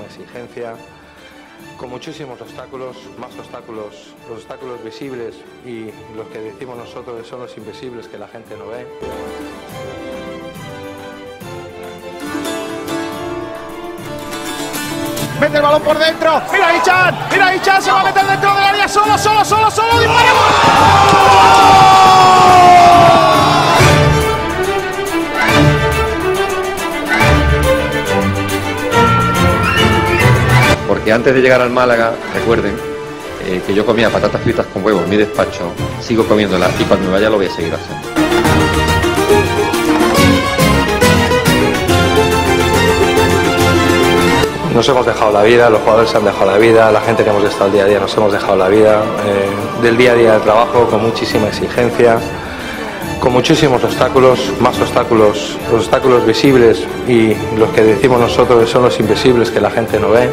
exigencia, con muchísimos obstáculos, más obstáculos, los obstáculos visibles y los que decimos nosotros son los invisibles que la gente no ve. Mete el balón por dentro. Mira Ichan. Mira Ichan. Se va a meter dentro del área. Solo, solo, solo, solo. Porque antes de llegar al Málaga, recuerden eh, que yo comía patatas fritas con huevos en mi despacho, sigo comiéndolas y cuando me vaya lo voy a seguir haciendo. Nos hemos dejado la vida, los jugadores se han dejado la vida, la gente que hemos estado el día a día nos hemos dejado la vida, eh, del día a día del trabajo con muchísima exigencia, con muchísimos obstáculos, más obstáculos, los obstáculos visibles y los que decimos nosotros son los invisibles que la gente no ve.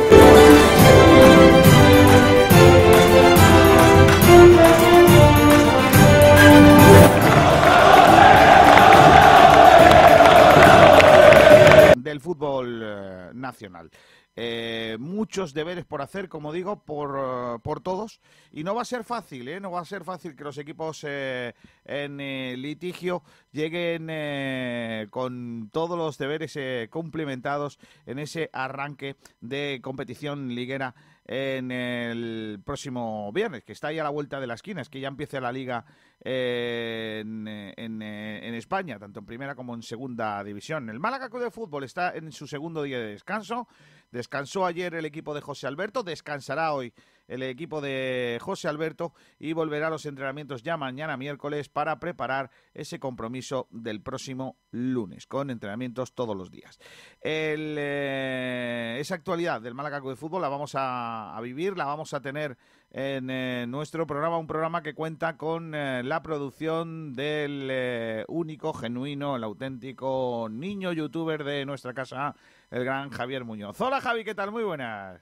del fútbol eh, nacional. Eh, muchos deberes por hacer, como digo, por, eh, por todos. Y no va a ser fácil, ¿eh? No va a ser fácil que los equipos en litigio lleguen con todos los deberes cumplimentados en ese arranque de competición liguera en el próximo viernes, que está ahí a la vuelta de la esquina, es que ya empieza la liga en, en, en España, tanto en primera como en segunda división. El Málaga Club de Fútbol está en su segundo día de descanso. Descansó ayer el equipo de José Alberto, descansará hoy el equipo de José Alberto y volverá a los entrenamientos ya mañana miércoles para preparar ese compromiso del próximo lunes, con entrenamientos todos los días. Eh, esa actualidad del Málaga de Fútbol la vamos a, vivir, la vamos a tener en eh, nuestro programa, un programa que cuenta con eh, la producción del único, genuino, el auténtico niño youtuber de nuestra casa, el gran Javier Muñoz. Hola Javi, ¿qué tal? Muy buenas.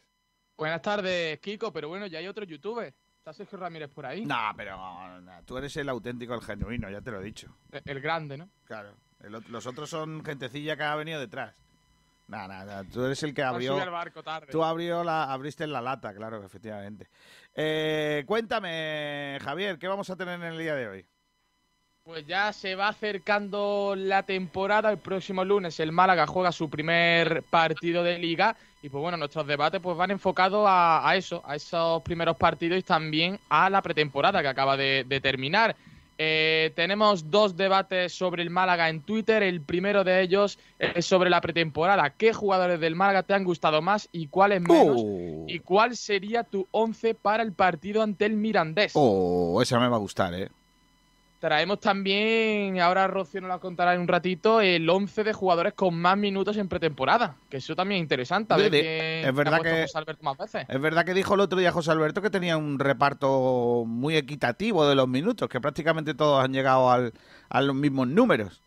Buenas tardes, Kiko, pero bueno, ya hay otro youtuber. Está Sergio Ramírez por ahí. No, pero no, tú eres el auténtico, el genuino, ya te lo he dicho. El, el grande, ¿no? Claro. El los otros son gentecilla que ha venido detrás. Nada, nada, tú eres el que abrió. al barco tarde. Tú abrió la, abriste la lata, claro, efectivamente. Eh, cuéntame, Javier, ¿qué vamos a tener en el día de hoy? Pues ya se va acercando la temporada. El próximo lunes el Málaga juega su primer partido de liga. Y pues bueno, nuestros debates pues van enfocados a, a eso, a esos primeros partidos y también a la pretemporada que acaba de, de terminar. Eh, tenemos dos debates sobre el Málaga en Twitter. El primero de ellos es sobre la pretemporada. ¿Qué jugadores del Málaga te han gustado más y cuáles menos? Oh, ¿Y cuál sería tu once para el partido ante el Mirandés? oh, esa me va a gustar, ¿eh? Traemos también, ahora Rocío nos lo contará en un ratito, el 11 de jugadores con más minutos en pretemporada. Que eso también es interesante. A ver es verdad que- José Alberto más veces. Es verdad que dijo el otro día José Alberto que tenía un reparto muy equitativo de los minutos, que prácticamente todos han llegado al- a los mismos números.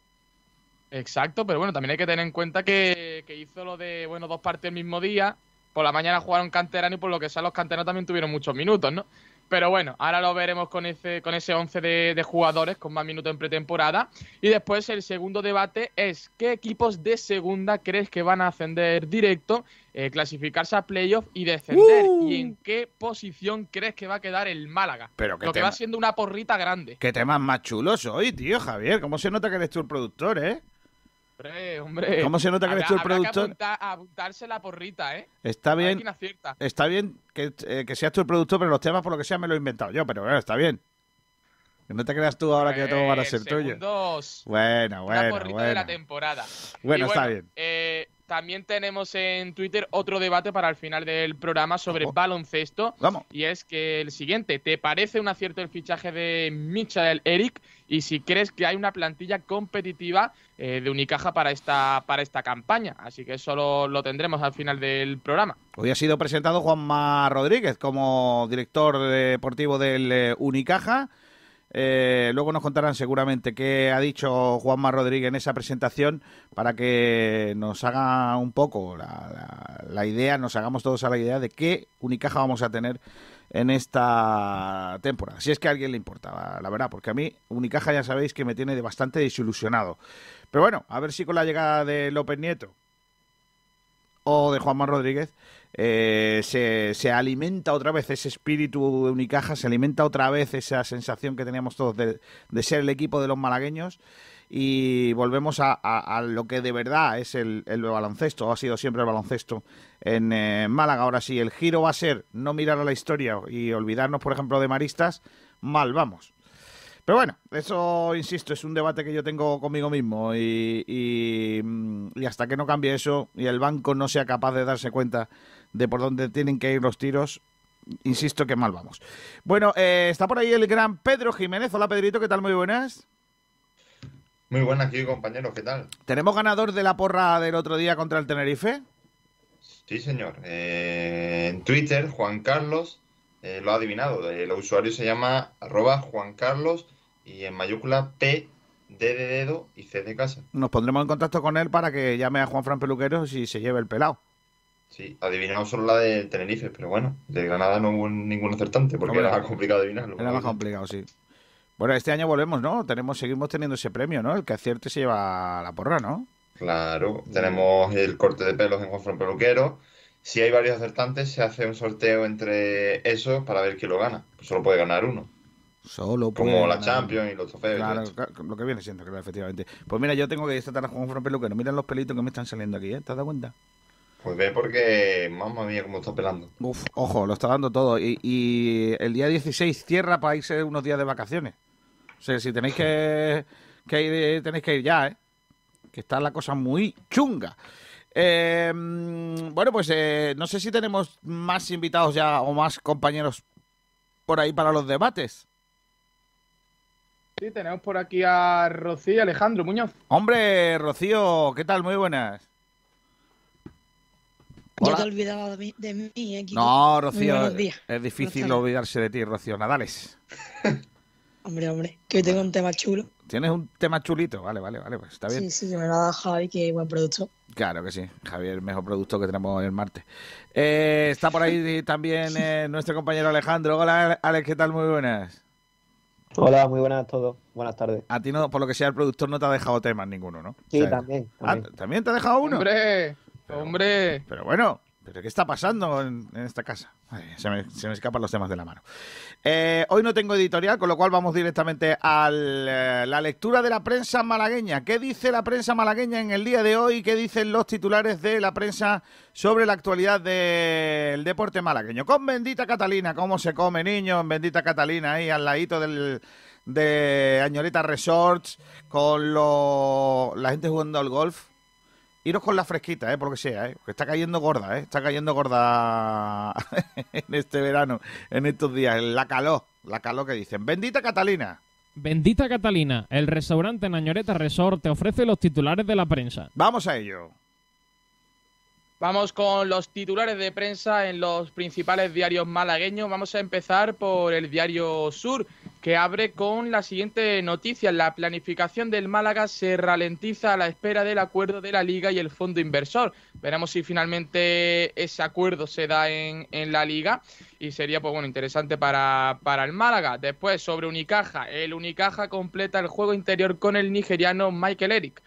Exacto, pero bueno, también hay que tener en cuenta que, que hizo lo de, bueno, dos partidos el mismo día. Por la mañana jugaron canterano y por lo que sea los canteranos también tuvieron muchos minutos, ¿no? Pero bueno, ahora lo veremos con ese, con ese 11 de, de jugadores con más minutos en pretemporada. Y después el segundo debate es ¿qué equipos de segunda crees que van a ascender directo, eh, clasificarse a playoff y descender? Uh. ¿Y en qué posición crees que va a quedar el Málaga? Pero que Lo que tema- va siendo una porrita grande. ¿Qué temas más chulos hoy, tío, Javier? ¿Cómo se nota que eres tú el productor, eh? Hombre, hombre. ¿Cómo se nota que eres tú el que productor? apuntar- apuntarse la porrita, ¿eh? Está bien, está bien que, eh, que seas tú el productor, pero los temas, por lo que sea, me los he inventado yo, pero bueno, está bien. Que no te creas tú ahora que todos van a ser tuyos. Segundos, Bueno, bueno, porrita de la bueno. temporada. Bueno, Y está bien. eh, también tenemos en Twitter otro debate para el final del programa sobre baloncesto. Vamos. Y es que el siguiente, ¿te parece un acierto el fichaje de Michael Eric? Y si crees que hay una plantilla competitiva eh, de Unicaja para esta, para esta campaña. Así que eso lo, lo tendremos al final del programa. Hoy ha sido presentado Juanma Rodríguez como director deportivo del eh, Unicaja. Eh, luego nos contarán seguramente qué ha dicho Juanma Rodríguez en esa presentación para que nos haga un poco la, idea, nos hagamos todos a la idea de qué Unicaja vamos a tener en esta temporada. Si es que a alguien le importa, la verdad, porque a mí Unicaja ya sabéis que me tiene bastante desilusionado. Pero bueno, a ver si con la llegada de López Nieto o de Juanma Rodríguez, eh, se, se, alimenta otra vez ese espíritu de Unicaja, se alimenta otra vez esa sensación que teníamos todos de, de ser el equipo de los malagueños y volvemos a, lo que de verdad es el, el, baloncesto, ha sido siempre el baloncesto en eh, Málaga. Ahora sí, el giro va a ser no mirar a la historia y olvidarnos, por ejemplo, de Maristas, mal vamos. Pero bueno, eso, insisto, es un debate que yo tengo conmigo mismo y, y, hasta que no cambie eso y el banco no sea capaz de darse cuenta de por dónde tienen que ir los tiros, insisto que mal vamos. Bueno, eh, está por ahí el gran Pedro Jiménez. Hola Pedrito, ¿qué tal? Muy buenas. Muy buenas, aquí compañeros, ¿qué tal? ¿Tenemos ganador de la porra del otro día contra el Tenerife? Sí, señor. Eh, en Twitter, Juan Carlos eh, lo ha adivinado. El usuario se llama arroba Juan Carlos y en mayúscula P, D de dedo y C de casa. Nos pondremos en contacto con él para que llame a Juan Fran Peluquero si se lleve el pelado. Sí, adivinado solo la de Tenerife, pero bueno, de Granada no hubo ningún acertante porque era más complicado adivinarlo. Era más complicado, sí. Bueno, este año volvemos, ¿no? Tenemos, seguimos teniendo ese premio, ¿no? El que acierte se lleva la porra, ¿no? Claro, tenemos el corte de pelos en Juan Peluquero. Si hay varios acertantes, se hace un sorteo entre esos para ver quién lo gana. Pues solo puede ganar uno. Solo Como la Champions y los trofeos. Claro, lo que viene siendo, claro, efectivamente. Pues mira, yo tengo que esta tarde con Juan Peluquero. Miren los pelitos que me están saliendo aquí, ¿eh? ¿Te has dado cuenta? Pues ve porque, mamma mía, cómo está pelando. Uf, ojo, lo está dando todo. Y, y el día 16 cierra para irse unos días de vacaciones. O sea, si tenéis que, ir, tenéis que ir ya, ¿eh? Que está la cosa muy chunga. Eh, bueno, pues eh, no sé si tenemos más invitados ya o más compañeros por ahí para los debates. Sí, tenemos por aquí a Rocío y Alejandro Muñoz. Hombre, Rocío, ¿qué tal? Muy buenas. Ya te he olvidado de mí, ¿eh, No, Rocío, es difícil olvidarse de ti, Rocío Nadales. Hombre, hombre, que hoy tengo un tema chulo. ¿Tienes un tema chulito? Vale, vale, vale, pues está bien. Sí, sí, me lo ha dado Javi, que buen producto. Claro que sí, Javier, el mejor producto que tenemos el martes. Eh, está por ahí también eh, nuestro compañero Alejandro. Hola, Alex, ¿qué tal? Muy buenas. Hola, muy buenas a todos. Buenas tardes. A ti, no, por lo que sea, el productor no te ha dejado temas ninguno, ¿no? Sí, también, ah, también. te ha dejado uno? ¡Hombre! ¡Hombre! Pero bueno, ¿Pero qué está pasando en, esta casa? se, me, escapan los temas de la mano. Eh, hoy no tengo editorial, con lo cual vamos directamente a eh, la lectura de la prensa malagueña. ¿Qué dice la prensa malagueña en el día de hoy? ¿Qué dicen los titulares de la prensa sobre la actualidad del deporte malagueño? Con Bendita Catalina, ¿cómo se come, niño? Bendita Catalina, ahí al ladito del, de Añoreta Resorts, con la gente jugando al golf Iros con la fresquita, ¿eh? Por lo que sea, ¿eh? Porque está cayendo gorda, ¿eh? Está cayendo gorda en este verano, en estos días. La calor, la calor que dicen. Bendita Catalina. Bendita Catalina, el restaurante Nañoreta Resort te ofrece los titulares de la prensa. Vamos a ello. Vamos con los titulares de prensa en los principales diarios malagueños. Vamos a empezar por el diario Sur, que abre con la siguiente noticia. La planificación del Málaga se ralentiza a la espera del acuerdo de la Liga y el fondo inversor. Veremos si finalmente ese acuerdo se da en, en la Liga y sería pues bueno interesante para, para el Málaga. Después sobre Unicaja. El Unicaja completa el juego interior con el nigeriano Michael Eric.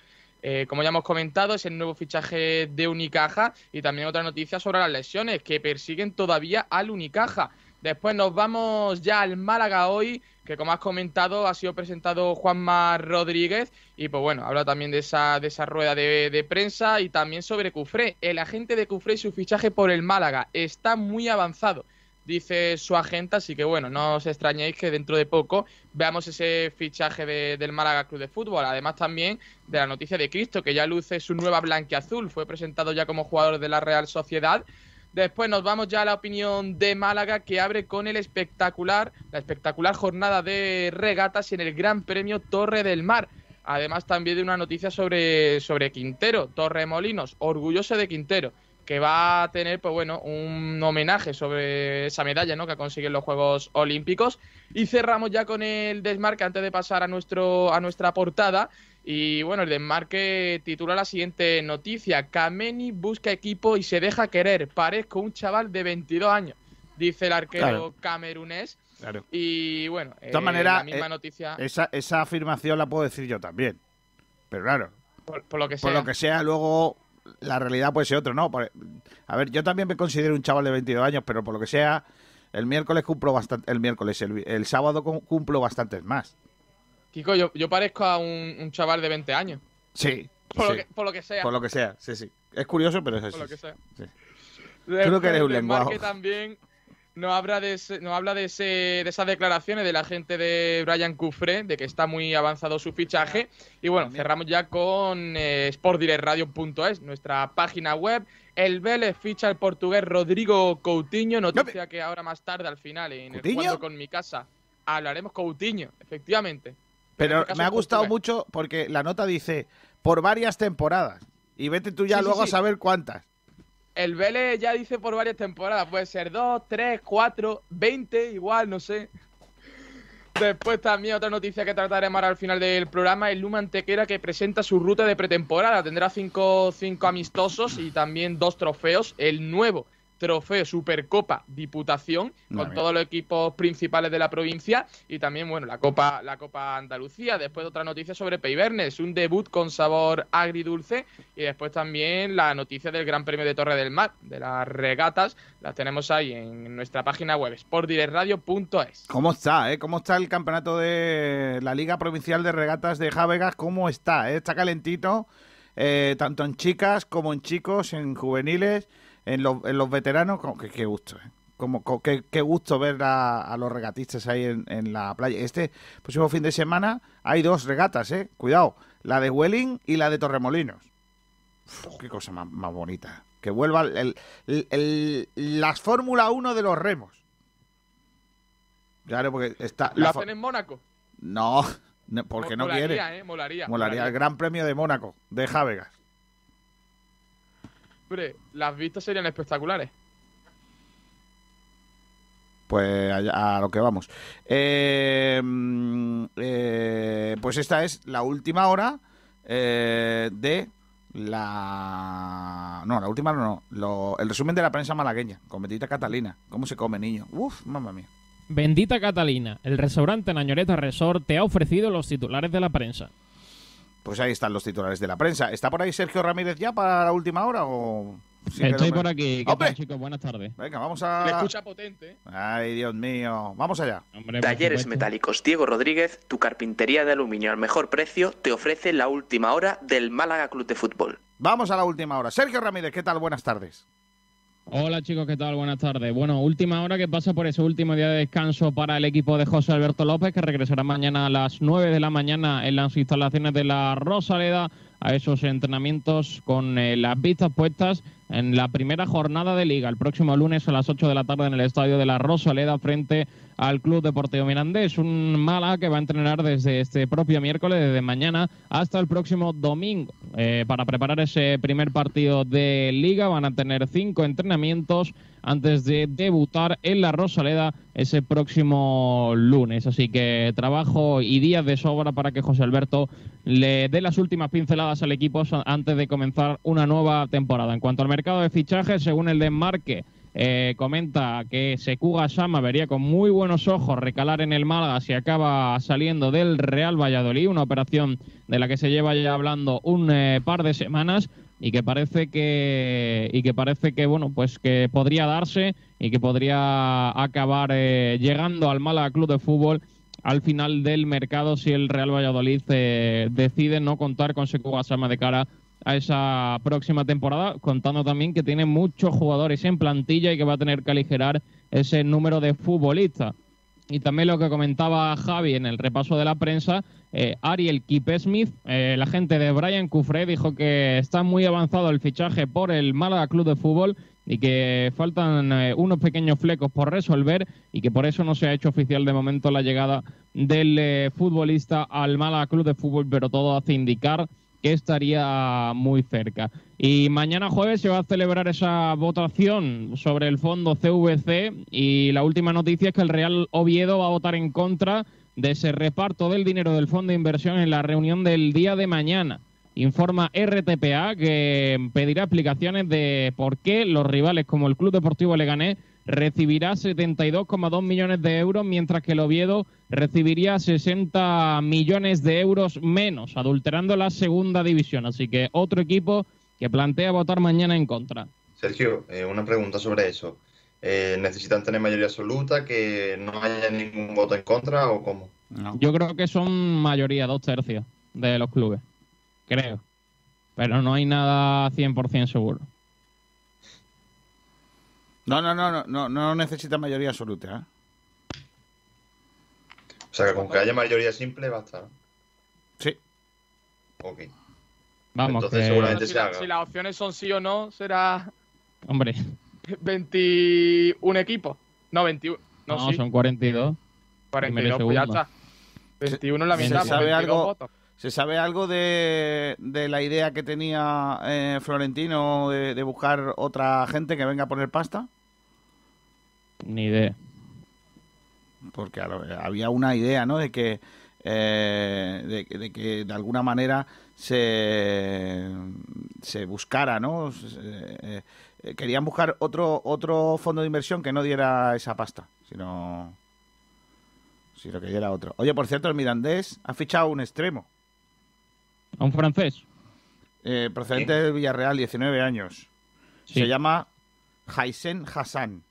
Eh, como ya hemos comentado, es el nuevo fichaje de Unicaja y también otra noticia sobre las lesiones que persiguen todavía al Unicaja. Después nos vamos ya al Málaga hoy, que como has comentado ha sido presentado Juanma Rodríguez y pues bueno, habla también de esa, de esa rueda de, de prensa y también sobre Cufré. El agente de Cufré y su fichaje por el Málaga está muy avanzado dice su agente, así que bueno, no os extrañéis que dentro de poco veamos ese fichaje del Málaga Club de Fútbol, además también de la noticia de Cristo, que ya luce su nueva blanquiazul, fue presentado ya como jugador de la Real Sociedad. Después nos vamos ya a la opinión de Málaga que abre con el espectacular, la espectacular jornada de regatas en el Gran Premio Torre del Mar. Además también de una noticia sobre, sobre Quintero, Torremolinos, orgulloso de Quintero que va a tener, pues bueno, un homenaje sobre esa medalla, ¿no? Que en los Juegos Olímpicos. Y cerramos ya con el desmarque antes de pasar a nuestro a nuestra portada. Y bueno, el desmarque titula la siguiente noticia: Kameni busca equipo y se deja querer. Parezco un chaval de 22 años, dice el arquero camerunés. Claro. Y bueno, de todas maneras, la misma eh, noticia. Esa, esa afirmación la puedo decir yo también. Pero claro, por, lo que sea. Por lo que sea, luego la realidad puede ser otra, ¿no? Por- a ver, yo también me considero un chaval de 22 años, pero por lo que sea, el miércoles cumplo bastante, el miércoles, el, sábado cum- cumplo bastantes más. Kiko, yo, yo parezco a un, un chaval de 20 años. Sí. Por, sí, Lo, que, por lo que sea. por lo que sea, sí, sí. Es curioso, pero es por así. lo que sea. sí. Después, que eres un. Marque también nos habla, de, ese- nos habla de, ese, de esas declaraciones de la gente de Brian Cufré, de que está muy avanzado su fichaje. Y bueno, cerramos ya con eh, sportdirectradio.es, nuestra página web. El Vélez ficha al portugués Rodrigo Coutinho, noticia que ahora más tarde al final en el. Jugando con mi casa hablaremos Coutinho, efectivamente. Pero me ha gustado mucho porque la nota dice por varias temporadas. Y vete tú ya Sí, sí, luego a saber cuántas. El Vélez ya dice por varias temporadas, puede ser 2, 3, 4, 20, igual, no sé. Después también otra noticia que trataremos ahora al final del programa, el Luma Antequera que presenta su ruta de pretemporada. Tendrá cinco, cinco amistosos y también dos trofeos. El nuevo trofeo Supercopa Diputación Madre con todos los equipos principales de la provincia y también bueno la Copa la Copa Andalucía después otra noticia sobre Peibernes un debut con sabor agridulce y después también la noticia del Gran Premio de Torre del Mar de las regatas las tenemos ahí en nuestra página web sportdirectradio.es ¿Cómo está, eh? ¿Cómo está el campeonato de la Liga Provincial de Regatas de Jávegas? ¿Cómo está? eh? Está calentito, eh, tanto en chicas como en chicos, en juveniles, en los, en los veteranos. Que- Qué, gusto, eh. Como, co- qué, qué gusto ver a, a los regatistas ahí en, en la playa. Este próximo fin de semana hay dos regatas, ¿eh? Cuidado, la de Welling y la de Torremolinos. Uf, qué cosa más, más bonita. Que vuelva el, el- el- las Fórmula 1 de los remos. Claro, porque está... lo la hacen en Mónaco No, no, porque no molaría, quiere. eh, molaría, Molaría el Gran Premio de Mónaco, de Jávegas. Hombre, las vistas serían espectaculares Pues allá- a lo que vamos. Eh, mm, eh, pues esta es la última hora eh, de la... No, la última hora no. Lo- el resumen de la prensa malagueña, con Betita Catalina. ¿Cómo se come, niño? Uf, mamma mía. Bendita Catalina, el restaurante Nañoreta Resort te ha ofrecido los titulares de la prensa. Pues ahí están los titulares de la prensa. ¿Está por ahí Sergio Ramírez ya para la última hora o...? Estoy por aquí. ¿Qué tal, chicos? Buenas tardes. Venga, vamos a... le escucha potente ¿eh? Ay, Dios mío. Vamos allá. Hombre, Talleres supuesto. Metálicos Diego Rodríguez, tu carpintería de aluminio al mejor precio, te ofrece la última hora del Málaga Club de Fútbol. Vamos a la última hora. Sergio Ramírez, ¿qué tal? Buenas tardes. Hola chicos, ¿qué tal? Buenas tardes. Bueno, última hora que pasa por ese último día de descanso para el equipo de José Alberto López, que regresará mañana a las 9 de la mañana en las instalaciones de la Rosaleda a esos entrenamientos con eh, las vistas puestas en la primera jornada de liga, el próximo lunes a las 8 de la tarde en el estadio de la Rosaleda frente al Club Deportivo Mirandés. Un Mala que va a entrenar desde este propio miércoles, desde mañana hasta el próximo domingo. Eh, para preparar ese primer partido de liga van a tener cinco entrenamientos antes de debutar en la Rosaleda ese próximo lunes. Así que trabajo y días de sobra para que José Alberto le dé las últimas pinceladas al equipo antes de comenzar una nueva temporada. En cuanto al mercado de fichajes, según el desmarque, eh, comenta que Sekuga Sama vería con muy buenos ojos recalar en el Málaga si acaba saliendo del Real Valladolid, una operación de la que se lleva ya hablando un eh, par de semanas y que parece que y que parece que bueno pues que podría darse y que podría acabar eh, llegando al Málaga Club de Fútbol al final del mercado si el Real Valladolid eh, decide no contar con Sekuga Sama de cara a esa próxima temporada, contando también que tiene muchos jugadores en plantilla y que va a tener que aligerar ese número de futbolistas. Y también lo que comentaba Javi en el repaso de la prensa, eh, Ariel Kipesmith, eh, el agente de Brian Cufré, dijo que está muy avanzado el fichaje por el Málaga Club de Fútbol y que faltan eh, unos pequeños flecos por resolver y que por eso no se ha hecho oficial de momento la llegada del eh, futbolista al Málaga Club de Fútbol, pero todo hace indicar que estaría muy cerca. Y mañana jueves se va a celebrar esa votación sobre el fondo CVC y la última noticia es que el Real Oviedo va a votar en contra de ese reparto del dinero del fondo de inversión en la reunión del día de mañana. Informa RTPA que pedirá explicaciones de por qué los rivales como el Club Deportivo Leganés recibirá 72,2 millones de euros, mientras que el Oviedo recibiría 60 millones de euros menos, adulterando la segunda división. Así que otro equipo que plantea votar mañana en contra. Sergio, eh, una pregunta sobre eso. Eh, ¿Necesitan tener mayoría absoluta, que no haya ningún voto en contra o cómo? Yo creo que son mayoría, dos tercios de los clubes. Creo. Pero no hay nada 100% seguro. No, no, no, no, no, no necesita mayoría absoluta. ¿eh? O sea, que con que haya mayoría simple basta. Sí. Ok. Vamos, Entonces que- seguramente si, se haga. si las opciones son sí o no, será Hombre, 21 equipos. No, 21. No, no, sí. son 42. 42, primero y pues ya está. 21 en la ¿Se mitad. pues sabe 22 algo, votos. ¿Se sabe algo de, de la idea que tenía eh, Florentino de, de buscar otra gente que venga a poner pasta? Ni idea. Porque había una idea, ¿no? De que, eh, de, de que de alguna manera se, se buscara, ¿no? Se- eh, eh, querían buscar otro otro fondo de inversión que no diera esa pasta, sino, sino que diera otro. Oye, por cierto, el Mirandés ha fichado un extremo. ¿A un francés? Eh, procedente del Villarreal, 19 años. Sí. Se llama Haisen Hassan.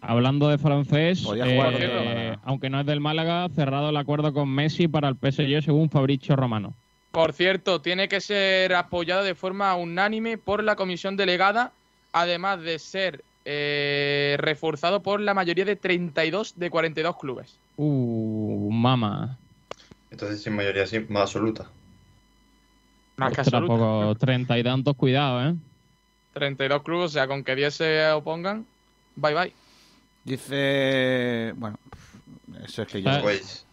Hablando de francés, eh, aunque no es del Málaga, cerrado el acuerdo con Messi para el PSG según Fabricio Romano. Por cierto, tiene que ser apoyado de forma unánime por la comisión delegada, además de ser eh, reforzado por la mayoría de 32 de 42 clubes. Uh, mama. Entonces sin mayoría sim- más absoluta. Más que Ostras, absoluta. poco, treinta y tantos, cuidado, ¿eh? 32 clubes, o sea, con que 10 se opongan, bye bye. Dice. Bueno, eso es que yo. Pues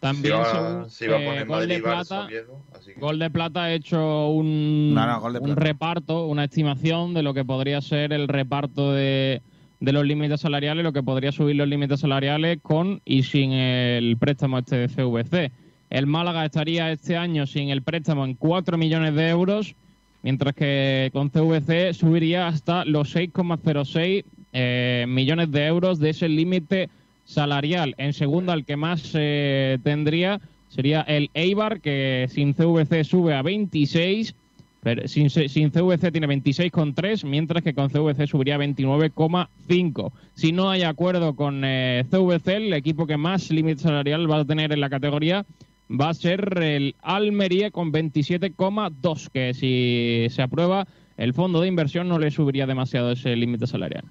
También si va, si va a poner Gol Madrid, de Barça, Plata, Oviedo, así que... Gol de Plata ha hecho un, No, no, Gol de un reparto, una estimación de lo que podría ser el reparto de, de los límites salariales, lo que podría subir los límites salariales con y sin el préstamo este de CVC. El Málaga estaría este año sin el préstamo en 4 millones de euros, mientras que con CVC subiría hasta los 6,06 eh, millones de euros de ese límite salarial. En segunda, el que más eh, tendría sería el Eibar, que sin CVC sube a 26, pero sin, sin CVC tiene 26,3, mientras que con CVC subiría a 29,5. Si no hay acuerdo con eh, CVC, el equipo que más límite salarial va a tener en la categoría va a ser el Almería con 27,2, que si se aprueba, el fondo de inversión no le subiría demasiado ese límite salarial.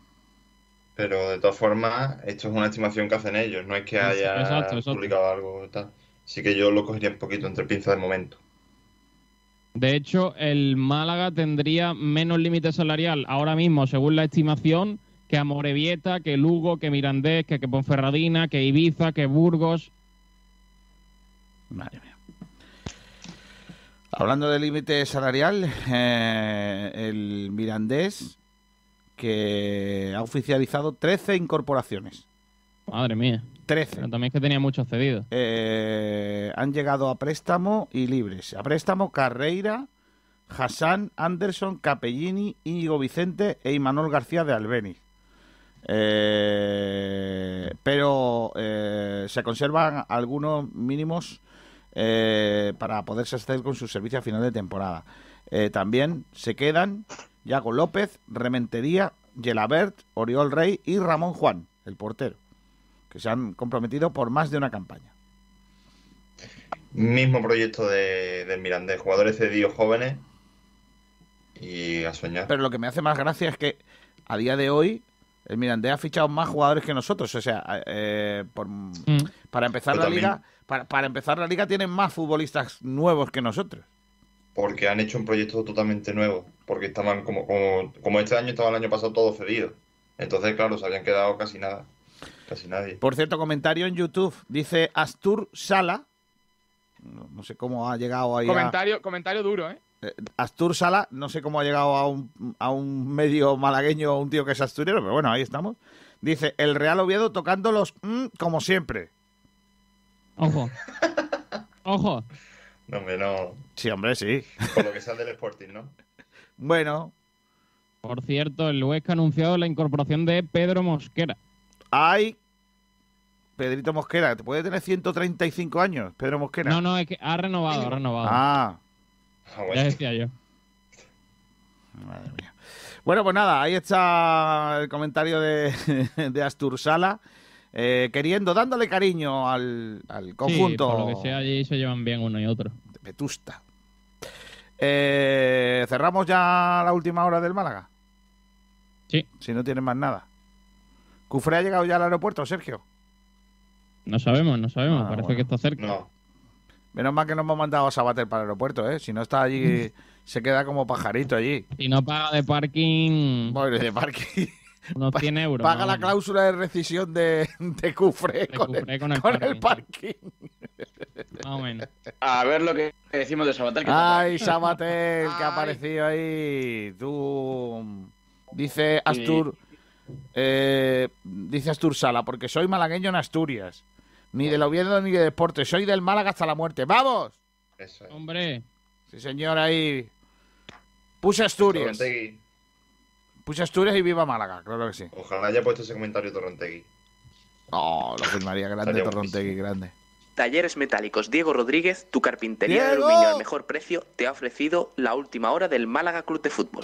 Pero de todas formas, esto es una estimación que hacen ellos, no es que haya Exacto, exacto. publicado algo tal. Así que yo lo cogería un poquito entre pinzas de momento. De hecho, el Málaga tendría menos límite salarial ahora mismo, según la estimación, que Amorebieta, que Lugo, que Mirandés, que, que Ponferradina, que Ibiza, que Burgos. Madre mía. Hablando del límite salarial, eh, el Mirandés que ha oficializado 13 incorporaciones. Madre mía. 13. Pero también es que tenía muchos cedidos. Eh, han llegado a préstamo y libres. A préstamo Carreira, Hassan, Anderson, Capellini, Íñigo Vicente e Imanol García de Albeniz. Eh, pero eh, se conservan algunos mínimos eh, para poderse hacer con su servicio a final de temporada. Eh, también se quedan Yago López, Rementería, Gelabert, Oriol Rey y Ramón Juan, el portero, que se han comprometido por más de una campaña. Mismo proyecto de, del Mirandés, jugadores cedidos jóvenes y a soñar. Pero lo que me hace más gracia es que a día de hoy el Mirandés ha fichado más jugadores que nosotros. O sea, eh, por- para empezar Pero la también- liga, para, para empezar la liga tienen más futbolistas nuevos que nosotros. Porque han hecho un proyecto totalmente nuevo. Porque estaban como, como, como este año estaba el año pasado todo cedido. Entonces, claro, se habían quedado casi nada. Casi nadie. Por cierto, comentario en YouTube dice Astur Sala. No, no sé cómo ha llegado ahí. a- Comentario, duro, ¿eh? eh, Astur Sala, no sé cómo ha llegado a un, a un medio malagueño, un tío que es asturiano, pero bueno, ahí estamos. Dice, el Real Oviedo tocando los mm, como siempre. Ojo. Ojo. No, hombre, no. Sí, hombre, sí. Por lo que sea del Sporting, ¿no? Bueno, Por cierto, el Huesca ha anunciado la incorporación de Pedro Mosquera. hay Pedrito Mosquera, te puede tener 135 años, Pedro Mosquera. No, no, es que ha renovado, ha renovado. Ah, Ah, Ya decía yo. Madre mía. Bueno, pues nada, ahí está el comentario de, de Astur Sala. Eh, queriendo, dándole cariño al, al conjunto Sí, por lo que sea, allí se llevan bien uno y otro. de Vetusta. Eh, ¿Cerramos ya la última hora del Málaga? Sí. Si no tienen más nada. ¿Cufré ha llegado ya al aeropuerto, Sergio? No sabemos, no sabemos. Ah, Parece bueno. que está cerca. No. Menos mal que no hemos mandado a Sabater para el aeropuerto, ¿eh? Si no está allí, se queda como pajarito allí. Si no paga de parking, Bueno, de parque. Unos 100 euros. Paga la cláusula de rescisión de, de Cufré De con, el, con el con parking. el parking. Más o menos. A ver lo que decimos de Sabater. que Ay, Sabater, que ha aparecido ahí. Tú. Dice Astur. eh, dice Astur Sala, porque soy malagueño en Asturias. Ni del Oviedo ni de deporte. Soy del Málaga hasta la muerte. ¡Vamos! Eso es. Hombre, Sí, señor, ahí. Puse Asturias. Puse Asturias y viva Málaga, claro que sí. Ojalá haya puesto ese comentario Torrentegui. Oh, lo firmaría grande Torrontegui, grande. Talleres Metálicos Diego Rodríguez, tu carpintería de aluminio al mejor precio, te ha ofrecido la última hora del Málaga Club de Fútbol.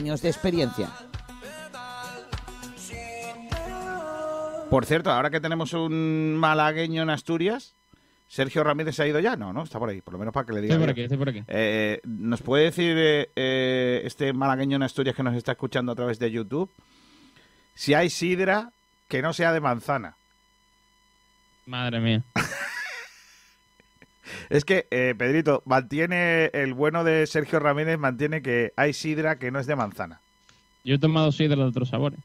de experiencia. Por cierto, ahora que tenemos un malagueño en Asturias, Sergio Ramírez se ha ido ya, no, no, está por ahí, por lo menos para que le diga. estoy por aquí, estoy por aquí. Eh, ¿Nos puede decir eh, eh, este malagueño en Asturias que nos está escuchando a través de YouTube si hay sidra que no sea de manzana? Madre mía. Es que, eh, Pedrito, mantiene el bueno de Sergio Ramírez, mantiene que hay sidra que no es de manzana. Yo he tomado sidra de otros sabores.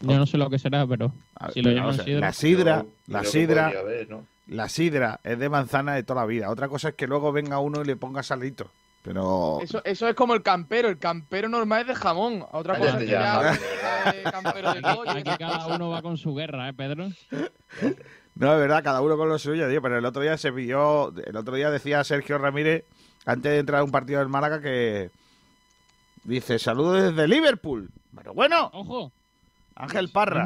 Yo no sé lo que será, pero A ver, si lo llaman sidra. La sidra, Yo la sidra, podría haber, ¿no? la sidra es de manzana de toda la vida. Otra cosa es que luego venga uno y le ponga salito. Pero Eso, eso es como el campero. El campero normal es de jamón. Otra cosa es que ya, ya Javi, hagas de campero de pollo. y Aquí cada uno va con su guerra, ¿eh, Pedro? No, es verdad, cada uno con lo suyo, tío, pero el otro día se pilló, el otro día decía Sergio Ramírez, antes de entrar a un partido del Málaga, que dice, saludos desde Liverpool. Pero bueno, Ojo, Ángel Parra.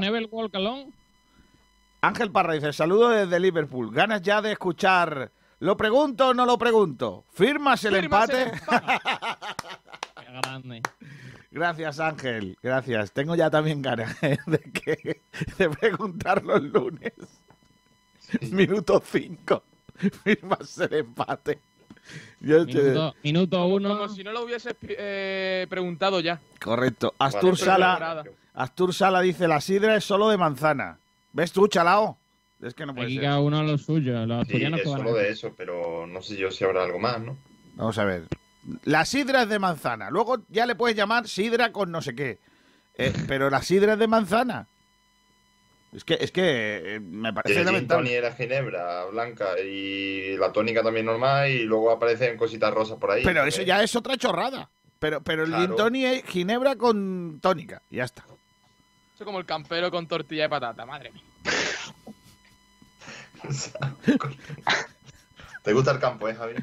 Ángel Parra dice, saludos desde Liverpool. Ganas ya de escuchar, ¿lo pregunto o no lo pregunto? ¿Firmas el Firmas el empate? Qué grande. Gracias, Ángel, gracias. Tengo ya también ganas de, que, de preguntarlo el lunes. Minuto 5. Firmas el empate. Yo te- Minuto, minuto uno. Como si no lo hubiese eh, preguntado ya. Correcto. Astur Vale, Sala. Astur Sala dice, la sidra es solo de manzana. ¿Ves tú, chalao? Es que no puede Aquí ser. cada uno lo suyo. Los Sí, es solo de eso, pero no sé yo si habrá algo más, ¿no? Vamos a ver. La sidra es de manzana. Luego ya le puedes llamar sidra con no sé qué. Eh, pero la sidra es de manzana. Es que, es que eh, me parece el lamentable. era ginebra blanca y la tónica también normal y luego aparecen cositas rosas por ahí. Pero eso ya es otra chorrada. Pero, pero el Claro. gin tonic es ginebra con tónica. Y ya está. Eso es como el campero con tortilla de patata, madre mía. ¿Te gusta el campo, eh, Javi?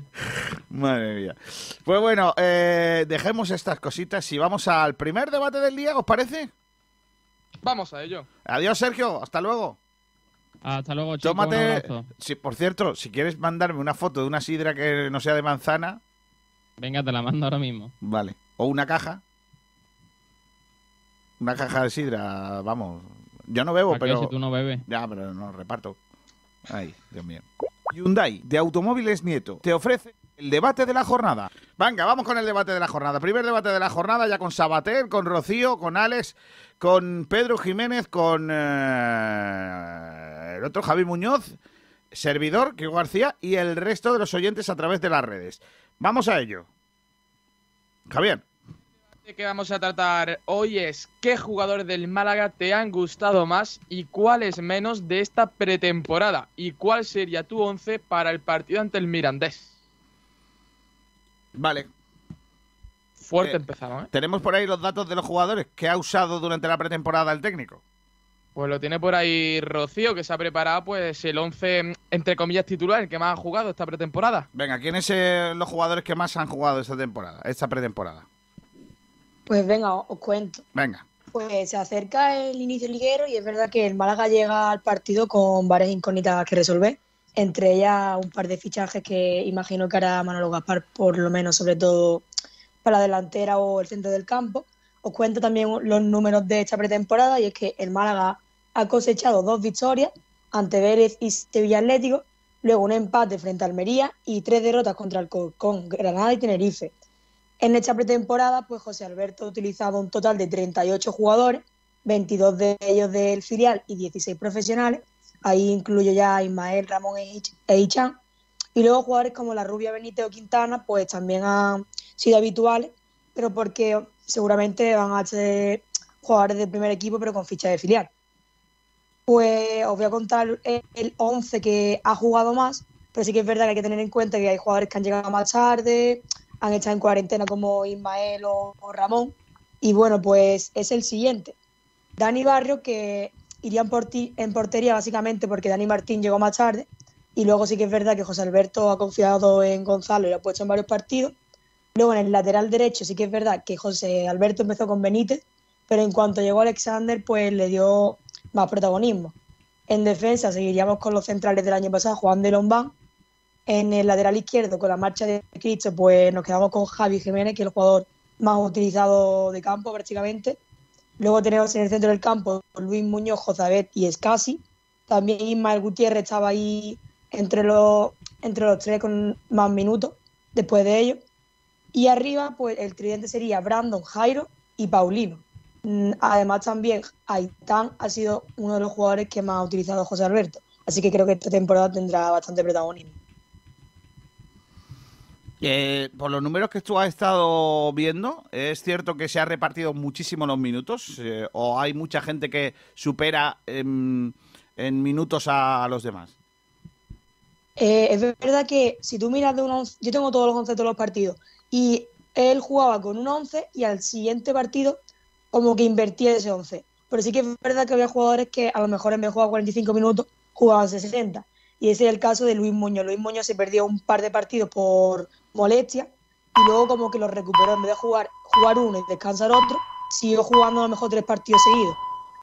Madre mía. Pues bueno, eh, dejemos estas cositas y vamos al primer debate del día, ¿os parece? Vamos a ello. Adiós, Sergio. Hasta luego. Hasta luego, chicos. un Tómate. abrazo. Si, por cierto, si quieres mandarme una foto de una sidra que no sea de manzana, Venga, te la mando ahora mismo. vale. O una caja. Una caja de sidra, vamos. Yo no bebo, ¿Para qué pero. si tú no bebes? Ya, pero no reparto. Ay, Dios mío. Hyundai, de Automóviles Nieto, te ofrece el debate de la jornada. Venga, vamos con el debate de la jornada. Primer debate de la jornada ya con Sabater, con Rocío, con Alex, con Pedro Jiménez, con eh, el otro Javi Muñoz, servidor, Kiko García, y el resto de los oyentes a través de las redes. Vamos a ello. Javier. Que vamos a tratar hoy es qué jugadores del Málaga te han gustado más y cuáles menos de esta pretemporada y cuál sería tu once para el partido ante el Mirandés. Vale. Fuerte Eh, empezamos, ¿eh? Tenemos por ahí los datos de los jugadores que ha usado durante la pretemporada el técnico. Pues lo tiene por ahí Rocío, que se ha preparado pues el 11, entre comillas, titular, el que más ha jugado esta pretemporada. Venga, ¿quiénes son los jugadores que más han jugado esta temporada, esta pretemporada? Pues venga, os cuento. Venga. Pues se acerca el inicio liguero y es verdad que el Málaga llega al partido con varias incógnitas que resolver. Entre ellas un par de fichajes que imagino que hará Manolo Gaspar, por lo menos, sobre todo para la delantera o el centro del campo. Os cuento también los números de esta pretemporada y es que el Málaga ha cosechado dos victorias ante Vélez y Sevilla Atlético, luego un empate frente a Almería y tres derrotas contra el Granada y Tenerife. En esta pretemporada, pues José Alberto ha utilizado un total de 38 jugadores, 22 de ellos del filial y 16 profesionales. Ahí incluyo ya a Ismael, Ramón e e Ichan. Y luego jugadores como la Rubia Benítez o Quintana, pues también han sido habituales, pero porque seguramente van a ser jugadores del primer equipo, pero con ficha de filial. Pues os voy a contar el- el 11 que ha jugado más, pero sí que es verdad que hay que tener en cuenta que hay jugadores que han llegado más tarde, han estado en cuarentena como Ismael o Ramón. Y bueno, pues es el siguiente. Dani Barrio, que iría en, porti- en portería básicamente porque Dani Martín llegó más tarde. Y luego sí que es verdad que José Alberto ha confiado en Gonzalo y lo ha puesto en varios partidos. Luego en el lateral derecho sí que es verdad que José Alberto empezó con Benítez, pero en cuanto llegó Alexander, pues le dio más protagonismo. En defensa seguiríamos con los centrales del año pasado, Juan de Lombán. En el lateral izquierdo, con la marcha de Cristo, pues nos quedamos con Javi Jiménez, que es el jugador más utilizado de campo prácticamente. Luego tenemos en el centro del campo Luis Muñoz, Jozabet y Escasi. También Ismael Gutiérrez estaba ahí entre los, entre los tres con más minutos después de ello. Y arriba, pues el tridente sería Brandon, Jairo y Paulino. Mm, Además, también Aitán ha sido uno de los jugadores que más ha utilizado José Alberto. Así que creo que esta temporada tendrá bastante protagonismo. Eh, por los números que tú has estado viendo, ¿es cierto que se ha repartido muchísimo los minutos? Eh, ¿O hay mucha gente que supera en, minutos a, los demás? Eh, es verdad que si tú miras de un 11, yo tengo todos los 11 de todos los partidos, y él jugaba con un 11 y al siguiente partido como que invertía ese 11. Pero sí que es verdad que había jugadores que a lo mejor en vez de jugar 45 minutos jugaban 60. Y ese es el caso de Luis Muñoz. Luis Muñoz se perdió un par de partidos por molestia y luego como que lo recuperó. En vez de jugar, jugar uno y descansar otro, siguió jugando a lo mejor tres partidos seguidos.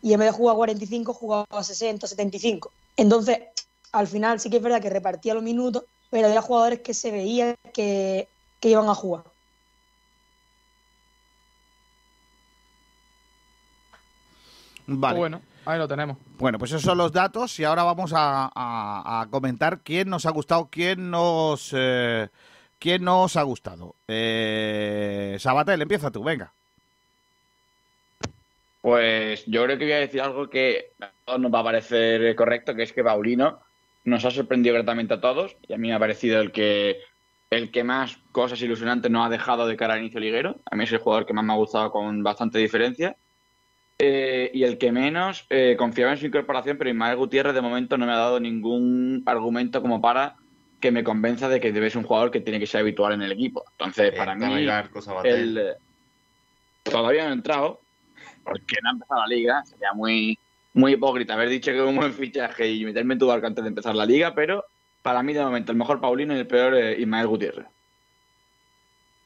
Y en vez de jugar 45, jugaba 60, 75. Entonces, al final sí que es verdad que repartía los minutos, pero había jugadores que se veía que, que iban a jugar. Vale. Bueno, ahí lo tenemos. Bueno, pues esos son los datos y ahora vamos a, a- a comentar quién nos ha gustado, quién nos, eh, quién nos ha gustado. Eh, Sabatel, empieza tú, venga. Pues yo creo que voy a decir algo que nos va a parecer correcto, que es que Paulino nos ha sorprendido gratamente a todos y a mí me ha parecido el que el que más cosas ilusionantes nos ha dejado de cara al inicio liguero. A mí es el jugador que más me ha gustado con bastante diferencia. Eh, y el que menos eh, confiaba en su incorporación, pero Ismael Gutiérrez de momento no me ha dado ningún argumento como para que me convenza de que debe ser un jugador que tiene que ser habitual en el equipo. Entonces, para Vente a mí, el, eh, todavía no ha entrado, porque no ha empezado la liga. Sería muy, muy hipócrita haber dicho que es un buen fichaje y meterme en tu barco antes de empezar la liga, pero para mí de momento el mejor Paulino y el peor eh, Ismael Gutiérrez.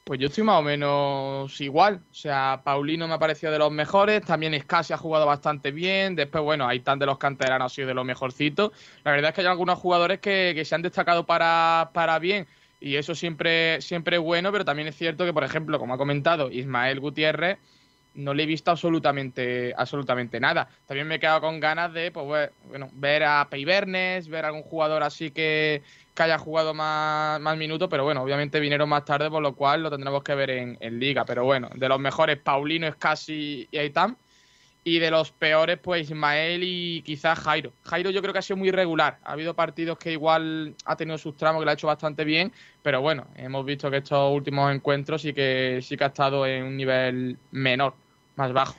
Pues yo estoy más o menos igual. O sea, Paulino me ha parecido de los mejores. También Scassi ha jugado bastante bien. Después, bueno, Aitán de los canteranos ha sido de los mejorcitos. La verdad es que hay algunos jugadores que, que se han destacado para, para bien. Y eso siempre, siempre es bueno, pero también es cierto que, por ejemplo, como ha comentado Ismael Gutiérrez, no le he visto absolutamente, absolutamente nada. También me he quedado con ganas de pues, bueno, ver a Peibernes, ver a algún jugador así que, que haya jugado más, más minutos, pero bueno, obviamente vinieron más tarde, por lo cual lo tendremos que ver en, liga. Pero bueno, de los mejores, Paulino, Escasi y Aitam. Y de los peores, pues Ismael y quizás Jairo. Jairo yo creo que ha sido muy irregular. Ha habido partidos que igual ha tenido sus tramos que lo ha hecho bastante bien, pero bueno, hemos visto que estos últimos encuentros sí que sí que ha estado en un nivel menor, más bajo.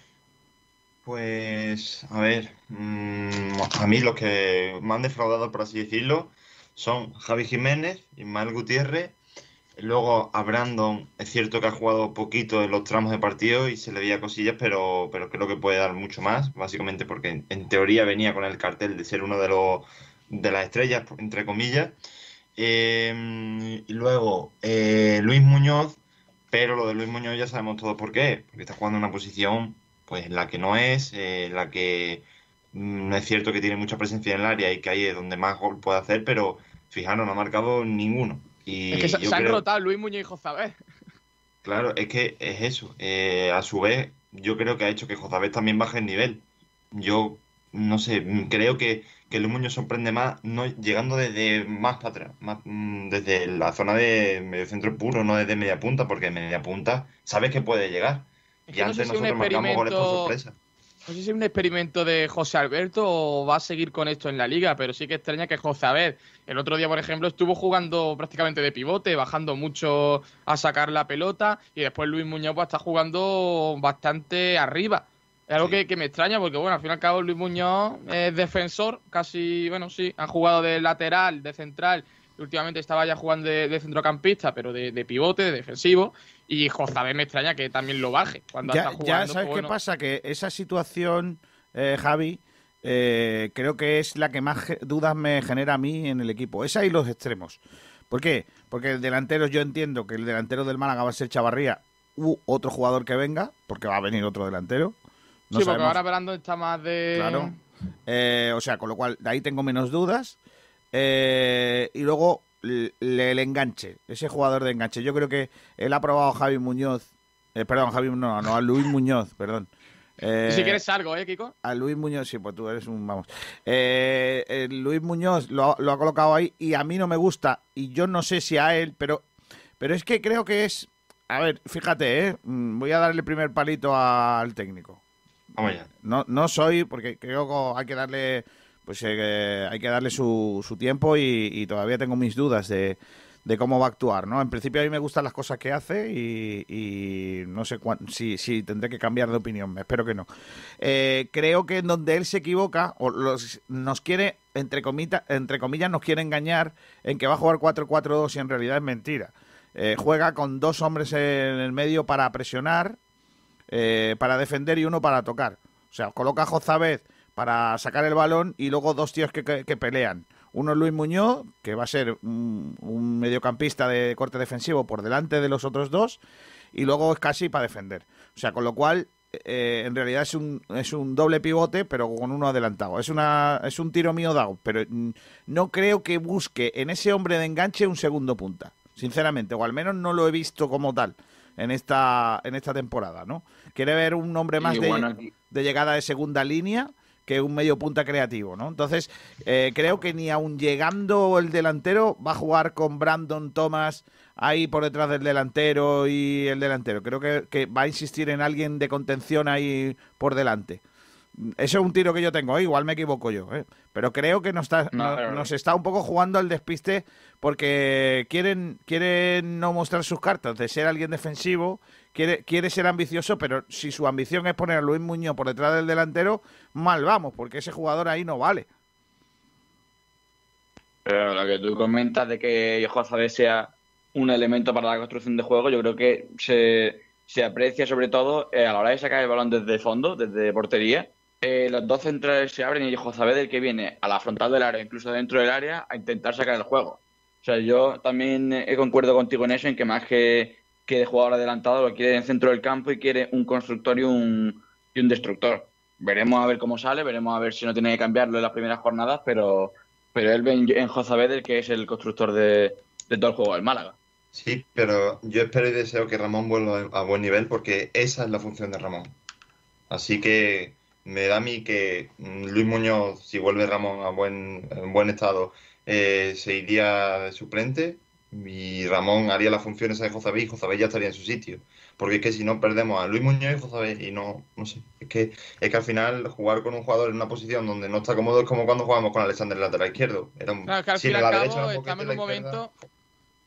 Pues, a ver, mm, a mí los que me han defraudado, por así decirlo, son Javi Jiménez, Ismael Gutiérrez Luego a Brandon, es cierto que ha jugado poquito en los tramos de partido y se le veía cosillas, pero, pero creo que puede dar mucho más, básicamente porque en, teoría venía con el cartel de ser uno de los de las estrellas, entre comillas. Eh, y luego eh, Luis Muñoz, pero lo de Luis Muñoz ya sabemos todos por qué, porque está jugando en una posición pues en la que no es, eh, en la que es cierto que tiene mucha presencia en el área y que ahí es donde más gol puede hacer, pero fijaros, no ha marcado ninguno. Y Es que se, han creo- rotado Luis Muñoz y Jozabel. Claro, es que es eso. Eh, a su vez, yo creo que ha hecho que Jozabet también baje el nivel. Yo, no sé, mm, creo que, que Luis Muñoz sorprende más no llegando desde más para atrás, más, mm, desde la zona de mediocentro puro, no desde media punta, porque media punta sabes que puede llegar. Es Y no antes nosotros marcamos goles por sorpresa. No sé si es un experimento de José Alberto o va a seguir con esto en la liga, pero sí que extraña que José Abed, el otro día, por ejemplo, estuvo jugando prácticamente de pivote, bajando mucho a sacar la pelota, y después Luis Muñoz pues, está jugando bastante arriba. Es algo que, que me extraña porque, bueno, al fin y al cabo Luis Muñoz es defensor, casi, bueno, sí, ha jugado de lateral, de central, y últimamente estaba ya jugando de, de centrocampista, pero de, de pivote, de defensivo, y Jozabed me extraña que también lo baje cuando Ya, está ya jugando. sabes pues, qué pasa, que esa situación, eh, Javi, eh, creo que es la que más dudas me genera a mí en el equipo. Esa y los extremos. ¿Por qué? Porque el delantero, yo entiendo que el delantero del Málaga va a ser Chavarría u otro jugador que venga, porque va a venir otro delantero. No sí, porque sabemos- ahora Brandon está más de. Claro. Eh, o sea, con lo cual, de ahí tengo menos dudas. Eh, y luego le- el enganche, ese jugador de enganche. Yo creo que él ha probado a Javi Muñoz. eh, perdón, Javi, no, no, a Luis Muñoz, perdón. Eh, si quieres algo, ¿eh, Kiko? a Luis Muñoz, sí, pues tú eres un. Vamos. Eh, eh, Luis Muñoz lo, ha- lo ha colocado ahí y a mí no me gusta. Y yo no sé si a él, pero, pero es que creo que es. A ver, fíjate, ¿eh? Mm, voy a darle el primer palito al técnico. Vamos ya. No, no soy, porque creo que hay que darle. Pues eh, hay que darle su, su tiempo y, todavía tengo mis dudas de, de cómo va a actuar, ¿no? En principio a mí me gustan las cosas que hace y, no sé cuán- si, si tendré que cambiar de opinión, espero que no. Eh, creo que en donde él se equivoca, o los, nos quiere, entre, comita- entre comillas, nos quiere engañar en que va a jugar 4-4-2 y en realidad es mentira. Eh, juega con dos hombres en el medio para presionar, eh, para defender y uno para tocar. O sea, coloca a Jozabed para sacar el balón y luego dos tíos que, que- que pelean. Uno es Luis Muñoz, que va a ser un, un mediocampista de corte defensivo por delante de los otros dos, y luego es casi para defender. O sea, con lo cual, eh, en realidad es un, es un doble pivote, pero con uno adelantado. Es, una, es un tiro mío dado, pero mm, no creo que busque en ese hombre de enganche un segundo punta, sinceramente, o al menos no lo he visto como tal en esta, en esta temporada, ¿no? Quiere ver un hombre más de, de llegada de segunda línea que un medio punta creativo, ¿no? Entonces, eh, creo que ni aun llegando el delantero va a jugar con Brandon Thomas ahí por detrás del delantero y el delantero. Creo que, que va a insistir en alguien de contención ahí por delante. Eso es un tiro que yo tengo, ¿eh? igual me equivoco yo, ¿eh? pero creo que nos está, No, no- pero- nos está un poco jugando al despiste porque quieren, quieren no mostrar sus cartas de ser alguien defensivo, quiere, quiere ser ambicioso, pero si su ambición es poner a Luis Muñoz por detrás del delantero, mal vamos, porque ese jugador ahí no vale. Pero lo que tú comentas de que Jozabed sea un elemento para la construcción de juego, yo creo que se, se aprecia sobre todo eh, a la hora de sacar el balón desde fondo, desde portería. Eh, los dos centrales se abren y Jozabed el que viene a la frontal del área, incluso dentro del área, a intentar sacar el juego. O sea, yo también eh, concuerdo contigo en eso, en que más que, que de jugador adelantado lo quiere en el centro del campo y quiere un constructor y un, y un destructor. Veremos a ver cómo sale, veremos a ver si no tiene que cambiarlo en las primeras jornadas, pero, pero él ve en, en que es el constructor de, de todo el juego del Málaga. Sí, pero yo espero y deseo que Ramón vuelva a buen nivel porque esa es la función de Ramón. Así que me da a mí que mm, Luis Muñoz, si vuelve Ramón a buen, en buen estado, eh, se iría de suplente y Ramón haría las funciones de Jozabé y Jozabé ya estaría en su sitio. Porque es que si no perdemos a Luis Muñoz y Jozabé y no, no sé, es que, es que al final jugar con un jugador en una posición donde no está cómodo es como cuando jugamos con Alexander en lateral izquierdo. Era un, Claro, que al si fin y en al la cabo derecha era un estamos en un la izquierda.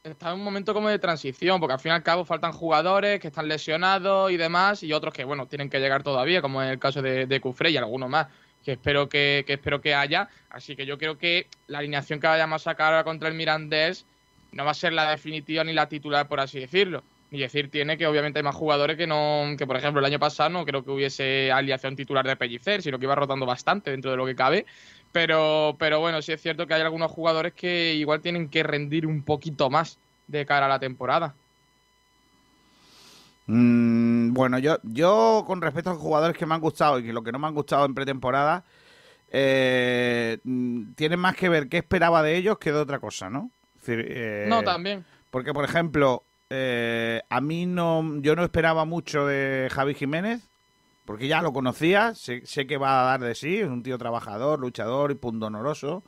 Está en un momento como de transición, porque al fin y al cabo faltan jugadores que están lesionados y demás, y otros que, bueno, tienen que llegar todavía, como en el caso de, de Cufré y algunos más, que espero que, que espero que haya. Así que yo creo que la alineación que vayamos a sacar ahora contra el Mirandés no va a ser la definitiva ni la titular, por así decirlo. Y decir tiene que obviamente hay más jugadores que no, que por ejemplo el año pasado no creo que hubiese aliación titular de Pellicer, sino que iba rotando bastante dentro de lo que cabe. Pero, pero bueno, sí es cierto que hay algunos jugadores que igual tienen que rendir un poquito más de cara a la temporada. Mm, bueno, yo, yo con respecto a los jugadores que me han gustado y que lo que no me han gustado en pretemporada, eh, mm, tienen más que ver qué esperaba de ellos que de otra cosa, ¿no? Es decir, eh, No, también. Porque, por ejemplo, eh, a mí no, yo no esperaba mucho de Javi Jiménez, porque ya lo conocía, sé, sé que va a dar de sí, es un tío trabajador, luchador y pundonoroso,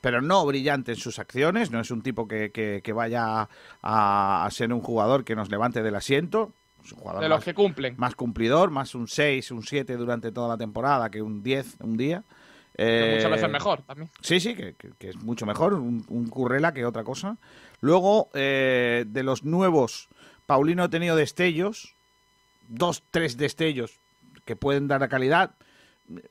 pero no brillante en sus acciones, no es un tipo que, que- que vaya a, a ser un jugador que nos levante del asiento. Es un jugador De los más- que cumplen. más cumplidor, más un 6, un 7 durante toda la temporada que un 10 un día. Que muchas Eh, veces mejor también. Sí, sí, que, que- que es mucho mejor un, un Currela que otra cosa. Luego, eh, de los nuevos, Paulino ha tenido destellos, dos, tres destellos que pueden dar la calidad.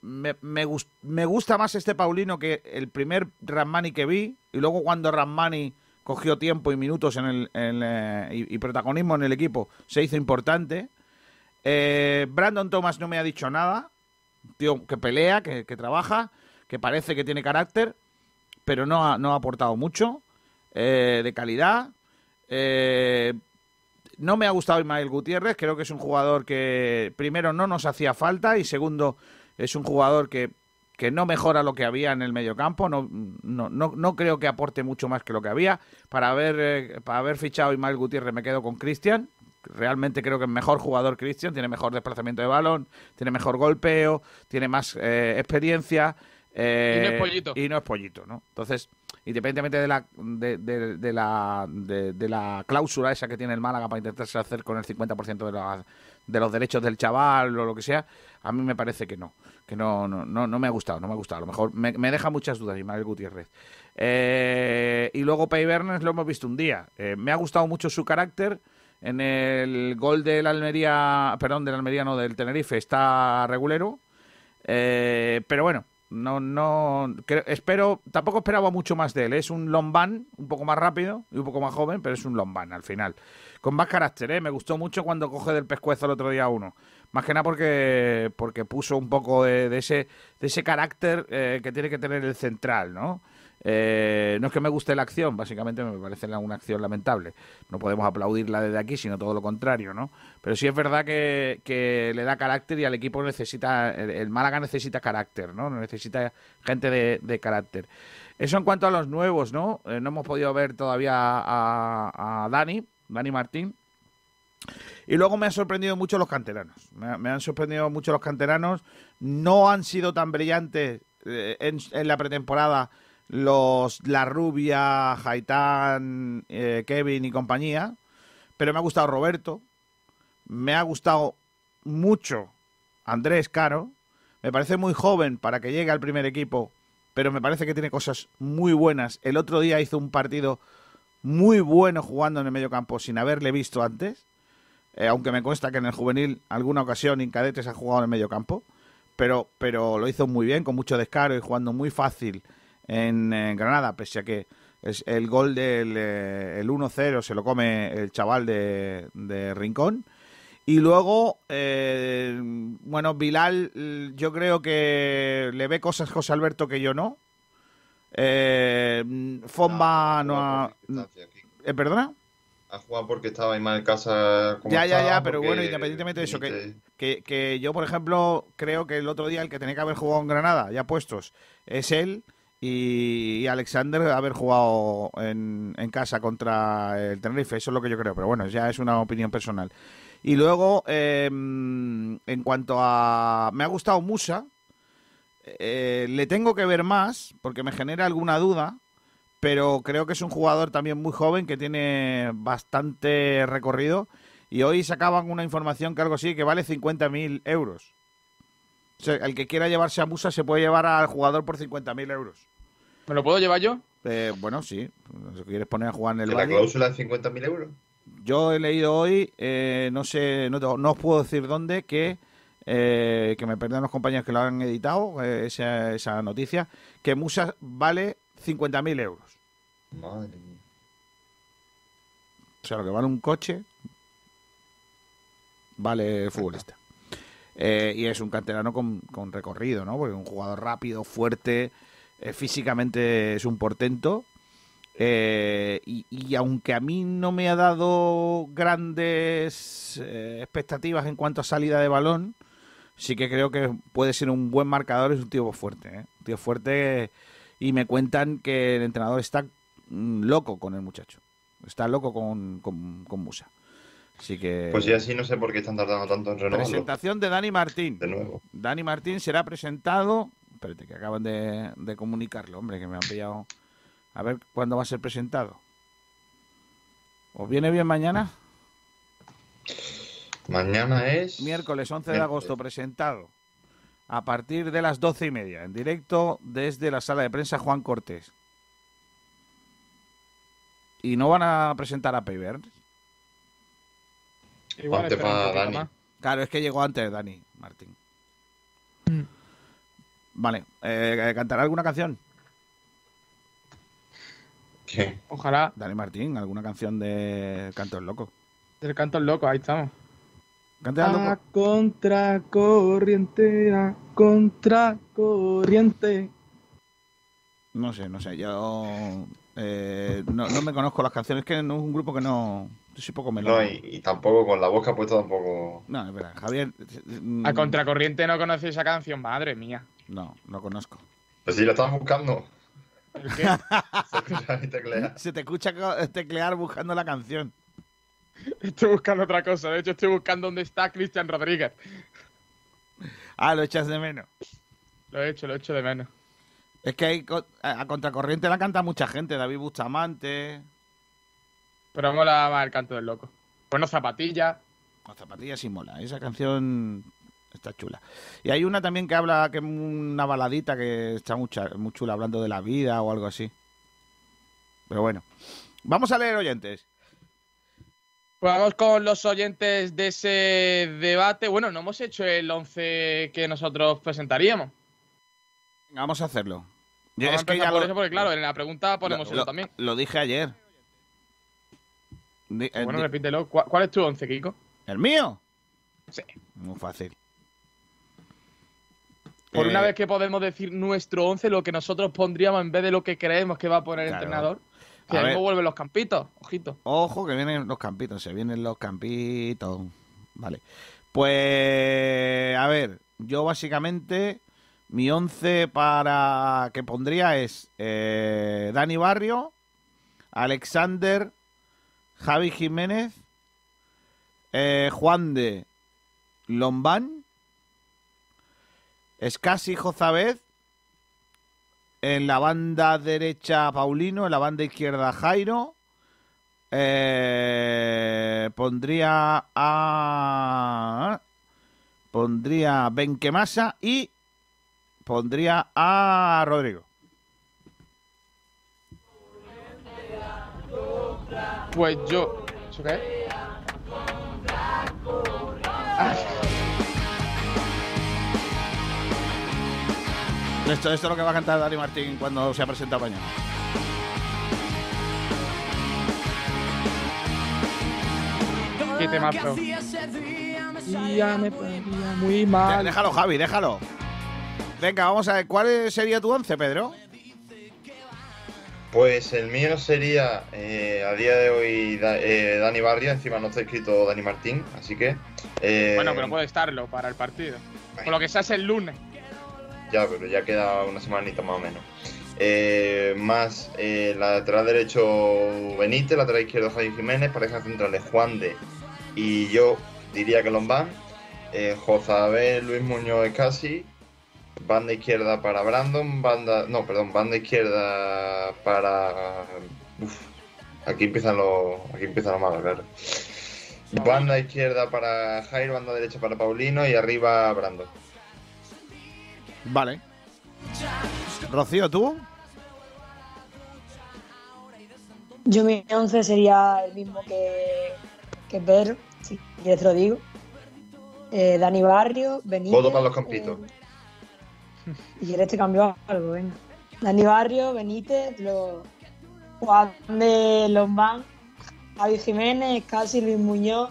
Me, me gus- me gusta más este Paulino que el primer Ramani que vi, y luego cuando Ramani cogió tiempo y minutos en el, eh, y, protagonismo en el equipo, se hizo importante. Eh, Brandon Thomas no me ha dicho nada, tío que pelea, que, trabaja, que parece que tiene carácter, pero no ha, no ha aportado mucho eh, de calidad. No me ha gustado Ismael Gutiérrez, creo que es un jugador que primero no nos hacía falta y segundo es un jugador que, que no mejora lo que había en el mediocampo, no, no, no, no creo que aporte mucho más que lo que había. Para haber, eh, para haber fichado a Ismael Gutiérrez me quedo con Cristian, realmente creo que es mejor jugador Cristian, tiene mejor desplazamiento de balón, tiene mejor golpeo, tiene más eh, experiencia. Eh, Y no es pollito. y no es pollito, ¿no? Entonces, independientemente de la, de, de- de la, de, la cláusula esa que tiene el Málaga para intentarse hacer con el 50% de, la- de los derechos del chaval o lo que sea, a mí me parece que no, que no, no, no, no me ha gustado, no me ha gustado. A lo mejor me, me deja muchas dudas Ismael Gutiérrez. Eh, y luego Pei Bernes lo hemos visto un día. Eh, me ha gustado mucho su carácter. En el gol del Almería, perdón, del Almería no, del Tenerife está regulero. Eh, pero bueno, no, no, creo- espero, tampoco esperaba mucho más de él. Es un Lombán, un poco más rápido y un poco más joven, pero es un Lombán al final. Con más carácter, ¿eh? me gustó mucho cuando coge del pescuezo el otro día uno. Más que nada porque, porque puso un poco de, de ese, de ese carácter eh, que tiene que tener el central, ¿no? Eh, no es que me guste la acción, básicamente me parece una acción lamentable. No podemos aplaudirla desde aquí, sino todo lo contrario, ¿no? Pero sí es verdad que, le da carácter y al equipo necesita, el, Málaga necesita carácter, ¿no? Necesita gente de, carácter. Eso en cuanto a los nuevos, ¿no? Eh, no hemos podido ver todavía a, Dani, Dani Martín. Y luego me han sorprendido mucho los canteranos. Me, han sorprendido mucho los canteranos. No han sido tan brillantes eh, en la pretemporada los La Rubia, Haitán, eh, Kevin y compañía. Pero me ha gustado Roberto. Me ha gustado mucho Andrés Caro. Me parece muy joven para que llegue al primer equipo, pero me parece que tiene cosas muy buenas. El otro día hizo un partido muy bueno jugando en el medio campo sin haberle visto antes. Eh, aunque me consta que en el juvenil alguna ocasión en cadetes ha jugado en el medio campo. Pero, pero lo hizo muy bien, con mucho descaro y jugando muy fácil en, eh, Granada, pese a que es el gol del eh, el 1-0 se lo come el chaval de, de Rincón. Y luego, eh, bueno, Bilal, l- yo creo que le ve cosas José Alberto que yo no. Eh, Fomba no ha... Eh, ¿Perdona? Ha jugado porque estaba en mal casa. como Ya, ya, ya, pero bueno, independientemente de eso, que, que, que yo, por ejemplo, creo que el otro día el que tenía que haber jugado en Granada, ya puestos, es él y Alexander haber jugado en, en casa contra el Tenerife, eso es lo que yo creo, pero bueno, ya es una opinión personal. Y luego, eh, en cuanto a... Me ha gustado Musa, eh, le tengo que ver más, porque me genera alguna duda, pero creo que es un jugador también muy joven que tiene bastante recorrido. Y hoy sacaban una información que algo así, que vale 50.000 euros. O sea, el que quiera llevarse a Musa se puede llevar al jugador por 50.000 euros. ¿Me lo puedo llevar yo? Eh, bueno, sí. Si quieres poner a jugar en el ¿Que la cláusula de 50.000 euros? Yo he leído hoy, eh, no sé, no, te- no os puedo decir dónde, que, eh, que me perdonen los compañeros que lo han editado, eh, esa, esa noticia, que Musa vale 50.000 euros. Madre mía. O sea, lo que vale un coche, vale el futbolista. Eh, y es un canterano con, con recorrido, ¿no? Porque es un jugador rápido, fuerte, eh, físicamente es un portento. Eh, y, y aunque a mí no me ha dado grandes eh, expectativas en cuanto a salida de balón, sí que creo que puede ser un buen marcador. Es un tío fuerte. Un tío fuerte. Y me cuentan que el entrenador está mm, loco con el muchacho. Está loco con, con, con Musa. Así que. Pues ya así no sé por qué están tardando tanto en renovarlo. Presentación de Dani Martín. De nuevo. Dani Martín será presentado. Espérate, que acaban de, de comunicarlo, hombre, que me han pillado. A ver cuándo va a ser presentado. ¿Os viene bien mañana? Mañana es. Miércoles 11 de agosto, presentado. A partir de las doce y media, en directo desde la sala de prensa Juan Cortés. ¿Y no van a presentar a Payver? Igual Dani. Claro, es que llegó antes Dani Martín. Vale, eh, ¿cantará alguna canción? ¿Qué? Ojalá. Dani Martín, alguna canción de Canto el Loco. Del canto el loco, ahí estamos. A contracorriente, a contracorriente. No sé, no sé. Yo eh, no, no me conozco las canciones, que no es un grupo que no. Yo soy poco melón. No, y, y tampoco con la voz que ha puesto tampoco. No, es verdad. Javier. A contracorriente no conoce esa canción, madre mía. No, no conozco. Pues si la estabas buscando. ¿El qué? Se escucha teclear. Se te escucha teclear buscando la canción. Estoy buscando otra cosa. De hecho, estoy buscando dónde está Cristian Rodríguez. Ah, lo echas de menos. Lo he hecho, lo he hecho de menos. Es que hay co- a contracorriente la canta mucha gente. David Bustamante. Pero mola más el canto del loco. Bueno, zapatillas. Las zapatillas sí mola. Esa canción está chula. Y hay una también que habla, que es una baladita que está mucha, muy chula, hablando de la vida o algo así. Pero bueno. Vamos a leer oyentes. Pues vamos con los oyentes de ese debate. Bueno, no hemos hecho el 11 que nosotros presentaríamos. Venga, Vamos a hacerlo. Yo- Vamos es que ya por lo, eso, porque claro, en la pregunta ponemos lo- eso lo- también. lo dije ayer. Di- eh, Bueno, di- repítelo. ¿Cuál, cuál es tu 11, Kiko? ¿El mío? Sí. Muy fácil. Por Eh, una vez que podemos decir nuestro 11, lo que nosotros pondríamos en vez de lo que creemos que va a poner el Claro. entrenador. Que A luego vuelven los campitos. Ojito. Ojo que vienen los campitos, se vienen los campitos. Vale. Pues, a ver, yo básicamente mi 11 para que pondría es eh, Dani Barrio, Alexander, Javi Jiménez, eh, Juan de Lombán, Escasi Jozabed, en la banda derecha Paulino, en la banda izquierda Jairo. Eh, pondría a. Pondría a Benquemasa y pondría a Rodrigo. Pues yo. ¿Eso qué Esto, esto es lo que va a cantar Dani Martín cuando se ha presentado mañana. qué temazo. Ya me ponía muy mal. Déjalo, Javi, déjalo. Venga, vamos a ver. ¿Cuál sería tu once, Pedro? Pues el mío sería eh, a día de hoy Da- eh, Dani Barria, encima no está escrito Dani Martín, así que. eh, Bueno, pero puede estarlo para el partido. Con lo que sea es el lunes. Ya, pero ya queda una semanita más o menos. Eh, más eh, lateral derecho Benítez, lateral izquierdo Javi Jiménez, pareja centrales Juan de y yo diría que Lombán, eh, Jozabel, Luis Muñoz Escasi, banda izquierda para Brandon, banda, no, perdón, banda izquierda para, uf, aquí empiezan los, aquí empiezan los malos, claro. Banda izquierda para Jairo, banda derecha para Paulino y arriba Brandon. Vale. Rocío, ¿tú? Yo mi 11 sería el mismo que, que Pedro, si quieres te lo digo. Eh, Dani Barrio, Benítez. Voto para los campitos. eh, y quieres te cambio algo, venga. Dani Barrio, Benítez, los Juan de Lombán Javi Jiménez, Casi, Luis Muñoz,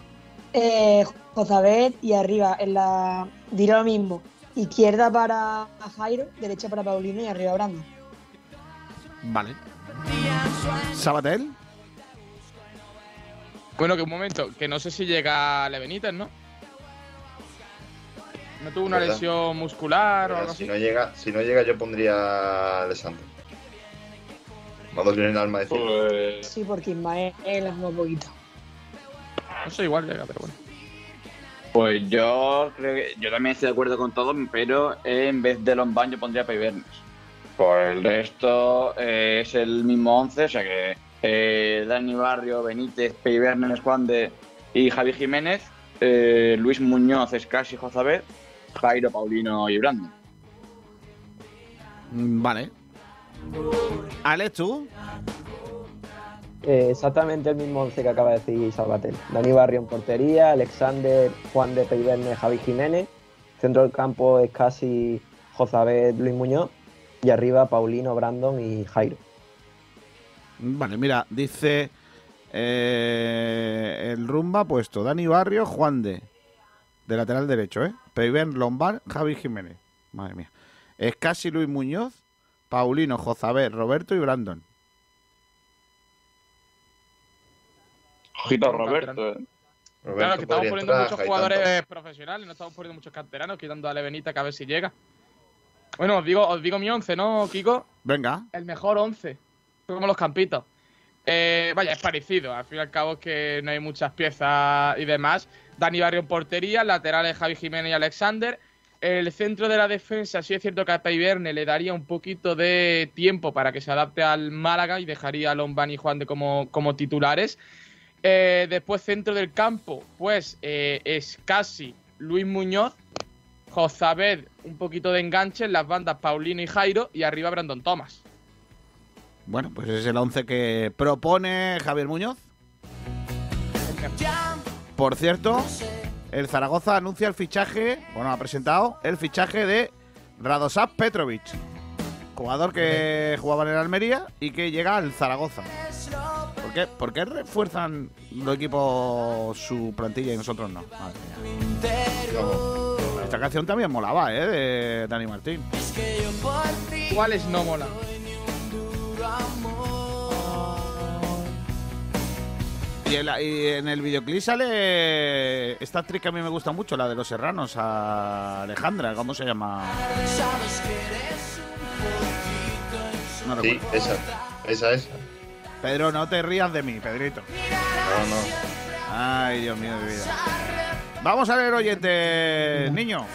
eh, Jozabet y arriba en la diré lo mismo. Izquierda para Jairo, derecha para Paulino y arriba Brando. Vale. Sabatel. Bueno, que un momento, que no sé si llega Le Benítez, ¿no? ¿No tuvo una ¿Verdad? lesión muscular o algo si así? no llega, si no llega yo pondría a Alessandro. Me ha dolido en el alma decir. Pues, Sí, porque Ismael es un poquito. No sé, igual llega, pero bueno. Pues yo creo que yo también estoy de acuerdo con todo, pero en vez de Lombán yo pondría Peibernes. Por el resto eh, es el mismo 11, o sea que eh, Dani Barrio, Benítez, Peibernes, Juan de y Javi Jiménez, eh, Luis Muñoz, Escasi, Jozabet, Jairo, Paulino y Brandon. Vale. Alex, tú. Eh, exactamente el mismo once que acaba de decir Salvatel. Dani Barrio en portería, Alexander, Juan de Peiverne, Javi Jiménez. Centro del campo es casi Luis Muñoz. Y arriba Paulino, Brandon y Jairo. Vale, mira, dice eh, el rumba puesto Dani Barrio, Juan de, de lateral derecho, ¿eh? Peiben, Lombard, Javi Jiménez. Madre mía. Es casi Luis Muñoz, Paulino, Jozabet, Roberto y Brandon. Ojito Roberto. eh. Claro, que estamos poniendo entrar, muchos jugadores también. profesionales, no estamos poniendo muchos canteranos, quitando a Le Benítez que a ver si llega. Bueno, os digo, os digo mi once, ¿no, Kiko? Venga. El mejor once. Como los campitos. Eh, vaya, es parecido. Al fin y al cabo es que no hay muchas piezas y demás. Dani Barrio en portería, laterales Javi Jiménez y Alexander. El centro de la defensa, sí es cierto que a Peiverne le daría un poquito de tiempo para que se adapte al Málaga y dejaría a Lombán y Juan de como, como titulares. Eh, después, centro del campo, pues eh, es casi Luis Muñoz, Jozabed, un poquito de enganche en las bandas Paulino y Jairo y arriba Brandon Thomas. Bueno, pues ese es el 11 que propone Javier Muñoz. Por cierto, el Zaragoza anuncia el fichaje, bueno, ha presentado el fichaje de Radosap Petrovic, jugador que jugaba en el Almería y que llega al Zaragoza. ¿Por qué, por qué refuerzan los equipos su plantilla y nosotros no? Madre mía. Esta canción también molaba, ¿eh? De Dani Martín. ¿Cuáles no mola? Y, en la- y en el videoclip sale esta actriz que a mí me gusta mucho, la de los serranos, a Alejandra, ¿cómo se llama? No Sí, esa. Esa, esa. Pedro, no te rías de mí, Pedrito. No, no. Ay, Dios mío de vida. Vamos a ver, oyente, niño.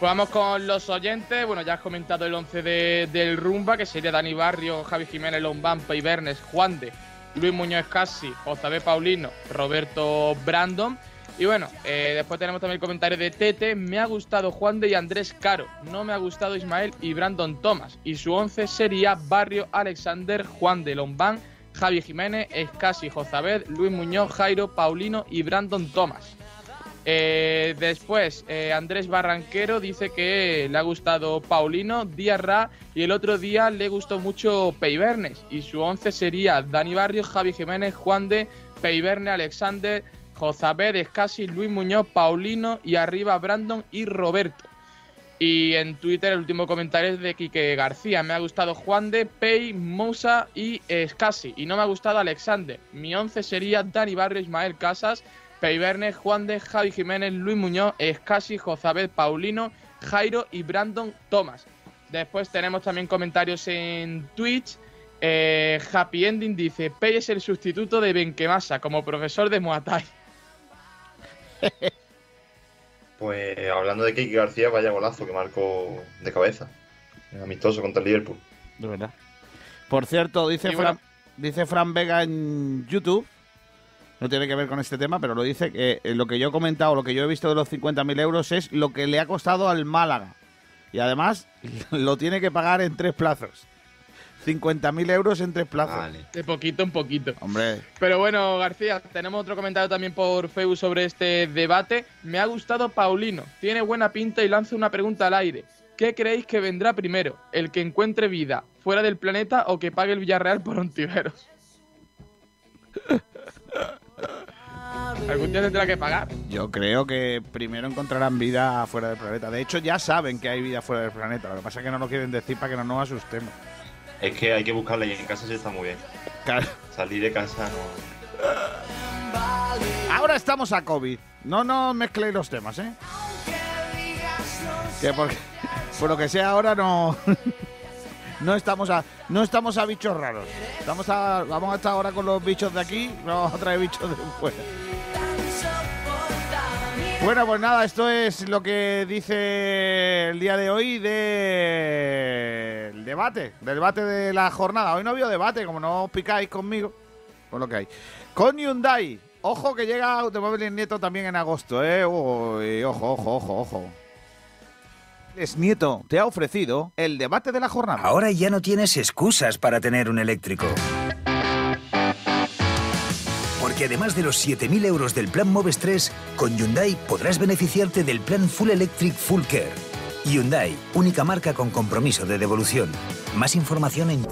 Pues vamos con los oyentes. Bueno, ya has comentado el 11 de- del Rumba, que sería Dani Barrio, Javi Jiménez, Lombán, Peibernes, Juan de, Luis Muñoz Casi, José Paulino, Roberto Brandon. Y bueno, eh, después tenemos también el comentario de Tete. Me ha gustado Juan de y Andrés Caro. No me ha gustado Ismael y Brandon Thomas. Y su 11 sería Barrio, Alexander, Juan de Lombán, Javi Jiménez, Escasi, Jozabed, Luis Muñoz, Jairo, Paulino y Brandon Thomas. Eh, después, eh, Andrés Barranquero dice que le ha gustado Paulino, Díaz Ra y el otro día le gustó mucho Peibernes. Y su 11 sería Dani Barrios, Javi Jiménez, Juan de, Peiverne, Alexander, Jozabed, Escasi, Luis Muñoz, Paulino y arriba Brandon y Roberto. Y en Twitter el último comentario es de Quique García. Me ha gustado Juan de, Pei, Mousa y Escasi. Y no me ha gustado Alexander. Mi 11 sería Dani Barrio, Ismael Casas, Peibernes, Juan de, Javi Jiménez, Luis Muñoz, Escasi, Jozabed, Paulino, Jairo y Brandon Thomas. Después tenemos también comentarios en Twitch. Eh, Happy Ending dice: Pei es el sustituto de Benquemasa como profesor de Muay Thai. Pues hablando de Kiki García, vaya golazo que marcó de cabeza. Amistoso contra el Liverpool. De verdad. Por cierto, dice, Fran, dice Fran Vega en YouTube, no tiene que ver con este tema, pero lo dice que eh, lo que yo he comentado, lo que yo he visto de los 50.000 euros es lo que le ha costado al Málaga. Y además lo tiene que pagar en tres plazos. 50.000 euros en tres plazos. De poquito en poquito. Hombre, Pero bueno, García, tenemos otro comentario también por Facebook sobre este debate. Me ha gustado Paulino, tiene buena pinta y lanza una pregunta al aire. ¿Qué creéis que vendrá primero? ¿El que encuentre vida fuera del planeta o que pague el Villarreal por Ontiveros? Algún día tendrá que pagar. Yo creo que primero encontrarán vida fuera del planeta. De hecho, ya saben que hay vida fuera del planeta. Lo que pasa es que no lo quieren decir para que no nos asustemos. Es que hay que buscarla y en casa sí está muy bien. Claro. Salir de casa no. Ahora estamos a COVID. No nos mezcléis los temas, ¿eh? Que porque, por lo que sea ahora no. No estamos a, no estamos a bichos raros. Estamos a, vamos a estar ahora con los bichos de aquí, no vamos a traer bichos de fuera. Bueno, pues nada, esto es lo que dice el día de hoy debate, debate de la jornada. Hoy no ha habido debate, como no os picáis conmigo, con lo que hay. Con Hyundai, ojo que llega Automóviles Nieto también en agosto, ¿eh? Ojo, ojo, ojo, ojo. Es Nieto te ha ofrecido el debate de la jornada. Ahora ya no tienes excusas para tener un eléctrico. Porque además de los 7.000 euros del plan Moves 3, con Hyundai podrás beneficiarte del plan Full Electric Full Care. Hyundai, única marca con compromiso de devolución. Más información en...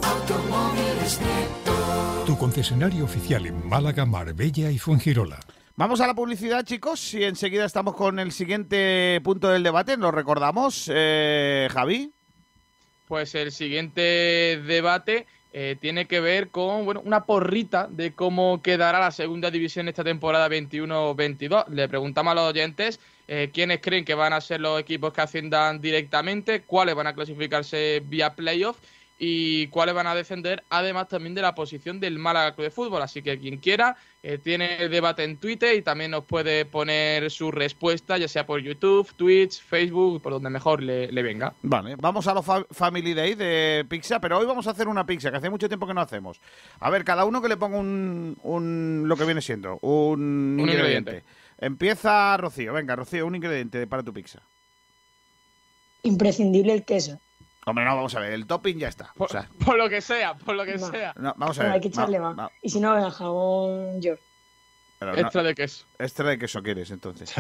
Tu concesionario oficial en Málaga, Marbella y Fuengirola. Vamos a la publicidad, chicos, y enseguida estamos con el siguiente punto del debate. Lo recordamos, eh, Javi. Pues el siguiente debate eh, tiene que ver con bueno, una porrita de cómo quedará la segunda división esta temporada 21-22. Le preguntamos a los oyentes eh, quiénes creen que van a ser los equipos que asciendan directamente, cuáles van a clasificarse vía playoff y cuáles van a descender, además también de la posición del Málaga Club de Fútbol. Así que quien quiera eh, tiene el debate en Twitter y también nos puede poner su respuesta, ya sea por YouTube, Twitch, Facebook, por donde mejor le, le venga. Vale, vamos a los fa- Family Day de pizza, pero hoy vamos a hacer una pizza, que hace mucho tiempo que no hacemos. A ver, cada uno que le ponga un, un- lo que viene siendo, un, Un ingrediente. Empieza Rocío, venga, Rocío, un ingrediente para tu pizza. Imprescindible el queso. Hombre, no, vamos a ver, el topping ya está. O sea, Por lo que sea, por lo que sea. no, vamos a Pero ver. hay que echarle va- más. va- Y si no, venga, jabón yo. pero no- Extra de queso. extra de queso quieres, entonces.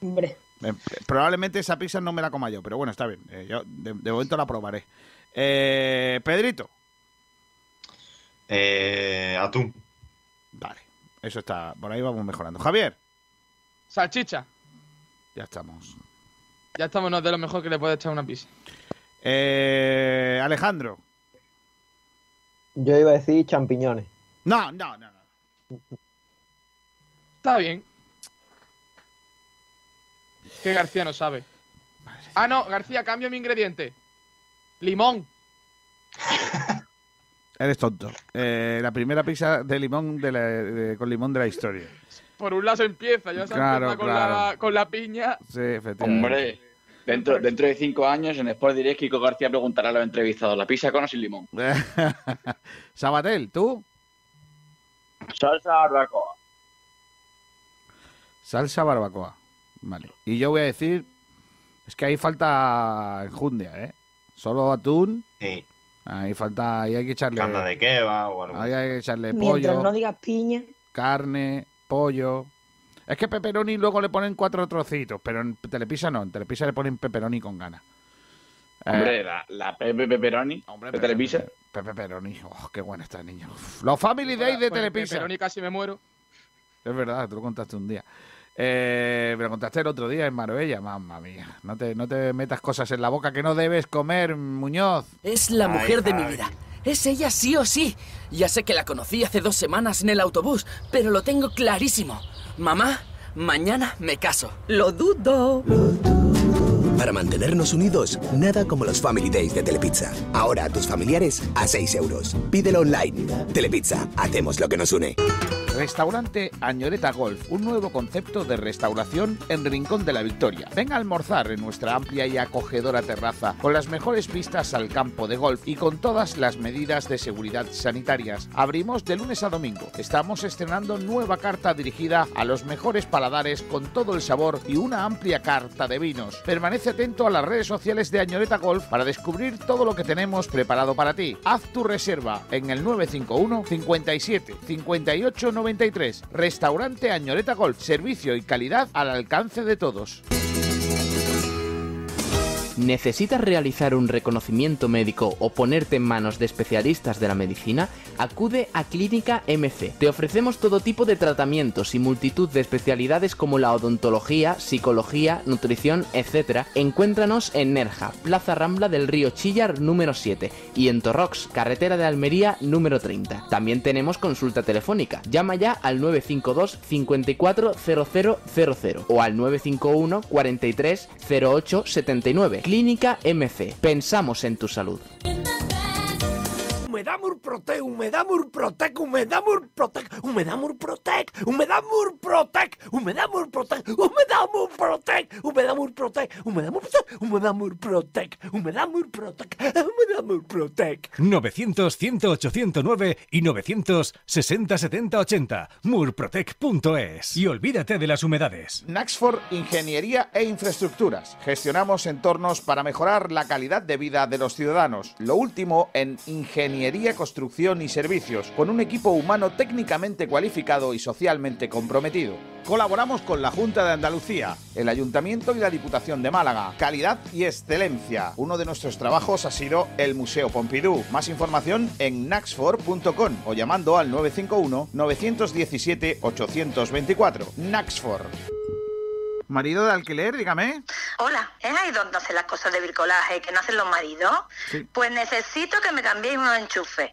Hombre. Eh, Probablemente esa pizza no me la coma yo, pero bueno, está bien. eh, yo de, de momento la probaré. Eh, Pedrito. Eh, atún. Vale, eso está. Por ahí vamos mejorando. Javier, Salchicha. ya estamos. Ya estamos no, de lo mejor que le puede echar una pizza. Eh, Alejandro. Yo iba a decir champiñones. No, no, no. no. Está bien. Que García no sabe. Ah, no, García, cambio mi ingrediente. Limón. Eres tonto. Eh, la primera pizza de limón de la- de- con limón de la historia. Por un lado se empieza, ya se Claro, empieza con, claro. la, con la piña. Sí, efectivamente. Hombre, dentro, dentro de cinco años en Sport Direct, Kiko García preguntará a los entrevistados: ¿la pizza con o sin limón? Sabatel, ¿tú? Salsa barbacoa. Salsa barbacoa. Vale. Y yo voy a decir. Es que ahí falta enjundia, ¿eh? Solo atún. Sí. Ahí falta. Ahí hay que echarle. Carne de kebab o algo. Ahí hay que echarle Mientras pollo, no digas piña, carne, pollo. Es que pepperoni luego le ponen cuatro trocitos, pero en Telepisa no. En Telepisa le ponen pepperoni con ganas. Eh, Hombre, la, la Pepe Pepperoni de Televisa. Pepe Pepperoni. Oh, qué bueno está el niño. Los Family Days de Telepisa. pepperoni casi me muero. Es verdad, tú lo contaste un día. Eh, me lo contaste el otro día en Marbella, mamma mía. No te, no te metas cosas en la boca que no debes comer, Muñoz. Es la mujer de mi vida. Es ella sí o sí. Ya sé que la conocí hace dos semanas en el autobús, pero lo tengo clarísimo. Mamá, mañana me caso. Lo dudo. Para mantenernos unidos, nada como los Family Days de Telepizza. Ahora a tus familiares a 6 euros. Pídelo online. Telepizza, hacemos lo que nos une. Restaurante Añoreta Golf, un nuevo concepto de restauración en Rincón de la Victoria. Ven a almorzar en nuestra amplia y acogedora terraza, con las mejores vistas al campo de golf y con todas las medidas de seguridad sanitarias. Abrimos de lunes a domingo. Estamos estrenando nueva carta dirigida a los mejores paladares con todo el sabor y una amplia carta de vinos. Permanece atento a las redes sociales de Añoreta Golf para descubrir todo lo que tenemos preparado para ti. Haz tu reserva en el 951 57 58 93. Restaurante Añoreta Golf. Servicio y calidad al alcance de todos. ¿Necesitas realizar un reconocimiento médico o ponerte en manos de especialistas de la medicina? Acude a Clínica MC. Te ofrecemos todo tipo de tratamientos y multitud de especialidades como la odontología, psicología, nutrición, etc. Encuéntranos en Nerja, Plaza Rambla del Río Chillar número 7 y en Torrox, carretera de Almería número 30. También tenemos consulta telefónica. Llama ya al 952 54 0000 o al 951 43 08 79. Clínica MC. Pensamos en tu salud. Humedad Murprotec, Humedad Murprotec, Humedad Murprotec, Humedad Murprotec, Humedad Murprotec, Humedad Murprotec, Humedad Murprotec, Humedad Murprotec, Humedad Murprotec, Humedad Murprotec, Humedad Murprotec, Humedad Murprotec. 900 108 109 y 900 60 70 80 murprotec.es y olvídate de las humedades. Naxford Ingeniería e Infraestructuras. Gestionamos entornos para mejorar la calidad de vida de los ciudadanos. Lo último en ingeniería, construcción y servicios, con un equipo humano técnicamente cualificado y socialmente comprometido. Colaboramos con la Junta de Andalucía, el Ayuntamiento y la Diputación de Málaga. Calidad y excelencia. Uno de nuestros trabajos ha sido el Museo Pompidou. Más información en naxfor.com o llamando al 951 917 824. Naxfor. Marido de alquiler, dígame. Hola, ¿es ahí donde hacen las cosas de bricolaje que no hacen los maridos? Sí. Pues necesito que me cambiéis unos enchufes.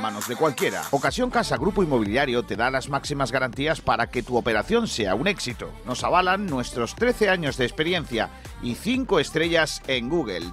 manos de cualquiera. Ocasión Casa Grupo Inmobiliario te da las máximas garantías para que tu operación sea un éxito. Nos avalan nuestros 13 años de experiencia y 5 estrellas en Google.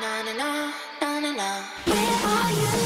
na na na na na. Where are you?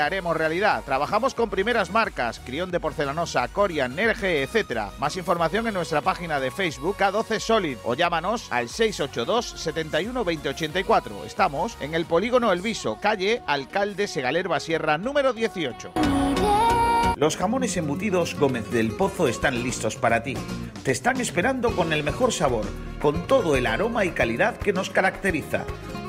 haremos realidad. Trabajamos con primeras marcas, Crión de Porcelanosa, Corian, Nerge, etc. Más información en nuestra página de Facebook K12 Solid o llámanos al 682 71 2084. Estamos en el Polígono El Viso, calle Alcalde Segalerba Sierra, número 18. Los jamones embutidos Gómez del Pozo están listos para ti. Te están esperando con el mejor sabor, con todo el aroma y calidad que nos caracteriza.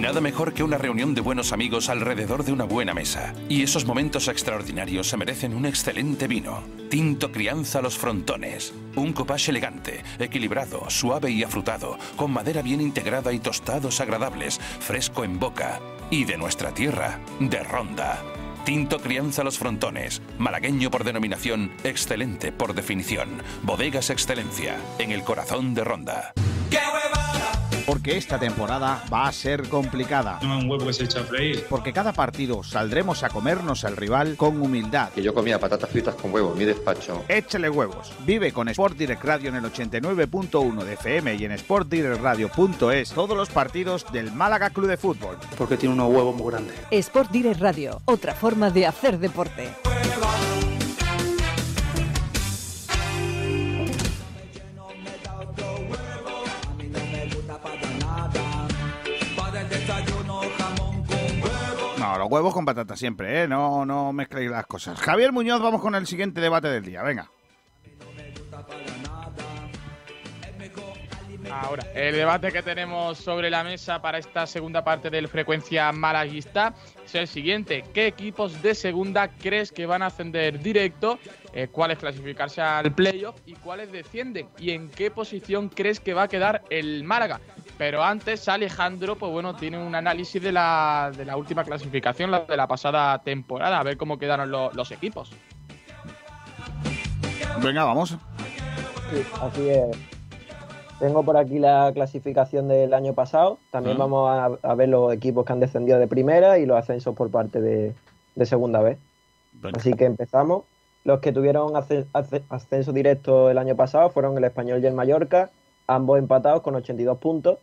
Nada mejor que una reunión de buenos amigos alrededor de una buena mesa. Y esos momentos extraordinarios se merecen un excelente vino. Tinto Crianza Los Frontones. Un copage elegante, equilibrado, suave y afrutado, con madera bien integrada y tostados agradables, fresco en boca. Y de nuestra tierra, de Ronda. Tinto Crianza Los Frontones, malagueño por denominación, excelente por definición. Bodegas Excelencia, en el corazón de Ronda. Porque esta temporada va a ser complicada. No un huevo que se echa a freír. Porque cada partido saldremos a comernos al rival con humildad. Que yo comía patatas fritas con huevo en mi despacho. Échale huevos. Vive con Sport Direct Radio en el 89.1 de FM y en sportdirectradio.es todos los partidos del Málaga Club de Fútbol. Porque tiene unos huevos muy grandes. Sport Direct Radio, otra forma de hacer deporte. Huevos con patata siempre, ¿eh? No, no mezcléis las cosas. Javier Muñoz, vamos con el siguiente debate del día. Venga. Ahora, el debate que tenemos sobre la mesa para esta segunda parte del Frecuencia Malaguista es el siguiente. ¿Qué equipos de segunda crees que van a ascender directo? Eh, ¿Cuáles clasificarse al playoff? ¿Y cuáles descienden? ¿Y en qué posición crees que va a quedar el Málaga? Pero antes, Alejandro, pues bueno, tiene un análisis de la, de la última clasificación, la de la pasada temporada, a ver cómo quedaron lo- los equipos. Venga, vamos. Sí, así es. Tengo por aquí la clasificación del año pasado. También Ah. vamos a, a ver los equipos que han descendido de primera y los ascensos por parte de, de segunda vez. Así que empezamos. Los que tuvieron asce- asce- ascenso directo el año pasado fueron el Español y el Mallorca, ambos empatados con 82 puntos.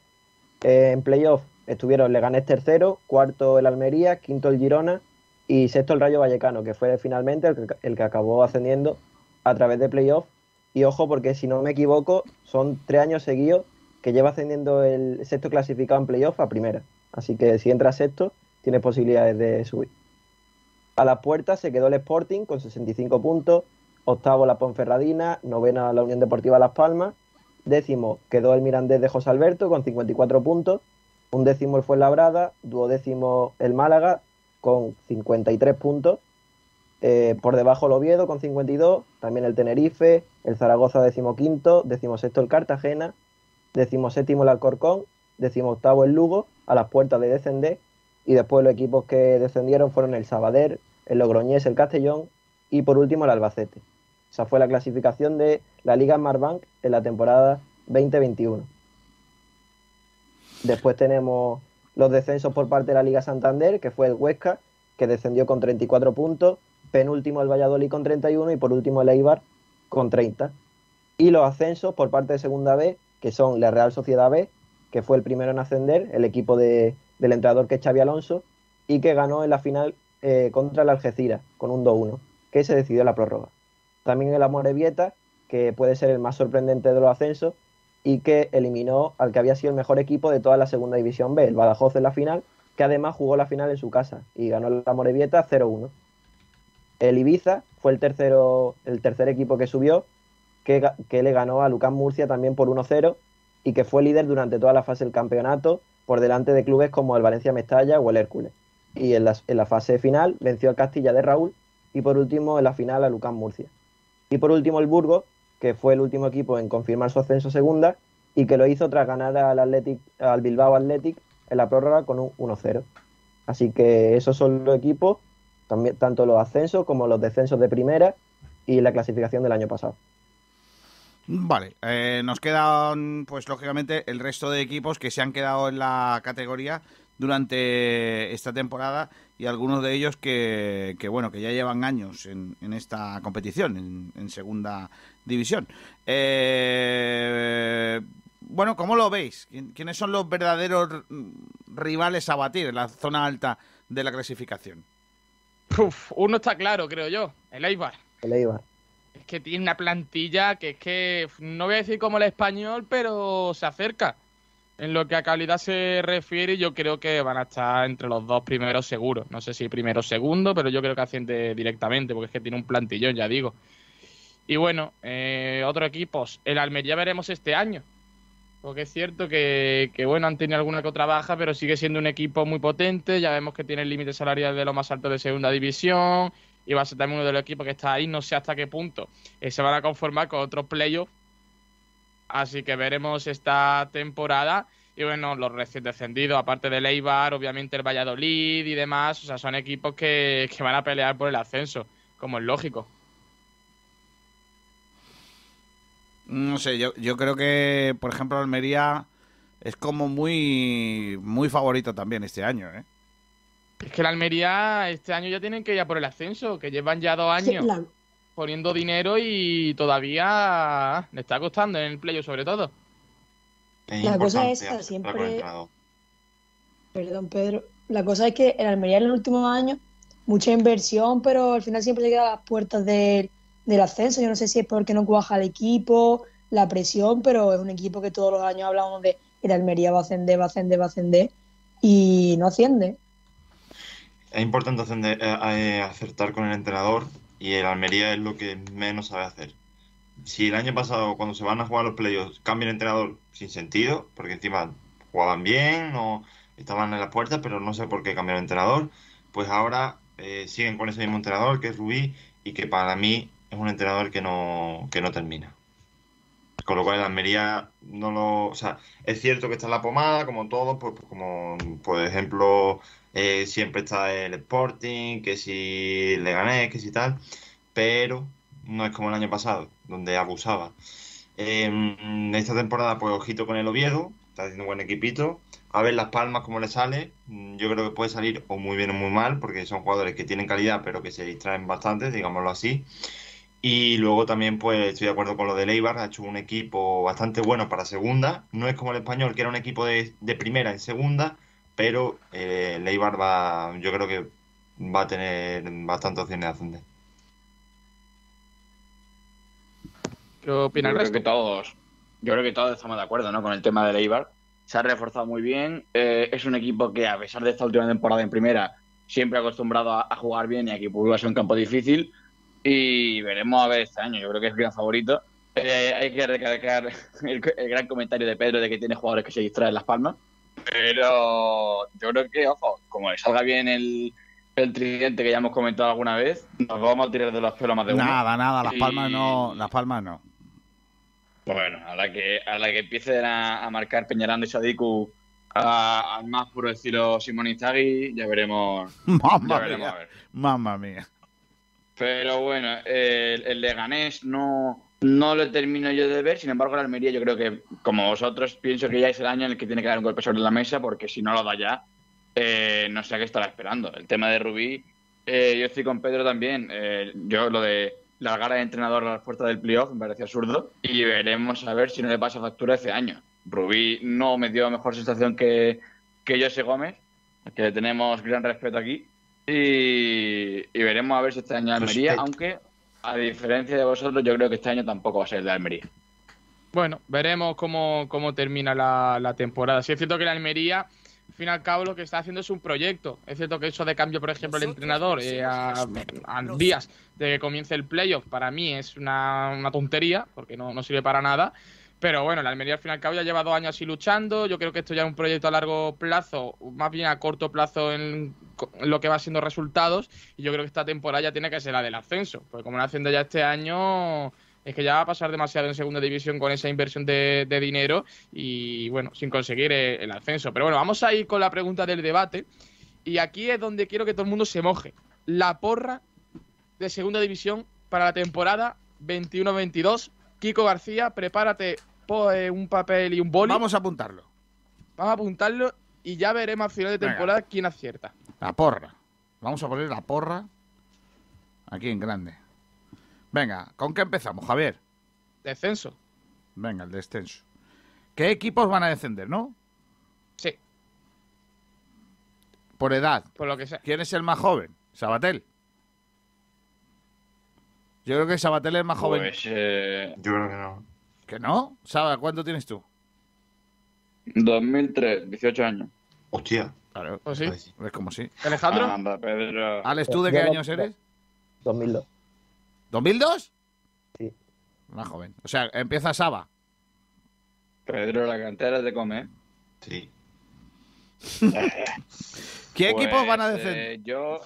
Eh, en playoff estuvieron Leganés tercero, cuarto el Almería, quinto el Girona y sexto el Rayo Vallecano, que fue finalmente el que, el que acabó ascendiendo a través de playoff. Y ojo, porque si no me equivoco, son tres años seguidos que lleva ascendiendo el sexto clasificado en playoff a primera. Así que si entra sexto, tiene posibilidades de subir. A las puertas se quedó el Sporting con 65 puntos, octavo la Ponferradina, novena la Unión Deportiva Las Palmas, décimo quedó el Mirandés de José Alberto con 54 puntos, un décimo el Fuenlabrada, duodécimo el Málaga con 53 puntos, eh, por debajo el Oviedo con 52, también el Tenerife, el Zaragoza decimoquinto, decimosexto el Cartagena, decimoséptimo el Alcorcón, decimoctavo el Lugo, a las puertas de descender, y después los equipos que descendieron fueron el Sabader, el Logroñés, el Castellón y por último el Albacete. Esa fue la clasificación de la Liga Marbank en la temporada 2021. Después tenemos los descensos por parte de la Liga Santander, que fue el Huesca, que descendió con 34 puntos, penúltimo el Valladolid con 31 y por último el Eibar con 30. Y los ascensos por parte de Segunda B, que son la Real Sociedad B, que fue el primero en ascender, el equipo de- del entrenador que es Xavi Alonso, y que ganó en la final eh, contra el Algeciras con un 2-1, que se decidió la prórroga. También el Amorebieta, que puede ser el más sorprendente de los ascensos, y que eliminó al que había sido el mejor equipo de toda la segunda división B, el Badajoz en la final, que además jugó la final en su casa y ganó el Amorebieta 0-1. El Ibiza fue el, tercero, el tercer equipo que subió, que, le ganó a Lucán Murcia también por 1-0 y que fue líder durante toda la fase del campeonato por delante de clubes como el Valencia Mestalla o el Hércules. Y en la, fase final venció al Castilla de Raúl y por último en la final a Lucán Murcia. Y por último el Burgos, que fue el último equipo en confirmar su ascenso a segunda y que lo hizo tras ganar al, Athletic, al Bilbao Athletic en la prórroga con un 1-0. Así que esos son los equipos, también, tanto los ascensos como los descensos de primera y la clasificación del año pasado. Vale, eh, nos quedan, pues lógicamente, el resto de equipos que se han quedado en la categoría durante esta temporada y algunos de ellos que, que, bueno, que ya llevan años en, en esta competición, en, segunda división. Eh, bueno, ¿cómo lo veis? ¿Quién- ¿Quiénes son los verdaderos rivales a batir en la zona alta de la clasificación? Uf, uno está claro, creo yo, el Eibar. El Eibar. Es que tiene una plantilla que es que, no voy a decir como el español, pero se acerca. En lo que a calidad se refiere, yo creo que van a estar entre los dos primeros seguros. No sé si primero o segundo, pero yo creo que asciende directamente, porque es que tiene un plantillón, ya digo. Y bueno, eh, otros equipos. El Almería veremos este año. Porque es cierto que, que, bueno, han tenido alguna que otra baja, pero sigue siendo un equipo muy potente. Ya vemos que tiene el límite salarial de lo más alto de segunda división. Y va a ser también uno de los equipos que está ahí. No sé hasta qué punto eh, se van a conformar con otros playoffs. Así que veremos esta temporada. Y bueno, los recién descendidos, aparte del Eibar, obviamente el Valladolid y demás. O sea, son equipos que, que van a pelear por el ascenso, como es lógico. No sé, yo, yo creo que, por ejemplo, Almería es como muy, muy favorito también este año, ¿eh? Es que la Almería este año ya tienen que ir a por el ascenso, que llevan ya dos años la- poniendo dinero y todavía le está costando en el playo sobre todo. La cosa es esa, siempre. Perdón, Pedro. La cosa es que en Almería en los últimos años, mucha inversión, pero al final siempre se queda a las puertas del, del ascenso. Yo no sé si es porque no cuaja el equipo, la presión, pero es un equipo que todos los años hablamos de el Almería va a ascender, va a ascender, va a ascender, y no asciende. Es importante ascender- eh, eh, acertar con el entrenador y el Almería es lo que menos sabe hacer. Si el año pasado, cuando se van a jugar los playoffs, cambia el entrenador sin sentido, porque encima jugaban bien, no estaban en las puertas, pero no sé por qué cambiaron el entrenador, pues ahora eh, siguen con ese mismo entrenador, que es Rubí, y que para mí es un entrenador que no, que no termina. Con lo cual el Almería no lo... O sea, es cierto que está en la pomada, como todo, pues, pues como por ejemplo eh, siempre está el Sporting, que si le gané, que si tal, pero no es como el año pasado, donde abusaba. Eh, esta temporada, pues ojito con el Oviedo, está haciendo un buen equipito. A ver Las Palmas cómo le sale. Yo creo que puede salir o muy bien o muy mal, porque son jugadores que tienen calidad, pero que se distraen bastante, digámoslo así. Y luego también, pues estoy de acuerdo con lo de Eibar, ha hecho un equipo bastante bueno para segunda. No es como el español, que era un equipo de, de primera en segunda, pero eh, el Eibar va, yo creo que va a tener bastante opciones de ascender. ¿Qué opina el yo creo que todos, yo creo que todos estamos de acuerdo, ¿no? Con el tema del Eibar. Se ha reforzado muy bien. eh, es un equipo que, a pesar de esta última temporada en primera, siempre ha acostumbrado a, a jugar bien y aquí iba a ser un campo difícil. Y veremos a ver este año. Yo creo que es el gran favorito. Eh, hay que recalcar el, el gran comentario de Pedro de que tiene jugadores que se distraen las palmas. Pero yo creo que, ojo, como le salga bien el, el tridente que ya hemos comentado alguna vez, nos vamos a tirar de los pelos más de uno. Nada, nada, Las Y- Palmas no, Las Palmas no. Bueno, a la que, a la que empiecen a, a marcar Peñaranda y Sadiku al más puro estilo Simón Inzaghi, ya veremos. Mamma ya veremos mía. a ver. Mamma mía. Pero bueno, el, el Leganés no, no lo termino yo de ver. Sin embargo, la Almería, yo creo que, como vosotros, pienso que ya es el año en el que tiene que dar un golpe sobre la mesa, porque si no lo da ya, eh, no sé a qué estará esperando. El tema de Rubí, eh, yo estoy con Pedro también. Eh, yo lo de largar al entrenador a las puertas del playoff me parece absurdo. Y veremos a ver si no le pasa factura este año. Rubí no me dio mejor sensación que, que José Gómez, que tenemos gran respeto aquí. Y, y veremos a ver si este año Almería, Respeto. aunque a diferencia de vosotros, yo creo que este año tampoco va a ser el de Almería. Bueno, veremos cómo, cómo termina la, la temporada. Sí es cierto que la Almería, al fin y al cabo, lo que está haciendo es un proyecto. Es cierto que eso de cambio, por ejemplo, el entrenador eh, a, a días de que comience el playoff, para mí es una, una tontería, porque no, no sirve para nada. Pero bueno, la Almería al fin y al cabo ya lleva dos años así luchando. Yo creo que esto ya es un proyecto a largo plazo, más bien a corto plazo en, lo que va siendo resultados. Y yo creo que esta temporada ya tiene que ser la del ascenso. Porque como no haciendo ya este año, es que ya va a pasar demasiado en segunda división con esa inversión de, de dinero y bueno, sin conseguir el, el ascenso. Pero bueno, vamos a ir con la pregunta del debate. Y aquí es donde quiero que todo el mundo se moje. La porra de segunda división para la temporada 21-22. Kiko García, prepárate eh, un papel y un boli. Vamos a apuntarlo. Vamos a apuntarlo y ya veremos al final de Venga. temporada quién acierta. La porra. Vamos a poner la porra aquí en grande. Venga, ¿con qué empezamos, Javier? Descenso. Venga, el descenso. ¿Qué equipos van a descender, no? Sí. Por edad. Por lo que sea. ¿Quién es el más joven? Sabatel. Yo creo que Sabatel es más joven. Pues eh, Yo creo que no. ¿Que no? Saba, ¿cuánto tienes tú? 2003, 18 años. Hostia. Claro. Pues sí. Es como sí. ¿Alejandro? Anda, Pedro. Alex, ¿tú de qué años eres? 2002. ¿2002? Sí. Más joven. O sea, empieza Saba. Pedro, la cantera es de comer. Sí. ¿Qué Pues, equipos van a eh, descender? yo,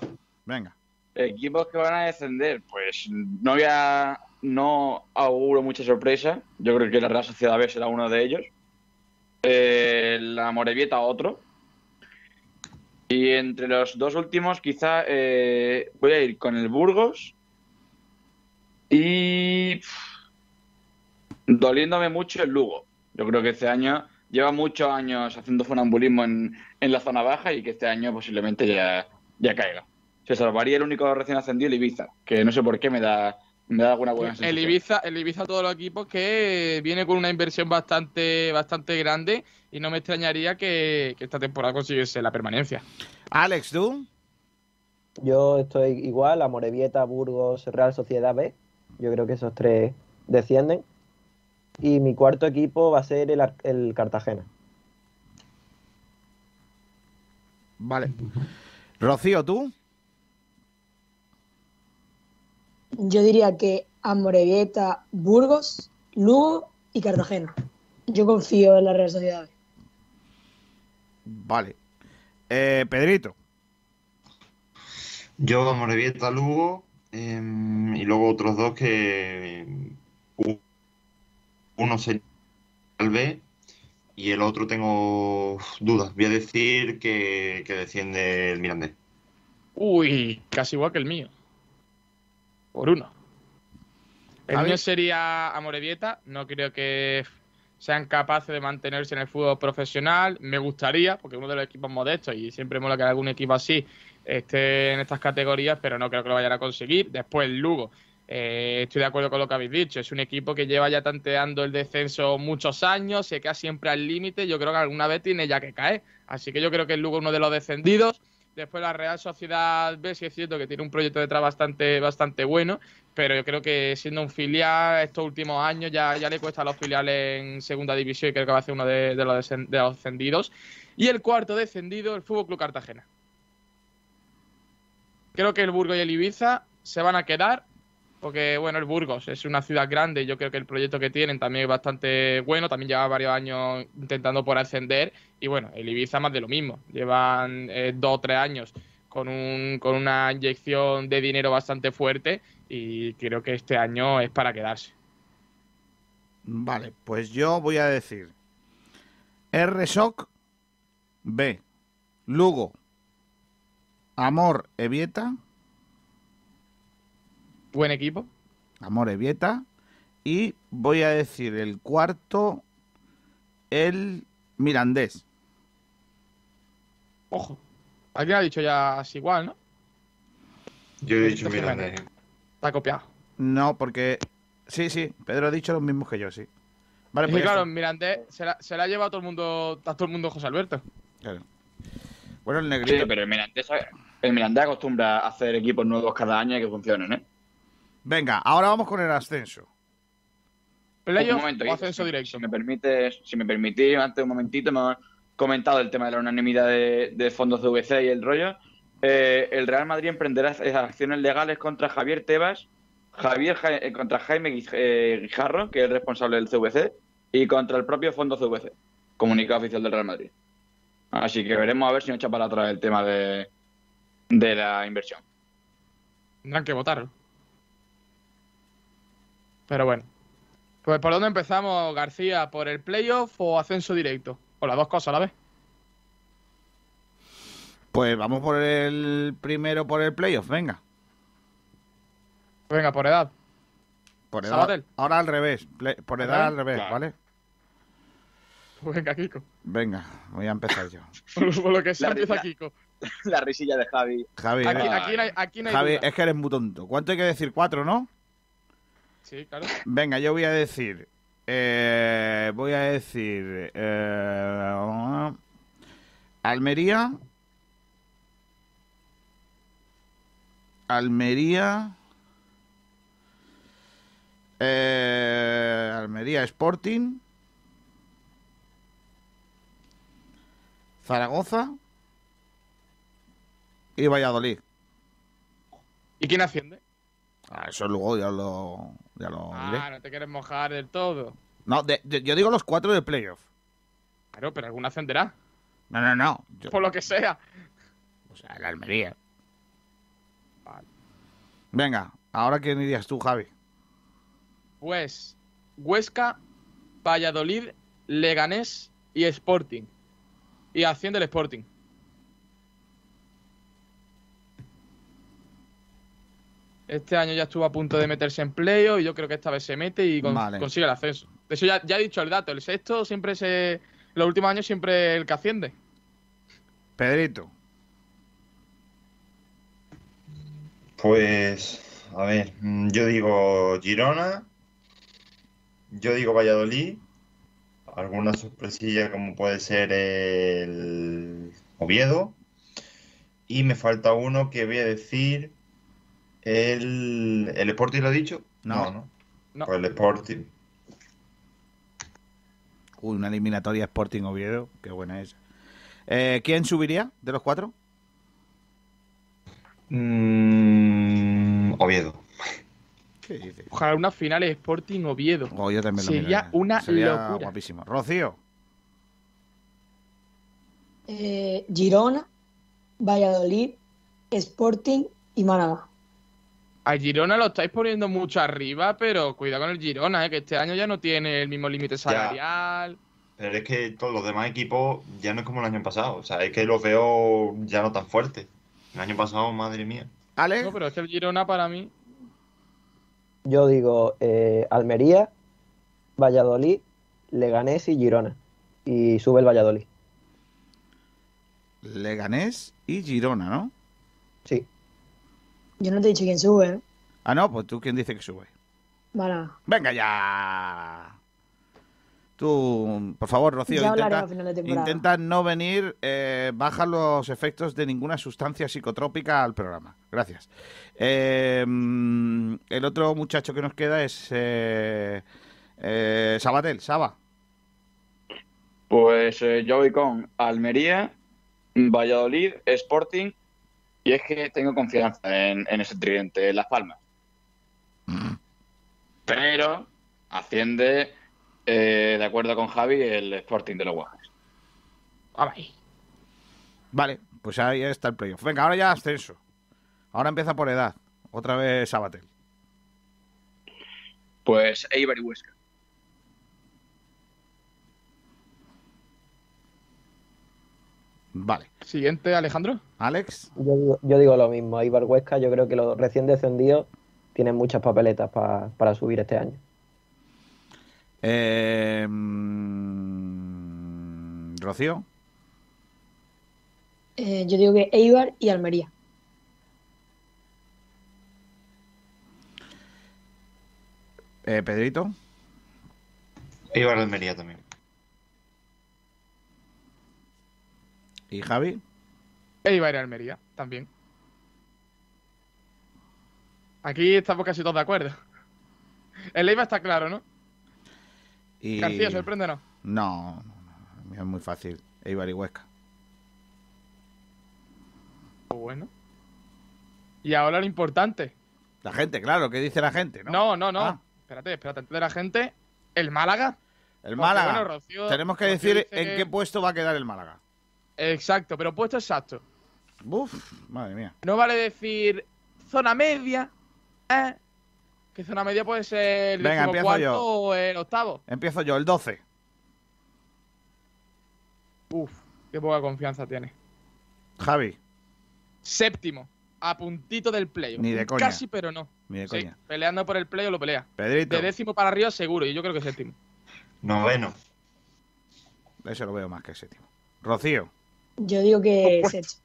Venga. equipos que van a descender, pues no voy a, no auguro mucha sorpresa. Yo creo que la Real Sociedad B será uno de ellos. Eh, la Morevieta otro. Y entre los dos últimos, quizá eh, voy a ir con el Burgos. Y doliéndome mucho el Lugo. Yo creo que este año lleva muchos años haciendo funambulismo en, en la zona baja y que este año posiblemente ya, ya caiga. Se salvaría el único recién ascendido, el Ibiza, que no sé por qué me da, me da alguna buena El sensación. Ibiza, el Ibiza todos los equipos que viene con una inversión bastante, bastante grande y no me extrañaría que, que esta temporada consiguiese la permanencia. Alex, ¿tú? Yo estoy igual, Amorebieta, Burgos, Real Sociedad B. Yo creo que esos tres descienden. Y mi cuarto equipo va a ser el, el Cartagena. Vale. Rocío, ¿tú? Yo diría que Amorebieta, Burgos, Lugo y Cartagena. Yo confío en la Real Sociedad. Vale. Eh, Pedrito. Yo, Morevieta, Lugo, em, y luego otros dos que uno sería el B y el otro tengo dudas. Voy a decir que, que desciende el Mirandés. Uy, casi igual que el mío. Por uno. El mío sería Amorebieta. No creo que sean capaces de mantenerse en el fútbol profesional. Me gustaría, porque uno de los equipos modestos y siempre mola que algún equipo así esté en estas categorías, pero no creo que lo vayan a conseguir. Después, el Lugo. Eh, estoy de acuerdo con lo que habéis dicho. Es un equipo que lleva ya tanteando el descenso muchos años, se queda siempre al límite. Yo creo que alguna vez tiene ya que caer. Así que yo creo que el Lugo es uno de los descendidos. Después la Real Sociedad B, sí es cierto que tiene un proyecto detrás bastante, bastante bueno, pero yo creo que siendo un filial estos últimos años ya, ya le cuesta a los filiales en segunda división y creo que va a ser uno de, los, de los descendidos. Y el cuarto descendido, el Fútbol Club Cartagena. Creo que el Burgos y el Ibiza se van a quedar, porque bueno, el Burgos es una ciudad grande yo creo que el proyecto que tienen también es bastante bueno, también lleva varios años intentando por ascender y bueno, el Ibiza más de lo mismo, llevan eh, dos o tres años con, un, con una inyección de dinero bastante fuerte y creo que este año es para quedarse. Vale, pues yo voy a decir R-Shock B. Lugo. Amor Evieta. Buen equipo. Amor Evieta. Y voy a decir el cuarto, el Mirandés. Ojo. Alguien ha dicho ya así igual, ¿no? Yo he dicho es Mirandés. Está copiado. No, porque... Sí, sí, Pedro ha dicho los mismos que yo, sí. Vale, Es pues claro. Mirandés se la, se la ha llevado a todo el mundo, a todo el mundo José Alberto. Claro. Bueno, el Sí, negrito... pero el Mirandés, el Mirandés acostumbra a hacer equipos nuevos cada año y que funcionen, ¿eh? Venga, ahora vamos con el ascenso. ¿Playoff Un momento, o ascenso si- directo? Si me permites, si me permitís, antes un momentito, hemos comentado el tema de la unanimidad de, de fondos de VC y el rollo. Eh, el Real Madrid emprenderá acciones legales contra Javier Tebas, Javier Ja- eh, contra Jaime eh, Guijarro, que es el responsable del CVC, y contra el propio fondo CVC, comunicado oficial del Real Madrid. Así que veremos a ver si no echa para atrás el tema de, de la inversión. Tendrán que votarlo. Pero bueno. Pues ¿por dónde empezamos, García? ¿Por el playoff o ascenso directo? O las dos cosas a la vez. Pues vamos por el primero, por el playoff, venga. Venga, por edad. Por edad. Sabatel. Ahora al revés. Por ¿Al edad al revés? Claro. ¿vale? Venga, Kiko. Venga, voy a empezar yo. Por, lo que sea, La empieza. Kiko. La risilla de Javi. Javi, Aquí, aquí no hay, aquí no hay Javi, duda. es que eres muy tonto. ¿Cuánto hay que decir? Cuatro, ¿no? Sí, claro. Venga, yo voy a decir. eh, voy a decir. eh, Almería. Almería. Eh, Almería Sporting. Zaragoza. Y Valladolid. ¿Y quién asciende? Ah, eso luego ya lo, ya lo diré. Ah, no te quieres mojar del todo. No, de- de- yo digo los cuatro de playoff. Claro, pero alguna ascenderá. No, no, no. Yo- Por lo que sea. o sea, el Almería. Venga, ahora quién dirías tú, Javi. Pues Huesca, Valladolid, Leganés y Sporting. Y asciende el Sporting. Este año ya estuvo a punto de meterse en playoff y yo creo que esta vez se mete y con- Vale. consigue el ascenso. De eso ya, ya he dicho el dato. El sexto siempre se. Los últimos años siempre el que asciende. Pedrito. Pues, a ver, mm, yo digo Girona, yo digo Valladolid, alguna sorpresilla como puede ser el Oviedo, y me falta uno que voy a decir, el, ¿el Sporting lo he dicho? No. no. No. Pues el Sporting. Uy, una eliminatoria Sporting Oviedo. Qué buena esa. Eh, ¿Quién subiría de los cuatro? Mm, Oviedo. ¿Qué dices? Ojalá una final Sporting Oviedo. Oh, yo también lo Sería una Sería locura. guapísimo. Rocío. Eh, Girona, Valladolid, Sporting y Málaga. A Girona lo estáis poniendo mucho arriba, pero cuidado con el Girona, eh, que este año ya no tiene el mismo límite salarial. Pero es que todos los demás equipos ya no es como el año pasado. O sea, es que los veo ya no tan fuertes. El año pasado, madre mía. ¿Ale? No, pero es que el Girona para mí. Yo digo eh, Almería, Valladolid, Leganés y Girona. Y sube el Valladolid. Leganés y Girona, ¿no? Sí. Yo no te he dicho quién sube, ¿eh? Ah, no, pues tú quién dice que sube. Venga ya. Tú, por favor, Rocío, intenta, intenta no venir, eh, baja los efectos de ninguna sustancia psicotrópica al programa. Gracias. Eh, el otro muchacho que nos queda es eh, eh, Sabatel, Saba. Pues eh, yo voy con Almería, Valladolid, Sporting. Y es que tengo confianza en, en ese tridente, Las Palmas. Pero asciende, eh, de acuerdo con Javi, el Sporting de los Guajes. Vale, pues ahí está el playoff. Venga, ahora ya ascenso. Ahora empieza por edad. Otra vez Sabatel. Pues Eibar y Huesca. Vale. Siguiente, Alejandro. Alex. Yo digo, yo digo lo mismo. Ibar Huesca, yo creo que los recién descendidos tienen muchas papeletas pa- para subir este año. Eh, Rocío. Eh, yo digo que Eibar y Almería. Eh, Pedrito. Eibar Almería también. ¿Y Javi? Eibar y Almería, también. Aquí estamos casi todos de acuerdo. El Eibar está claro, ¿no? Y... García, sorpréndenos. No, no, no, es muy fácil. Eibar y Huesca. Pues bueno. Y ahora lo importante. La gente, claro, ¿qué dice la gente? No, No, no, no. Ah. Espérate, espérate. Antes de la gente, el Málaga. El Málaga. bueno, Rocío- Tenemos que Rocío decir en que- qué puesto va a quedar el Málaga. Exacto, pero puesto exacto. Uf, madre mía. No vale decir zona media, ¿eh? Que zona media puede ser el Venga, empiezo cuarto yo. o el octavo. Empiezo yo, el 12. Uf, qué poca confianza tiene. Javi. Séptimo, a puntito del play. Ni de coña. Casi, pero no. Ni de Sí, coña. peleando por el play lo pelea. Pedrito. De décimo para arriba seguro, y yo creo que séptimo. Noveno. Ese lo veo más que séptimo. Rocío. Yo digo que sexto.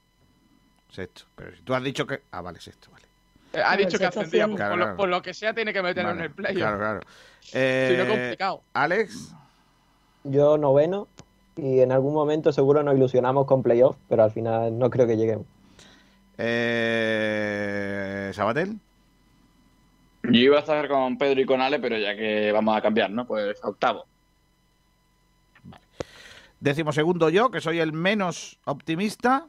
Sexto. Pero si tú has dicho que. Ah, vale, sexto, vale. Eh, ha dicho que ascendía, Claro, por, lo, claro. por lo que sea tiene que meterlo Vale, en el play. Claro, claro. Si no, Eh, complicado. Alex. Yo noveno y en algún momento seguro nos ilusionamos con playoff, pero al final no creo que lleguemos. Eh, Sabatel. Yo iba a estar con Pedro y con Ale, pero ya que vamos a cambiar, ¿no? Pues octavo. Décimo segundo yo, que soy el menos optimista.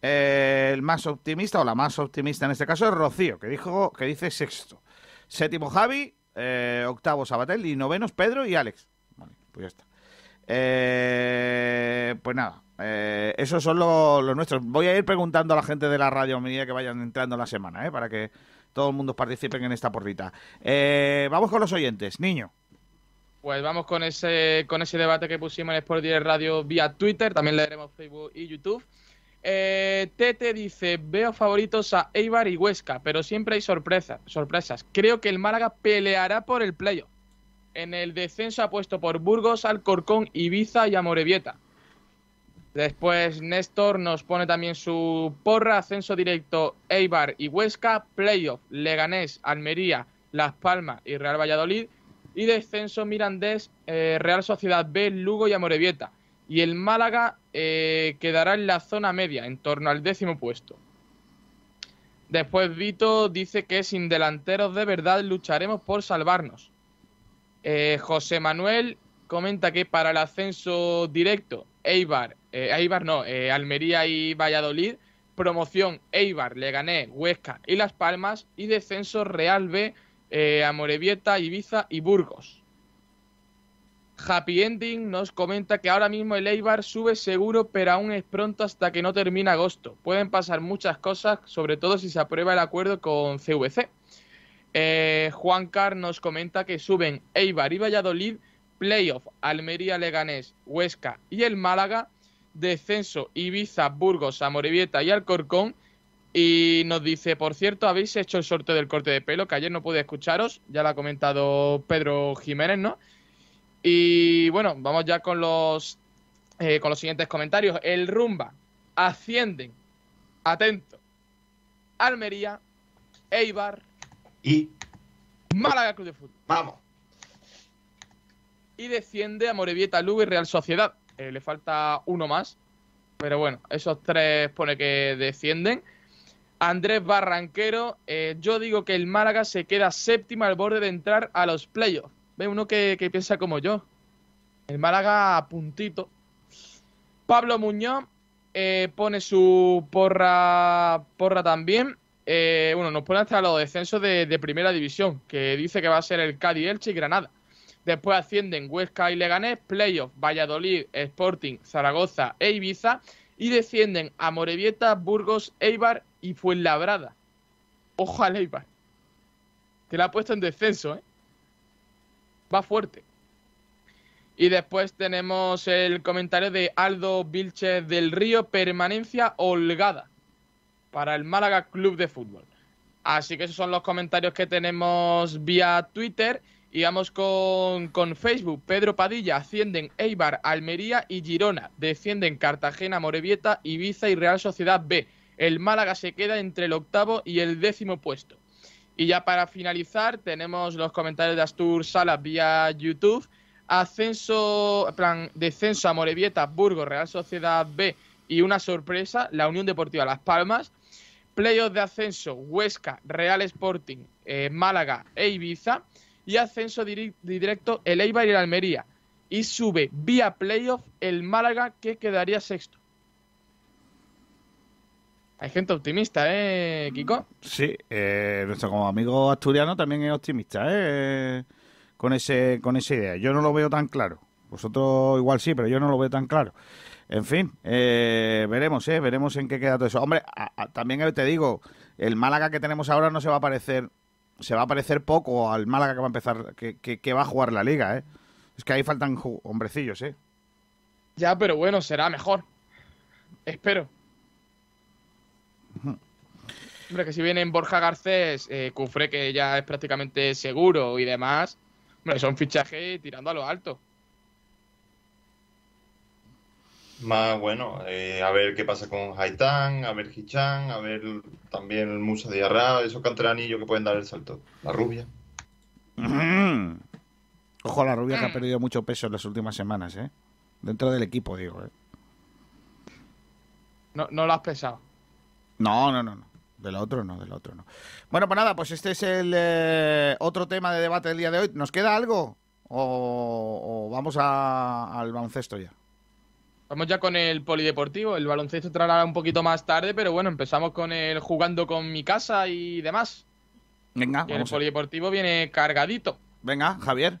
Eh, el más optimista, o la más optimista en este caso, es Rocío, que dijo que dice sexto. Séptimo Javi, eh, octavo Sabatel y novenos Pedro y Alex. Vale, pues ya está. Eh, pues nada, esos son los, nuestros. Voy a ir preguntando a la gente de la radio a medida que vayan entrando la semana, para que todo el mundo participe en esta porrita. Vamos con los oyentes, niño. Pues vamos con ese, con ese debate que pusimos en Sport Direct Radio vía Twitter, también leeremos Facebook y YouTube. Eh, Tete dice, veo favoritos a Eibar y Huesca, pero siempre hay sorpresas. sorpresas. Creo que el Málaga peleará por el playoff. En el descenso ha puesto por Burgos, Alcorcón, Ibiza y Amorebieta. Después Néstor nos pone también su porra, ascenso directo Eibar y Huesca, playoff Leganés, Almería, Las Palmas y Real Valladolid. Y descenso Mirandés, eh, Real Sociedad B, Lugo y Amorebieta. Y el Málaga eh, quedará en la zona media, en torno al décimo puesto. Después Vito dice que sin delanteros de verdad lucharemos por salvarnos. Eh, José Manuel comenta que para el ascenso directo, Eibar, Eibar no, Almería y Valladolid, promoción Eibar, Leganés, Huesca y Las Palmas, y descenso Real B, eh, Amorebieta, Ibiza y Burgos. Happy Ending nos comenta que ahora mismo el Eibar sube seguro, pero aún es pronto hasta que no termine agosto. Pueden pasar muchas cosas, sobre todo si se aprueba el acuerdo con CVC. Eh, Juan Car nos comenta que suben Eibar y Valladolid, playoff Almería, Leganés, Huesca y el Málaga, descenso Ibiza, Burgos, Amorebieta y Alcorcón. Y nos dice, por cierto, habéis hecho el sorteo del corte de pelo, que ayer no pude escucharos, ya lo ha comentado Pedro Jiménez, ¿no? Y bueno, vamos ya con los, eh, con los siguientes comentarios. El Rumba ascienden, atento, Almería, Eibar y Málaga Club de Fútbol. Vamos. Y desciende a Morevieta, Lugo y Real Sociedad. Eh, le falta uno más. Pero bueno, esos tres pone que descienden. Andrés Barranquero, eh, yo digo que el Málaga se queda séptimo al borde de entrar a los playoffs. Ve uno que, que piensa como yo. El Málaga a puntito. Pablo Muñoz eh, pone su porra, porra también. Eh, bueno, nos pone hasta los descensos de, de, primera división, que dice que va a ser el Cádiz, Elche y Granada. Después ascienden Huesca y Leganés, Playoff, Valladolid, Sporting, Zaragoza e Ibiza. Y descienden a Morevieta, Burgos, Eibar y Fuenlabrada. Ojo al Eibar. Que la ha puesto en descenso, ¿eh? Va fuerte. Y después tenemos el comentario de Aldo Vilches del Río, permanencia holgada para el Málaga Club de Fútbol. Así que esos son los comentarios que tenemos vía Twitter. Y vamos con, con, Facebook. Pedro Padilla ascienden Eibar, Almería y Girona. Descienden Cartagena, Morevieta, Ibiza y Real Sociedad B. El Málaga se queda entre el octavo y el décimo puesto. Y ya para finalizar tenemos los comentarios de Astur Salas vía YouTube. Ascenso, plan, descenso a Morevieta, Burgos, Real Sociedad B y una sorpresa, la Unión Deportiva Las Palmas. Playoff de ascenso, Huesca, Real Sporting, eh, Málaga e Ibiza. Y ascenso dir directo, el Eibar y el Almería. Y sube vía playoff el Málaga, que quedaría sexto. Hay gente optimista, ¿eh, Kiko? Sí, eh, nuestro como amigo asturiano también es optimista, ¿eh? Con, ese, con esa idea. Yo no lo veo tan claro. Vosotros igual sí, pero yo no lo veo tan claro. En fin, eh, veremos, ¿eh? Veremos en qué queda todo eso. Hombre, a, a, también te digo, el Málaga que tenemos ahora no se va a parecer, se va a parecer poco al Málaga que va a empezar, que, que, que va a jugar la liga, ¿eh? Es que ahí faltan hombrecillos, ¿eh? Ya, pero bueno, será mejor. Espero. Hombre, que si vienen Borja Garcés, eh, Cufre, que ya es prácticamente seguro y demás, hombre, son fichajes tirando a lo alto. Más bueno, eh, a ver qué pasa con Haitán, a ver Hichan, a ver también el Musa de Arra, esos canteranillos que pueden dar el salto. La rubia. Mm. Ojo a la rubia que ha perdido mucho peso en las últimas semanas, ¿eh? Dentro del equipo, digo, ¿eh? No, no lo has pesado. No, no, no, no. Del otro no, del otro no. Bueno, pues nada, pues este es el eh, otro tema de debate del día de hoy. ¿Nos queda algo? ¿O, o vamos a- al baloncesto ya? Vamos ya con el polideportivo. El baloncesto entrará un poquito más tarde, pero bueno, empezamos con el jugando con mi casa y demás. Venga, Y el vamos polideportivo viene cargadito. Venga, Javier.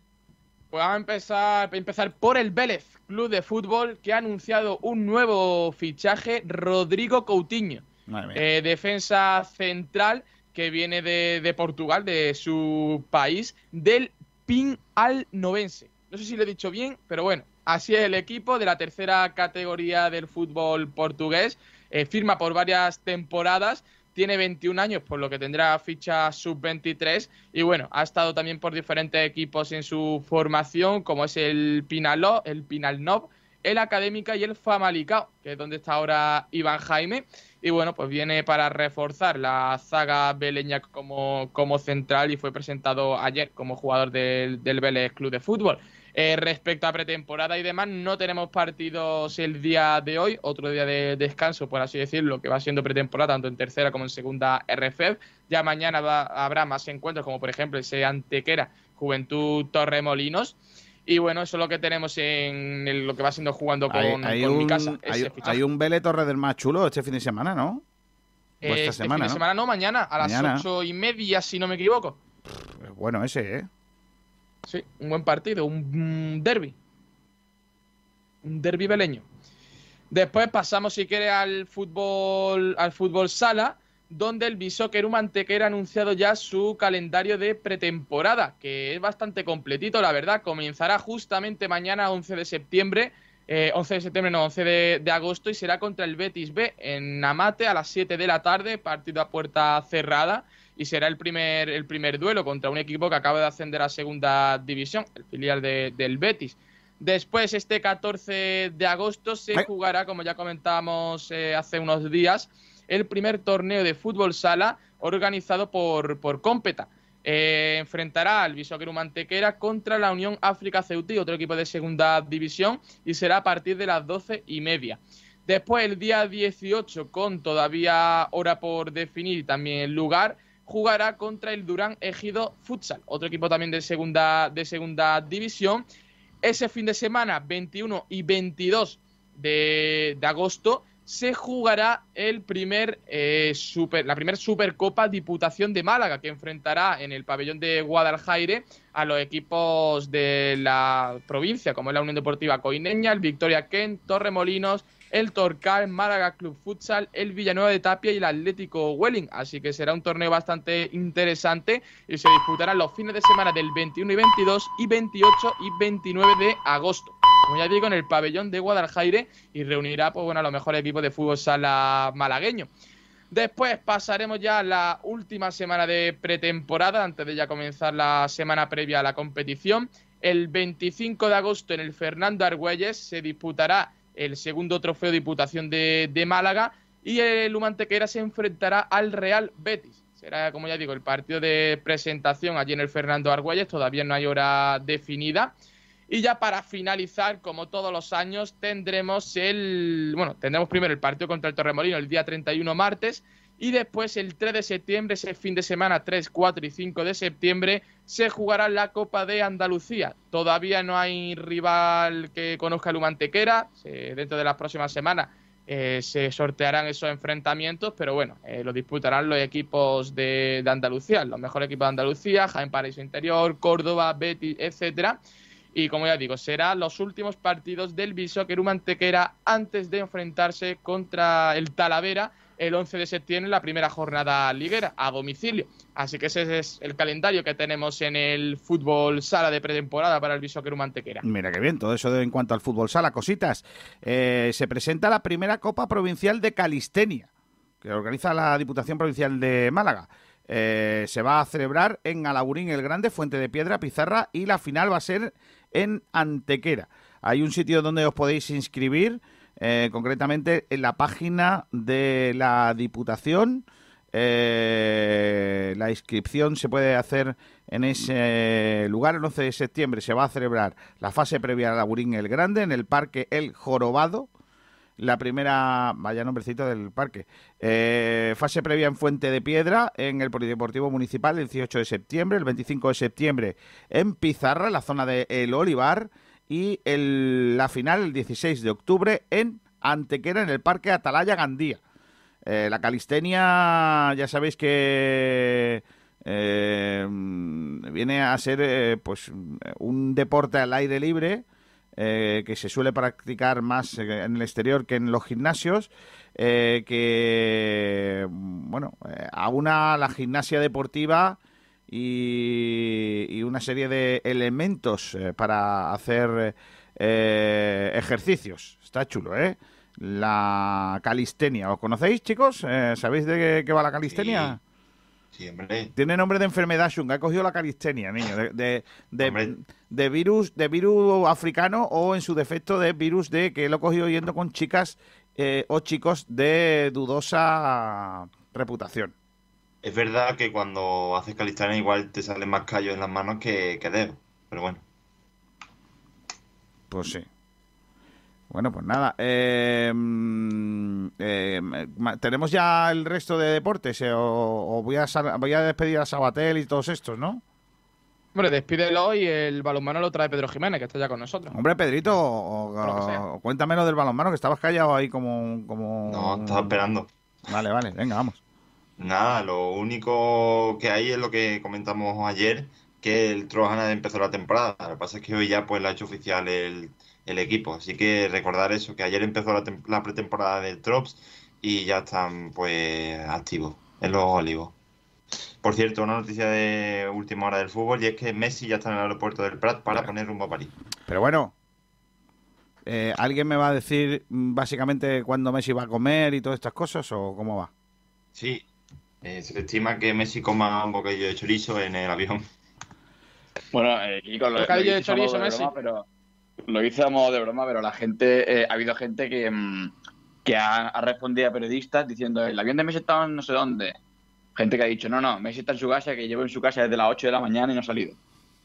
Pues vamos a empezar, a empezar por el Vélez, club de fútbol, que ha anunciado un nuevo fichaje, Rodrigo Coutinho. Eh, defensa central que viene de, Portugal, de su país, del Pin al Novense. No sé si lo he dicho bien, pero bueno, así es el equipo de la tercera categoría del fútbol portugués. Eh, firma por varias temporadas, tiene 21 años, por lo que tendrá ficha sub-23. Y bueno, ha estado también por diferentes equipos en su formación, como es el Pinaló, el Pinalnov, el Académica y el Famalicao, que es donde está ahora Iván Jaime. Y bueno, pues viene para reforzar la zaga beleña como, como central y fue presentado ayer como jugador del, del Vélez Club de Fútbol. Eh, respecto a pretemporada y demás, no tenemos partidos el día de hoy, otro día de descanso, por así decirlo, que va siendo pretemporada tanto en tercera como en segunda RFEF. Ya mañana va- habrá más encuentros, como por ejemplo ese Antequera Juventud Torremolinos. Y bueno, eso es lo que tenemos en el- lo que va siendo jugando con, Hay, hay con un, mi casa. hay, hay un Vélez Torre del más chulo este fin de semana, ¿no? O esta Este semana, fin de ¿no? semana no, mañana, a las ocho y media, si no me equivoco. Bueno, ese, ¿eh? Sí, un buen partido, un derby. Un derby beleño. Después pasamos, si quiere, al fútbol, al fútbol sala, donde el Bishoker Mantequera ha anunciado ya su calendario de pretemporada, que es bastante completito, la verdad. Comenzará justamente mañana, 11 de septiembre. eh, 11 de septiembre, no, 11 de, de agosto, y será contra el Betis B en Amate a las 7 de la tarde, partido a puerta cerrada y será el primer, el primer duelo contra un equipo que acaba de ascender a segunda división, el filial de- del Betis. Después, este 14 de agosto, se jugará, como ya comentábamos eh, hace unos días, el primer torneo de fútbol sala organizado por, por Cómpeta. Eh, enfrentará al Bishokeru Mantequera contra la Unión África Ceutí, otro equipo de segunda división, y será a partir de las doce y media. Después, el día 18, con todavía hora por definir también lugar, jugará contra el Durán Ejido Futsal, otro equipo también de segunda, de segunda división. Ese fin de semana, 21 y 22 de, de agosto, se jugará el primer, eh, super, la primera Supercopa Diputación de Málaga, que enfrentará en el pabellón de Guadalajara a los equipos de la provincia, como es la Unión Deportiva Coineña, el Victoria Kent, Torremolinos, el Torcal, Málaga Club Futsal, el Villanueva de Tapia y el Atlético Welling. Así que será un torneo bastante interesante y se disputará los fines de semana del 21 y 22 y 28 y 29 de agosto. Como ya digo, en el pabellón de Guadalajara y reunirá pues, bueno, a los mejores equipos de fútbol sala malagueño. Después pasaremos ya a la última semana de pretemporada, antes de ya comenzar la semana previa a la competición. El 25 de agosto en el Fernando Argüelles se disputará el segundo trofeo de Diputación de, de Málaga y el Humantequera se enfrentará al Real Betis. Será, como ya digo, el partido de presentación allí en el Fernando Argüelles, todavía no hay hora definida. Y ya para finalizar, como todos los años, tendremos el. Bueno, tendremos primero el partido contra el Torremolino el día 31 martes. Y después, el 3 de septiembre, ese fin de semana, 3, 4 y 5 de septiembre, se jugará la Copa de Andalucía. Todavía no hay rival que conozca el Humantequera. Dentro de las próximas semanas eh, se sortearán esos enfrentamientos, pero bueno, eh, lo disputarán los equipos de, Andalucía, los mejores equipos de Andalucía, Jaén Paraíso Interior, Córdoba, Betis, etcétera. Y como ya digo, serán los últimos partidos del Bishoker Mantequera antes de enfrentarse contra el Talavera el 11 de septiembre la primera jornada liguera a domicilio. Así que ese es el calendario que tenemos en el fútbol sala de pretemporada para el Bishoker Mantequera. Mira qué bien, todo eso en cuanto al fútbol sala, cositas. Eh, se presenta la primera Copa Provincial de Calistenia, que organiza la Diputación Provincial de Málaga. Eh, se va a celebrar en Alaburín el Grande, Fuente de Piedra, Pizarra, y la final va a ser en Antequera. Hay un sitio donde os podéis inscribir, eh, concretamente en la página de la Diputación. Eh, la inscripción se puede hacer en ese lugar. El 11 de septiembre se va a celebrar la fase previa a Laburín el Grande en el Parque El Jorobado. la primera, vaya nombrecito del parque. Eh, fase previa en Fuente de Piedra, en el Polideportivo Municipal, el 18 de septiembre, el 25 de septiembre en Pizarra, la zona de El Olivar, y el- la final el 16 de octubre en Antequera, en el Parque Atalaya Gandía. Eh, la calistenia, ya sabéis que eh, viene a ser eh, pues un deporte al aire libre que se suele practicar más en el exterior que en los gimnasios, que bueno aúna la gimnasia deportiva y, y una serie de elementos eh, para hacer eh, ejercicios. Está chulo, ¿eh? La calistenia. ¿Os conocéis, chicos? Eh, ¿Sabéis de qué, qué va la calistenia? Sí, hombre. Tiene nombre de enfermedad, Shunga. He cogido la calistenia, niño. De, de, de- de virus, de virus africano o, en su defecto, de virus de que lo he cogido yendo con chicas eh, o chicos de dudosa reputación. Es verdad que cuando haces calistenia igual te salen más callos en las manos que, que dedos. Pero bueno. Pues sí. Bueno, pues nada. eh, mm, eh, ¿Tenemos ya el resto de deportes? eh, o, o voy, a voy a despedir a Sabatel y todos estos, ¿no? Hombre, despídelo y el balonmano lo trae Pedro Jiménez, que está ya con nosotros. Hombre, Pedrito, o- o- cuéntame lo del balonmano, que estabas callado ahí como... como... No, estaba esperando. Vale, vale, venga, vamos. Nada, lo único que hay es lo que comentamos ayer, que el Trojana empezó la temporada. Lo que pasa es que hoy ya pues lo ha hecho oficial el, el equipo. Así que recordar eso, que ayer empezó la, la pretemporada del Trops y ya están pues activos en los olivos. Por cierto, una noticia de última hora del fútbol y es que Messi ya está en el aeropuerto del Prat para poner rumbo a París. Pero bueno, eh, ¿alguien me va a decir mm, básicamente cuándo Messi va a comer y todas estas cosas o cómo va? Sí, eh, se estima que Messi coma un bocadillo de chorizo en el avión. Bueno, eh, Kiko, lo, Bocadillo lo de chorizo, de Messi. broma, pero lo hice a modo de broma, pero la gente, eh, ha habido gente que, mm, que ha, ha respondido a periodistas diciendo el avión de Messi está en no sé dónde. Gente que ha dicho, no, no, Messi está en su casa, que llevo en su casa desde las 8 de la mañana y no ha salido.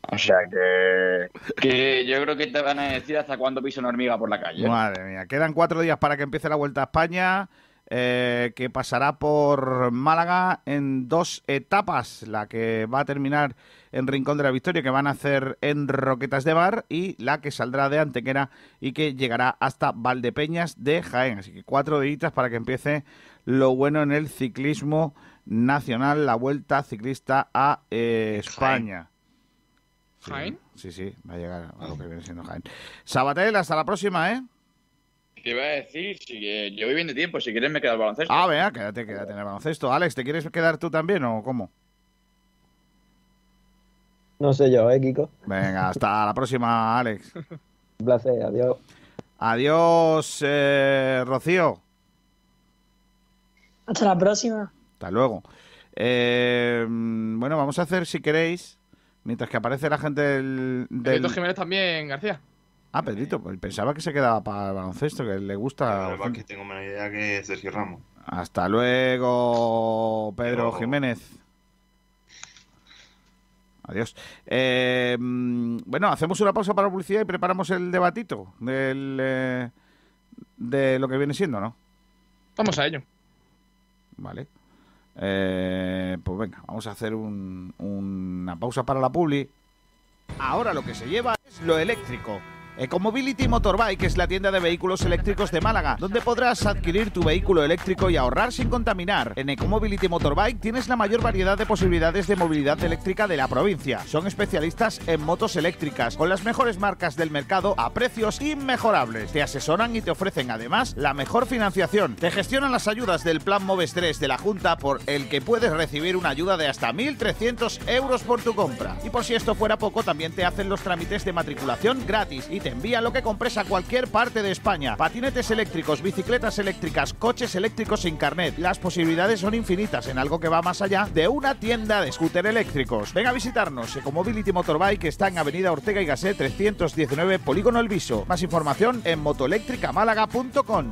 O sea que, que yo creo que te van a decir hasta cuándo pisa una hormiga por la calle. Madre mía, quedan cuatro días para que empiece la Vuelta a España, eh, que pasará por Málaga en dos etapas, la que va a terminar en Rincón de la Victoria, que van a hacer en Roquetas de Bar, y la que saldrá de Antequera y que llegará hasta Valdepeñas de Jaén. Así que cuatro días para que empiece lo bueno en el ciclismo nacional, la Vuelta Ciclista a eh, España. Sí, ¿Jaén? Sí, sí, va a llegar a lo que viene siendo Jaén. Sabatel, hasta la próxima, ¿eh? Te iba a decir, si, que yo voy bien de tiempo, si quieres me queda el baloncesto. Ah, vea, quédate, quédate en el baloncesto. Alex, ¿te quieres quedar tú también o cómo? No sé yo, ¿eh, Kiko? Venga, hasta la próxima, Alex. Un placer, adiós. Adiós, eh, Rocío. Hasta la próxima. Hasta luego. Eh, bueno, vamos a hacer, si queréis, mientras que aparece la gente del... del- Jiménez también, García. Ah, Pedrito, pues pensaba que se quedaba para el baloncesto, que le gusta... La verdad es que tengo menos idea que Sergio Ramos. Hasta luego, Pedro luego. Jiménez. Adiós. Eh, bueno, hacemos una pausa para la publicidad y preparamos el debatito del, eh, de lo que viene siendo, ¿no? Vamos a ello. Vale. Eh, pues venga, vamos a hacer un- una pausa para la publi. Ahora lo que se lleva es lo eléctrico. Ecomobility Motorbike es la tienda de vehículos eléctricos de Málaga, donde podrás adquirir tu vehículo eléctrico y ahorrar sin contaminar. En Ecomobility Motorbike tienes la mayor variedad de posibilidades de movilidad eléctrica de la provincia. Son especialistas en motos eléctricas, con las mejores marcas del mercado a precios inmejorables. Te asesoran y te ofrecen además la mejor financiación. Te gestionan las ayudas del Plan Moves 3 de la Junta por el que puedes recibir una ayuda de hasta 1.300 euros por tu compra. Y por si esto fuera poco, también te hacen los trámites de matriculación gratis y te envían lo que compres a cualquier parte de España. Patinetes eléctricos, bicicletas eléctricas, coches eléctricos sin carnet. Las posibilidades son infinitas en algo que va más allá de una tienda de scooter eléctricos. Ven a visitarnos. Ecomobility Motorbike está en Avenida Ortega y Gasset 319, Polígono El Viso. Más información en motoeléctricamálaga.com.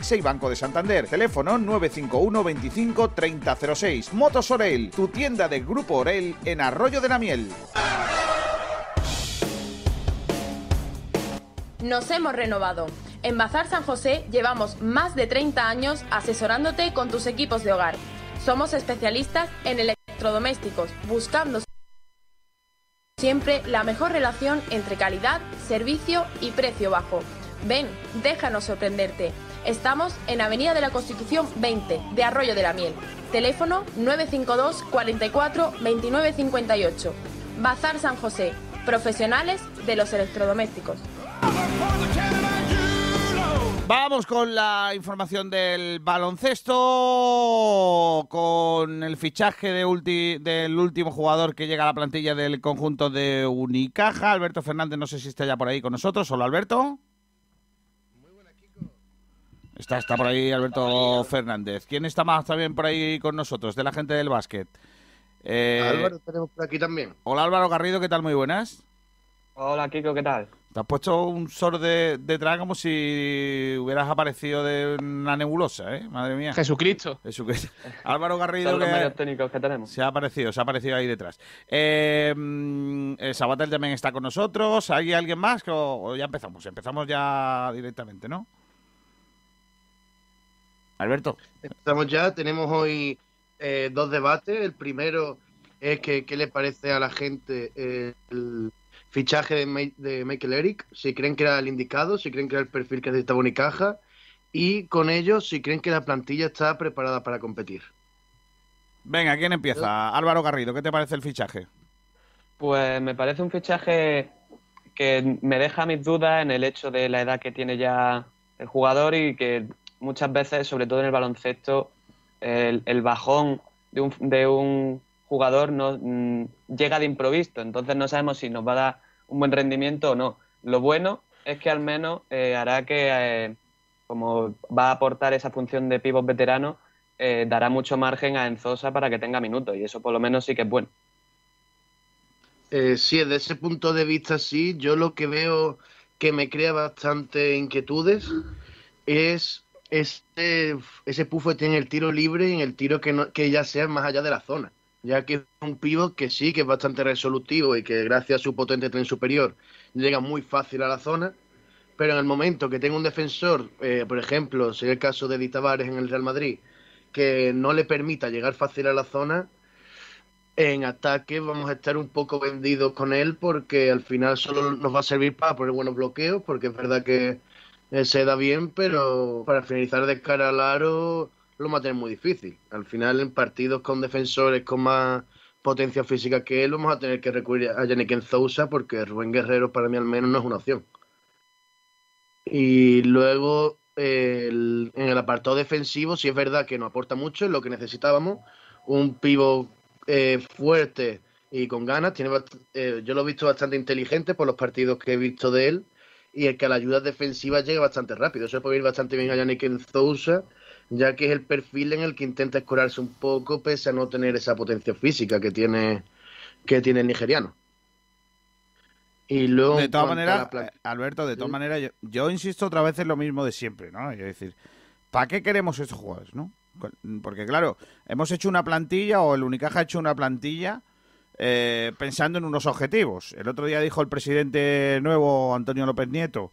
Y Banco de Santander. Teléfono 951 25 3006. Motos Orel, tu tienda del Grupo Orel en Arroyo de la Miel. Nos hemos renovado. En Bazar San José llevamos más de 30 años asesorándote con tus equipos de hogar. Somos especialistas en electrodomésticos, buscando siempre la mejor relación entre calidad, servicio y precio bajo. Ven, déjanos sorprenderte. Estamos en Avenida de la Constitución 20 de Arroyo de la Miel. Teléfono 952 44 29 58. Bazar San José. Profesionales de los electrodomésticos. Vamos con la información del baloncesto, con el fichaje del último jugador que llega a la plantilla del conjunto de Unicaja. Alberto Fernández, no sé si está ya por ahí con nosotros. Hola, Alberto. Está, está por ahí Alberto Fernández. ¿Quién está más también por ahí con nosotros? De la gente del básquet. Eh, Álvaro tenemos por aquí también. Hola Álvaro Garrido, ¿qué tal? Muy buenas. Hola Kiko, ¿qué tal? Te has puesto un sor de, detrás como si hubieras aparecido de una nebulosa, ¿eh? Madre mía. Jesucristo. Jesucristo. Álvaro Garrido Son los que medios técnicos que tenemos. se ha aparecido, se ha aparecido ahí detrás. Eh, mm, eh, Sabatel también está con nosotros. ¿Hay alguien más? Que- O, o ya empezamos? Empezamos ya directamente, ¿no? Alberto. Estamos ya, tenemos hoy eh, dos debates. El primero es que qué le parece a la gente eh, el fichaje de, Ma- de Michael Eric, si creen que era el indicado, si creen que era el perfil que necesitaba Unicaja, y con ello si creen que la plantilla está preparada para competir. Venga, ¿quién empieza? Álvaro Garrido, ¿qué te parece el fichaje? Pues me parece un fichaje que me deja mis dudas en el hecho de la edad que tiene ya el jugador y que muchas veces, sobre todo en el baloncesto, el, bajón de un, jugador no mm, llega de improviso. Entonces no sabemos si nos va a dar un buen rendimiento o no. Lo bueno es que al menos eh, hará que, eh, como va a aportar esa función de pivot veterano, eh, dará mucho margen a Enzosa para que tenga minutos. Y eso por lo menos sí que es bueno. Sí, desde ese punto de vista sí, yo lo que veo que me crea bastante inquietudes es ese, ese pufo tiene en el tiro libre y en el tiro que, no- que ya sea más allá de la zona, ya que es un pivot que sí, que es bastante resolutivo y que gracias a su potente tren superior llega muy fácil a la zona, pero en el momento que tenga un defensor, eh, por ejemplo, sería el caso de Di Tavares en el Real Madrid, que no le permita llegar fácil a la zona, en ataque vamos a estar un poco vendidos con él porque al final solo nos va a servir para poner buenos bloqueos, porque es verdad que eh, se da bien, pero para finalizar de cara al aro lo va a tener muy difícil. Al final en partidos con defensores con más potencia física que él vamos a tener que recurrir a Yannick Enzousa porque Rubén Guerrero para mí al menos no es una opción. Y luego el- en el apartado defensivo sí es verdad que nos aporta mucho, es lo que necesitábamos, un pivo eh, fuerte y con ganas. Tiene eh, yo lo he visto bastante inteligente por los partidos que he visto de él y el que a la ayuda defensiva llega bastante rápido. Eso puede ir bastante bien a Yannick Enzousa, ya que es el perfil en el que intenta escorarse un poco pese a no tener esa potencia física que tiene, que tiene el nigeriano. Y luego, de todas maneras, la eh, Alberto, de todas maneras, yo, yo insisto otra vez en lo mismo de siempre, ¿no? Es decir, ¿para qué queremos estos jugadores, no? Porque, claro, hemos hecho una plantilla, o el Unicaja ha hecho una plantilla eh, pensando en unos objetivos. El otro día dijo el presidente nuevo, Antonio López Nieto,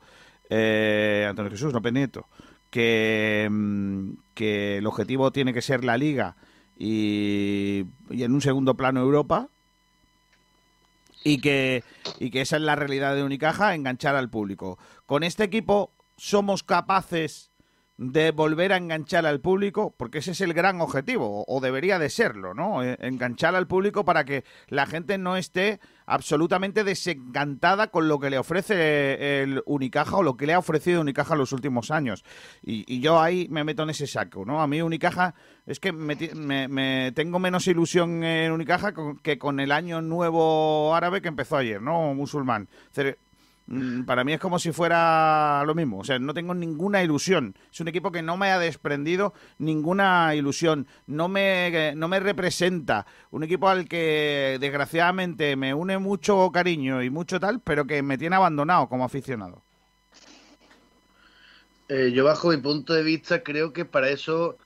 eh, Antonio Jesús López Nieto, que, mm, el objetivo tiene que ser la liga y, en un segundo plano Europa y que esa es la realidad de Unicaja, enganchar al público. Con este equipo somos capaces de volver a enganchar al público, porque ese es el gran objetivo, o debería de serlo, ¿no? Eh, Enganchar al público para que la gente no esté absolutamente desencantada con lo que le ofrece el Unicaja o lo que le ha ofrecido Unicaja en los últimos años. Y, yo ahí me meto en ese saco, ¿no? A mí Unicaja es que me, me- me tengo menos ilusión en Unicaja que con el año nuevo árabe que empezó ayer, ¿no? Musulmán. Mm, Para mí es como si fuera lo mismo. O sea, no tengo ninguna ilusión. Es un equipo que no me ha desprendido ninguna ilusión. No me, no me representa. Un equipo al que desgraciadamente me une mucho cariño y mucho tal, pero que me tiene abandonado como aficionado. Eh, yo bajo mi punto de vista creo que para eso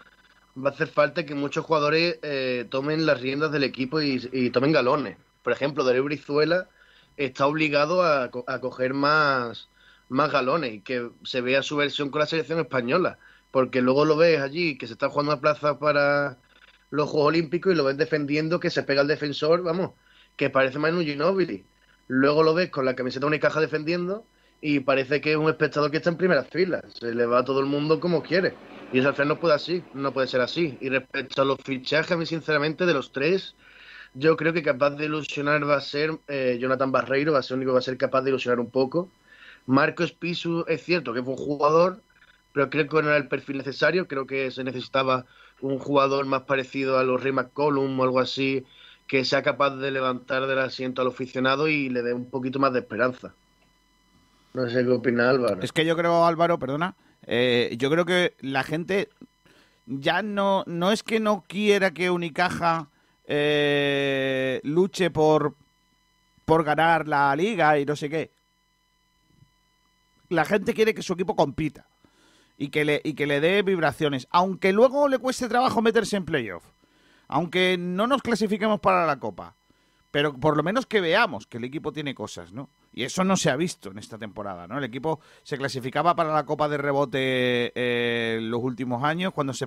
va a hacer falta que muchos jugadores eh, tomen las riendas del equipo y, y tomen galones. Por ejemplo, Darío Brizuela está obligado a, a coger más, más galones y que se vea su versión con la selección española. Porque luego lo ves allí que se está jugando a plaza para los Juegos Olímpicos y lo ves defendiendo que se pega el defensor, vamos, que parece más un Ginóbili. Luego lo ves con la camiseta Unicaja defendiendo y parece que es un espectador que está en primera fila. Se le va a todo el mundo como quiere. Y eso al final no puede así, no puede ser así. Y respecto a los fichajes, a mí sinceramente de los tres, yo creo que capaz de ilusionar va a ser eh, Jonathan Barreiro, va a ser el único que va a ser capaz de ilusionar un poco. Marcos Pisu es cierto que fue un jugador, pero creo que no era el perfil necesario. Creo que se necesitaba un jugador más parecido a los Ray McCollum o algo así, que sea capaz de levantar del asiento al aficionado y le dé un poquito más de esperanza. No sé qué opina Álvaro. Es que yo creo, Álvaro, perdona, eh, yo creo que la gente ya no, no es que no quiera que Unicaja eh, luche por, por ganar la liga y no sé qué. La gente quiere que su equipo compita y que le, y que le dé vibraciones, aunque luego le cueste trabajo meterse en playoff, aunque no nos clasifiquemos para la Copa, pero por lo menos que veamos que el equipo tiene cosas, ¿no? Y eso no se ha visto en esta temporada, ¿no? El equipo se clasificaba para la Copa de Rebote eh, los últimos años, cuando se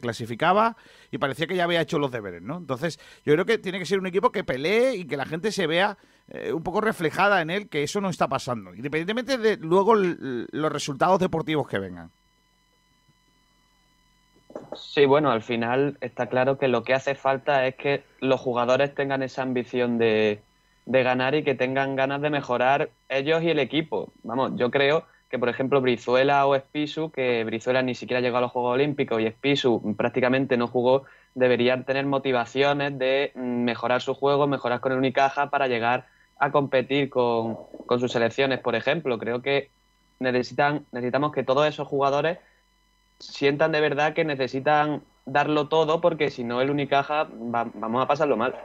clasificaba, y parecía que ya había hecho los deberes, ¿no? Entonces, yo creo que tiene que ser un equipo que pelee y que la gente se vea eh, un poco reflejada en él, que eso no está pasando, independientemente de luego los resultados deportivos que vengan. Sí, bueno, al final está claro que lo que hace falta es que los jugadores tengan esa ambición de, de ganar y que tengan ganas de mejorar ellos y el equipo. Vamos, yo creo que, por ejemplo, Brizuela o Espisu, que Brizuela ni siquiera llegó a los Juegos Olímpicos y Espisu prácticamente no jugó, deberían tener motivaciones de mm, mejorar su juego, mejorar con el Unicaja para llegar a competir con, con sus selecciones, por ejemplo. Creo que necesitan, necesitamos que todos esos jugadores sientan de verdad que necesitan darlo todo porque si no el Unicaja va- vamos a pasarlo mal.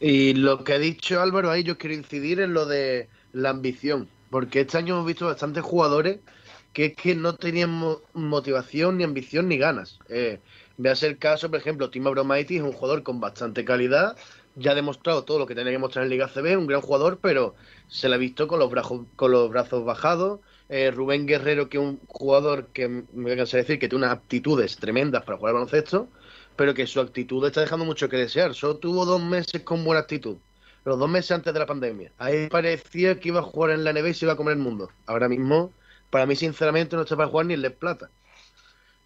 Y lo que ha dicho Álvaro ahí, yo quiero incidir en lo de la ambición, porque este año hemos visto bastantes jugadores que es que no tenían mo- motivación, ni ambición, ni ganas. Eh, Véase el caso, por ejemplo, Tim Abromaitis es un jugador con bastante calidad, ya ha demostrado todo lo que tenía que mostrar en Liga CB, un gran jugador, pero se le ha visto con los brazos, con los brazos bajados. Eh, Rubén Guerrero, que es un jugador que me voy a decir que tiene unas aptitudes tremendas para jugar al baloncesto, pero que su actitud está dejando mucho que desear. Solo tuvo dos meses con buena actitud. Los dos meses antes de la pandemia. Ahí parecía que iba a jugar en la NBA y se iba a comer el mundo. Ahora mismo, para mí, sinceramente, no está para jugar ni el Les Plata.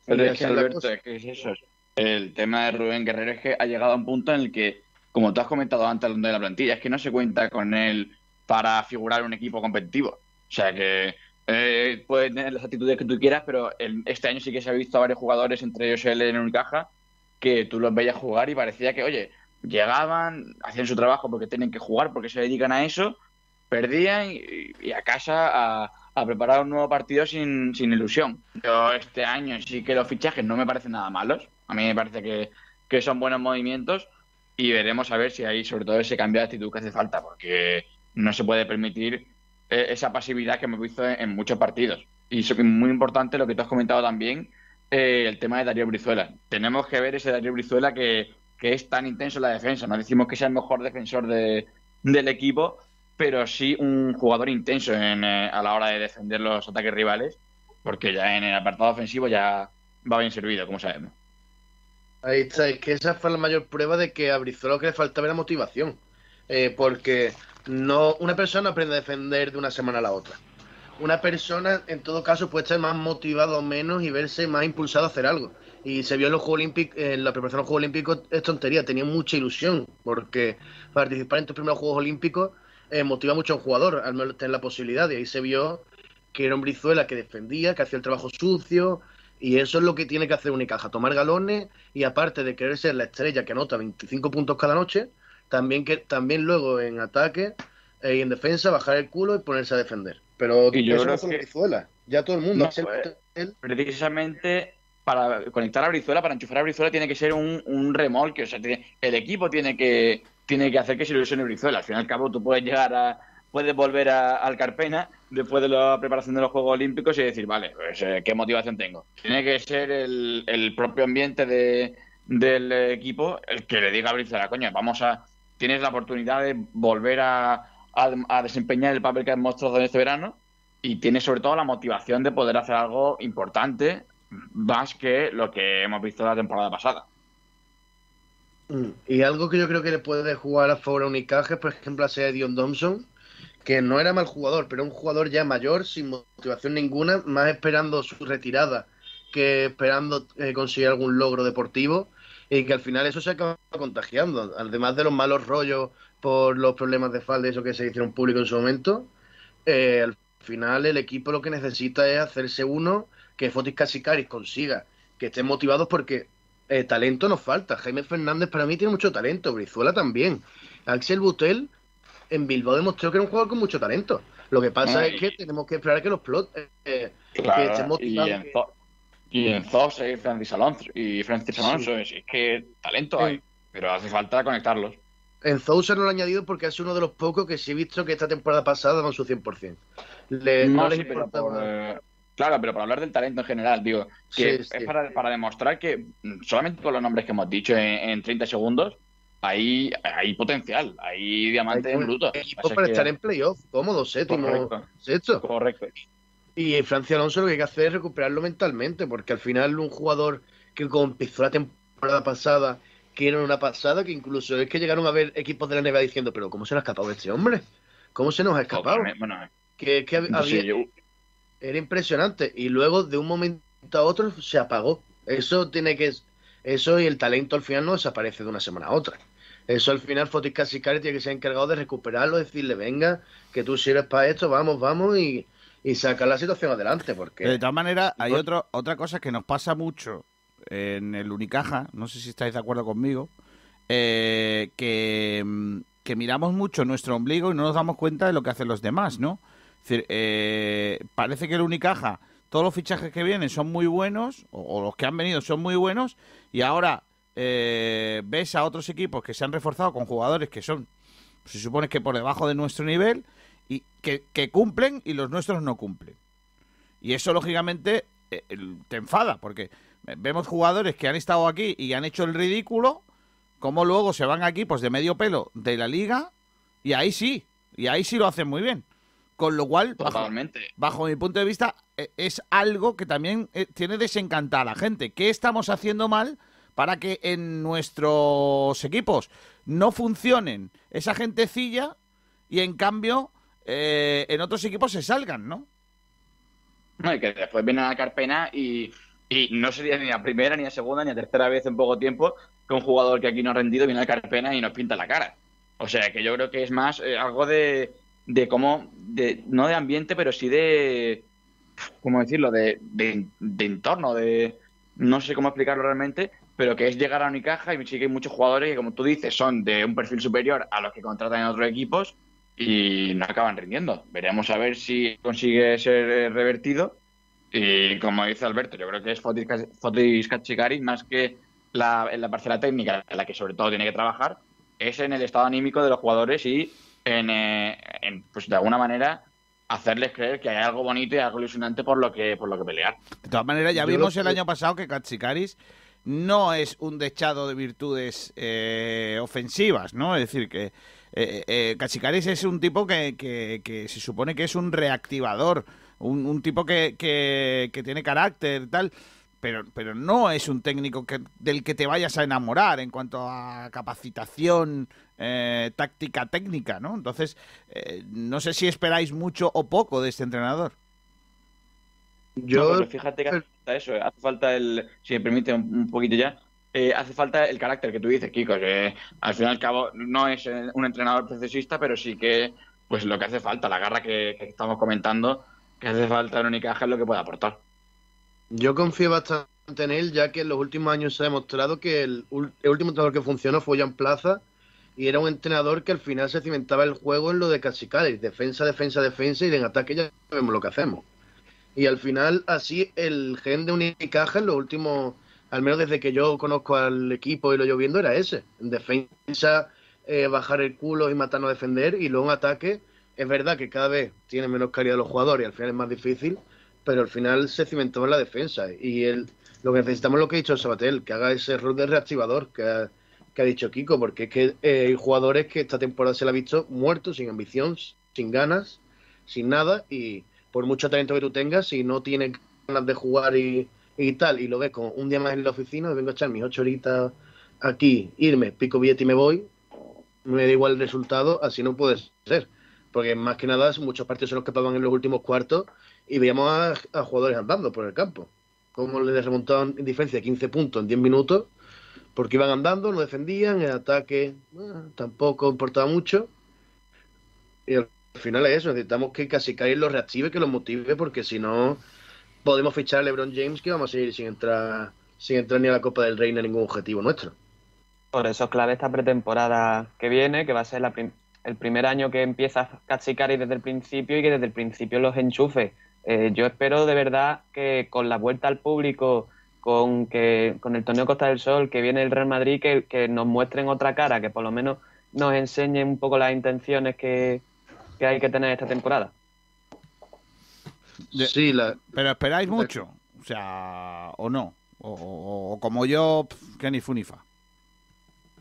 Pero es que, Alberto, es que es eso. El tema de Rubén Guerrero es que ha llegado a un punto en el que, como tú has comentado antes donde de la plantilla, es que no se cuenta con él para figurar un equipo competitivo. O sea que eh, puede tener las actitudes que tú quieras, pero el- este año sí que se ha visto a varios jugadores, entre ellos él en Unicaja, que tú los veías jugar y parecía que, oye, llegaban, hacían su trabajo porque tienen que jugar, porque se dedican a eso, perdían y, a casa a, preparar un nuevo partido sin, sin ilusión. Yo este año sí que los fichajes no me parecen nada malos. A mí me parece que, que son buenos movimientos y veremos a ver si hay sobre todo ese cambio de actitud que hace falta, porque no se puede permitir eh, esa pasividad que hemos visto en, en muchos partidos. Y es muy importante lo que tú has comentado también, eh, el tema de Darío Brizuela. Tenemos que ver ese Darío Brizuela que, es tan intenso en la defensa. No decimos que sea el mejor defensor de- del equipo, pero sí un jugador intenso en, eh, a la hora de defender los ataques rivales porque ya en el apartado ofensivo ya va bien servido, como sabemos. Ahí está, es que esa fue la mayor prueba de que a Brizuela lo que le faltaba era motivación. Eh, porque no una persona aprende a defender de una semana a la otra. Una persona, en todo caso, puede estar más motivado o menos y verse más impulsado a hacer algo. Y se vio en los Juegos Olímpicos, en la preparación de los Juegos Olímpicos, es tontería, tenía mucha ilusión, porque participar en tus primeros Juegos Olímpicos eh, motiva mucho a un jugador, al menos tener la posibilidad. Y ahí se vio que era un Brizuela que defendía, que hacía el trabajo sucio, y eso es lo que tiene que hacer Unicaja, tomar galones y aparte de querer ser la estrella que anota 25 puntos cada noche, también que también luego en ataque eh, y en defensa bajar el culo y ponerse a defender. Pero Y yo creo no que- Brizuela, ya todo el mundo. No, pues, el- Precisamente para conectar a Brizuela, para enchufar a Brizuela, tiene que ser un, un remolque. O sea, tiene- el equipo tiene que, tiene que hacer que se ilusione Brizuela. Al fin y al cabo, tú puedes llegar a. Puedes volver a- al Carpena después de la preparación de los Juegos Olímpicos y decir, vale, pues eh, qué motivación tengo. Tiene que ser el, el propio ambiente de, del equipo el que le diga a Brizuela, coño, vamos a. Tienes la oportunidad de volver a, a- desempeñar el papel que has mostrado en este verano y tienes sobre todo la motivación de poder hacer algo importante más que lo que hemos visto la temporada pasada. Mm, Y algo que yo creo que le puede jugar a favor a Unicaja por ejemplo, a Dion Thompson, que no era mal jugador, pero un jugador ya mayor, sin motivación ninguna, más esperando su retirada que esperando eh, conseguir algún logro deportivo, y que al final eso se acaba contagiando, además de los malos rollos por los problemas de falda y eso que se hicieron público en su momento, eh, al final el equipo lo que necesita es hacerse uno que Fotis Casicaris consiga que estén motivados porque eh, talento nos falta. Jaime Fernández para mí tiene mucho talento, Brizuela también. Axel Butel en Bilbao demostró que era un jugador con mucho talento. Lo que pasa es que tenemos que esperar a que los plot eh, que estén y motivados. en, y en Zos hay Francis Alonso y Francis Alonso, es, es que talento hay, pero hace falta conectarlos. En Sousa no lo he añadido porque es uno de los pocos que sí he visto que esta temporada pasada daban su 100%. Le, no, No, les sí, pero importaba- por, eh, claro, pero para hablar del talento en general, digo, que Sí, sí. es para, para demostrar que solamente con los nombres que hemos dicho en, en 30 segundos hay, hay potencial, hay diamante Hay en bruto. equipo para que- estar en playoff, cómodo, séptimo, Correcto. sexto. Correcto. Y Francia Alonso lo que hay que hacer es recuperarlo mentalmente, porque al final un jugador que empezó la temporada pasada, que era una pasada, que incluso es que llegaron a ver equipos de la NBA diciendo, pero ¿cómo se nos ha escapado este hombre? ¿Cómo se nos ha escapado? Bueno, Que, que había- yo- era impresionante. Y luego de un momento a otro se apagó. Eso tiene que. Eso y el talento al final no desaparece de una semana a otra. Eso al final Fotis Casicari tiene que ser encargado de recuperarlo, decirle, venga, que tú sirves para esto, vamos, vamos, y, y sacar la situación adelante. Porque De todas maneras, hay otro, otra cosa que nos pasa mucho en el Unicaja, no sé si estáis de acuerdo conmigo, eh, que, mm, que miramos mucho nuestro ombligo y no nos damos cuenta de lo que hacen los demás, ¿no? Es decir, eh, parece que el Unicaja, todos los fichajes que vienen son muy buenos, o, o los que han venido son muy buenos, y ahora eh, ves a otros equipos que se han reforzado con jugadores que son, se supone que por debajo de nuestro nivel, y que, que cumplen y los nuestros no cumplen. Y eso, lógicamente, eh, te enfada, porque vemos jugadores que han estado aquí y han hecho el ridículo, como luego se van a equipos de medio pelo de la liga, y ahí sí, y ahí sí lo hacen muy bien. Con lo cual, bajo, bajo mi punto de vista, eh, es algo que también eh, tiene desencantada a la gente. ¿Qué estamos haciendo mal para que en nuestros equipos no funcionen esa gentecilla y en cambio eh, en otros equipos se salgan, ¿no? No, y que después viene a Carpena y, no sería ni la primera, ni la segunda, ni la tercera vez en poco tiempo que un jugador que aquí no ha rendido viene a Carpena y nos pinta la cara. O sea, que yo creo que es más eh, algo de, cómo, de, no de ambiente, pero sí de, ¿cómo decirlo? De, de, de entorno, de, no sé cómo explicarlo realmente, pero que es llegar a Unicaja y sí que hay muchos jugadores que, como tú dices, son de un perfil superior a los que contratan en otros equipos y no acaban rindiendo. Veremos a ver si consigue ser eh, revertido. Y como dice Alberto, yo creo que es Fotis, Fotis Katsikaris más que la, en la parcela técnica, en la que sobre todo tiene que trabajar, es en el estado anímico de los jugadores y en, eh, en, pues de alguna manera hacerles creer que hay algo bonito y algo ilusionante por lo que por lo que pelear. De todas maneras, ya Yo vimos el que- año pasado que Katsikaris no es un dechado de virtudes eh, ofensivas, ¿no? Es decir, que eh, eh, Katsikaris es un tipo que, que- que se supone que es un reactivador, un, un tipo que, que, que tiene carácter, tal pero, pero no es un técnico que, del que te vayas a enamorar en cuanto a capacitación eh, táctica técnica, ¿no? Entonces, eh, no sé si esperáis mucho o poco de este entrenador. Yo, no, pero fíjate que hace falta eso, eh, hace falta el, si me permite un, un poquito ya, eh, hace falta el carácter que tú dices, Kiko, que al fin y al cabo no es eh, un entrenador procesista, pero sí que pues lo que hace falta, la garra que, estamos comentando, que hace falta en Unicaja es lo que puede aportar. Yo confío bastante en él, ya que en los últimos años se ha demostrado que el, el último entrenador que funcionó fue Jan Plaza y era un entrenador que al final se cimentaba el juego en lo de Cachicales, defensa, defensa, defensa y en ataque ya sabemos lo que hacemos. Y al final así el gen de Unicaja en los últimos, al menos desde que yo conozco al equipo y lo yo viendo, era ese. En defensa, eh, bajar el culo y matarnos a defender y luego en ataque es verdad que cada vez tiene menos calidad los jugadores y al final es más difícil, pero al final se cimentó en la defensa. Y el, lo que necesitamos es lo que ha dicho Sabatel, que haga ese rol de reactivador que ha, que ha dicho Kiko, porque es que eh, hay jugadores que esta temporada se la ha visto muertos, sin ambición, sin ganas, sin nada, y por mucho talento que tú tengas, si no tienes ganas de jugar y, y tal, y lo ves con un día más en la oficina, vengo a echar mis ocho horitas aquí, irme, pico billete y me voy, me da igual el resultado, así no puede ser porque más que nada muchos partidos se nos escapaban en los últimos cuartos y veíamos a, jugadores andando por el campo. Como les remontaban en diferencia de 15 puntos en 10 minutos, porque iban andando, no defendían, el ataque tampoco importaba mucho. Y al final es eso, necesitamos que casi Cair los reactive, que los motive, porque si no podemos fichar a LeBron James que vamos a seguir sin entrar, sin entrar ni a la Copa del Rey ni a ningún objetivo nuestro. Por eso es clave esta pretemporada que viene, que va a ser el primer año que empieza Cachicari desde el principio y que desde el principio los enchufe. Eh, yo espero de verdad que con la vuelta al público, con que con el torneo Costa del Sol, que viene el Real Madrid, que, nos muestren otra cara, que por lo menos nos enseñen un poco las intenciones que hay que tener esta temporada. De, sí, la... pero esperáis mucho, o sea, o no, o, o, o como yo, pff, que ni funifa.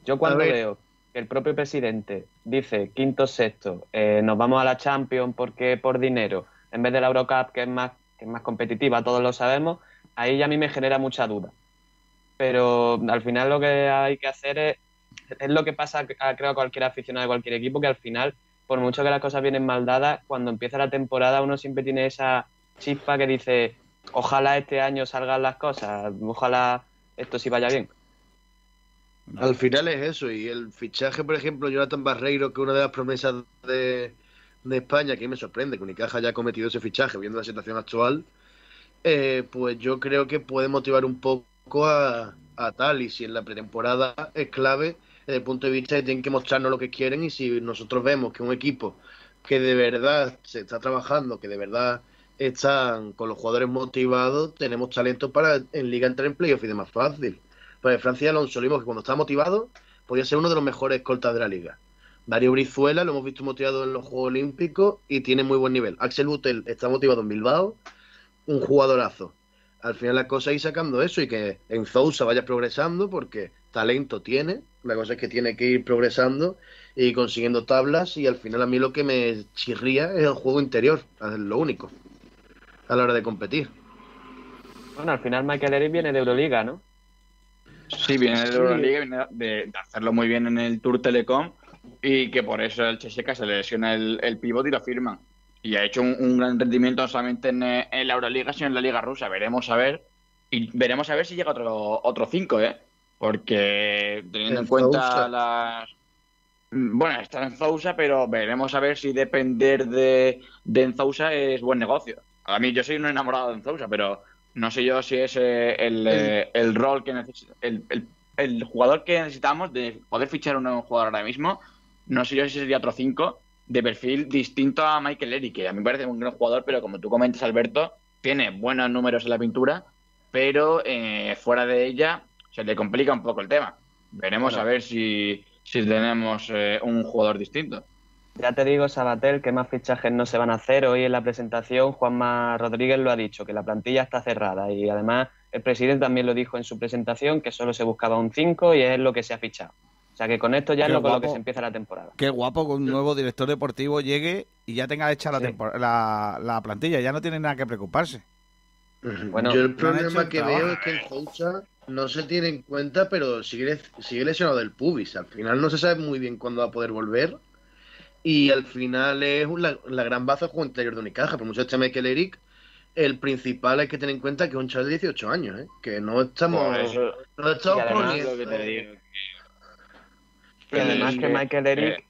Yo cuando veo que el propio presidente dice quinto, sexto, eh, nos vamos a la Champions porque por dinero, en vez de la Eurocup, que es más, que es más competitiva, todos lo sabemos, ahí ya a mí me genera mucha duda. Pero al final lo que hay que hacer es, es lo que pasa, creo, a cualquier aficionado de cualquier equipo, que al final, por mucho que las cosas vienen mal dadas, cuando empieza la temporada uno siempre tiene esa chispa que dice, ojalá este año salgan las cosas, ojalá esto sí vaya bien. Al final es eso, y el fichaje, por ejemplo, Jonathan Barreiro, que una de las promesas de, España, que me sorprende que Unicaja haya cometido ese fichaje, viendo la situación actual, eh, pues yo creo que puede motivar un poco a, a y si en la pretemporada es clave, desde el punto de vista de que tienen que mostrarnos lo que quieren, y si nosotros vemos que un equipo que de verdad se está trabajando, que de verdad están con los jugadores motivados, tenemos talento para en liga entrar en playoff y de más fácil. Pues Francia Alonso, que cuando está motivado, podía ser uno de los mejores escoltas de la liga. Darío Brizuela lo hemos visto motivado en los Juegos Olímpicos y tiene muy buen nivel. Axel Butel está motivado en Bilbao, un jugadorazo. Al final la cosa es ir sacando eso y que en Zousa vaya progresando porque talento tiene. La cosa es que tiene que ir progresando y consiguiendo tablas y al final a mí lo que me chirría es el juego interior, es lo único, a la hora de competir. Bueno, al final Michael Eric viene de Euroliga, ¿no? Sí, viene de Euroliga, viene de, de, hacerlo muy bien en el Tour Telecom y que por eso el Cheseca se le lesiona el, el pivot y lo firman. Y ha hecho un, un gran rendimiento no solamente en, en, la Euroliga, sino en la Liga Rusa. Veremos a ver. Y veremos a ver si llega otro otro cinco, ¿eh? Porque teniendo en, en cuenta las. Bueno, está en Zousa, pero veremos a ver si depender de, de es buen negocio. A mí, yo soy un enamorado de Enzousa, pero no sé yo si es eh, el, eh, el, rol que necesita, el, el, el, jugador que necesitamos de poder fichar un nuevo jugador ahora mismo. No sé yo si sería otro 5 de perfil distinto a Michael Eric, que a mí me parece un gran jugador, pero como tú comentas, Alberto, tiene buenos números en la pintura, pero eh, fuera de ella se le complica un poco el tema. Veremos bueno. a ver si, si tenemos eh, un jugador distinto. Ya te digo, Sabatel, que más fichajes no se van a hacer. Hoy en la presentación Juanma Rodríguez lo ha dicho, que la plantilla está cerrada y además el presidente también lo dijo en su presentación, que solo se buscaba un 5 y es lo que se ha fichado. O sea que con esto ya Qué es lo con lo que guapo. se empieza la temporada. Qué guapo que un nuevo director deportivo llegue y ya tenga hecha la, tempor- la, la plantilla. Ya no tiene nada que preocuparse. Bueno, Yo el problema el que trabajo. veo es que en Sousa no se tiene en cuenta, pero sigue, sigue lesionado del pubis. Al final no se sabe muy bien cuándo va a poder volver. Y al final es la, la gran baza del juego interior de Unicaja. Por mucho este Michael Eric, el principal hay que tener en cuenta que es un chaval de 18 años, ¿eh? que no estamos, eso- no estamos poniendo- que te digo, Y además que Michael Eric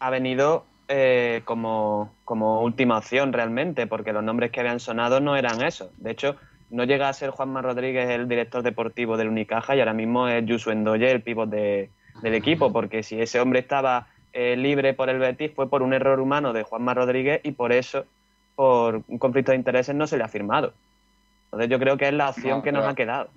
ha venido eh, como, como última opción realmente, porque los nombres que habían sonado no eran esos. De hecho, no llega a ser Juanma Rodríguez el director deportivo del Unicaja y ahora mismo es Yusu Endoye el pívot de- del equipo, porque si ese hombre estaba eh, libre por el Betis fue por un error humano de Juanma Rodríguez y por eso, por un conflicto de intereses, no se le ha firmado. Entonces yo creo que es la opción No, que nos ha quedado.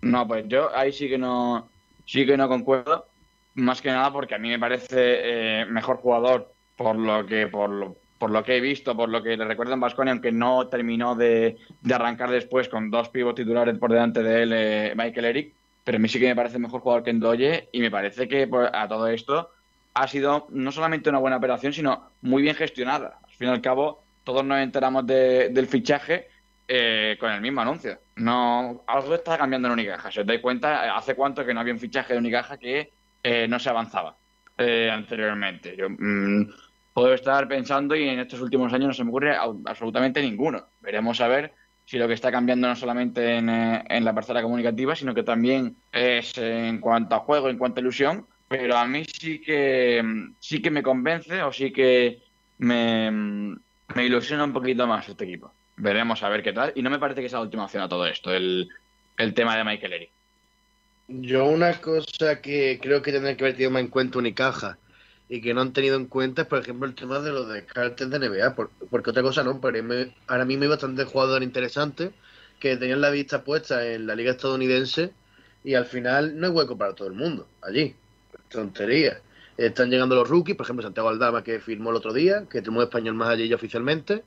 No, pues yo ahí sí que no, sí que no concuerdo. Más que nada porque a mí me parece eh, mejor jugador por lo que, por lo, por lo que he visto, por lo que le recuerdo en Vasconia, aunque no terminó de, arrancar después con dos pivos titulares por delante de él, eh, Michael Eric. Pero a mí sí que me parece mejor jugador que Endoye y me parece que pues, a todo esto ha sido no solamente una buena operación, sino muy bien gestionada. Al fin y al cabo, todos nos enteramos de- del fichaje eh, con el mismo anuncio. No, algo está cambiando en Unicaja. Si os dais cuenta, ¿hace cuánto que no había un fichaje de Unicaja que eh, no se avanzaba eh, anteriormente? Yo mm, puedo estar pensando y en estos últimos años no se me ocurre absolutamente ninguno. Veremos a ver si lo que está cambiando no solamente en, eh, en la parcela comunicativa, sino que también es en cuanto a juego, en cuanto a ilusión. Pero a mí sí que mm, sí que me convence o sí que me, mm, me ilusiona un poquito más este equipo. Veremos a ver qué tal. Y no me parece que sea la última opción a todo esto, el, el tema de Michael Eric. Yo una cosa que creo que tendría que haber tenido más en cuenta Unicaja y que no han tenido en cuenta por ejemplo, el tema de los descartes de NBA, por- porque otra cosa no, pero ahora mismo hay bastantes jugadores interesantes que tenían la vista puesta en la liga estadounidense y al final no hay hueco para todo el mundo allí. Tontería. Están llegando los rookies, por ejemplo, Santiago Aldama que firmó el otro día, que tenemos español más allí ya oficialmente,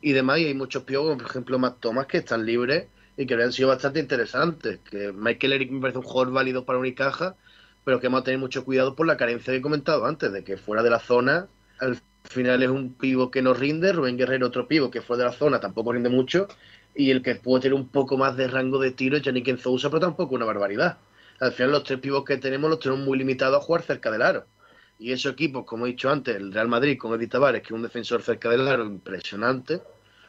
y demás, y hay muchos piojos, como por ejemplo Matt Thomas, que están libres y que habrían sido bastante interesantes. Que Michael Eric me parece un jugador válido para Unicaja, pero que hemos a tener mucho cuidado por la carencia que he comentado antes, de que fuera de la zona, al final es un pivo que no rinde, Rubén Guerrero otro pivo que fuera de la zona tampoco rinde mucho, y el que puede tener un poco más de rango de tiro es Yannick Enzousa, pero tampoco una barbaridad. Al final los tres pivos que tenemos los tenemos muy limitados a jugar cerca del aro. Y esos equipos, como he dicho antes, el Real Madrid con Edith Tavares, que es un defensor cerca del aro impresionante,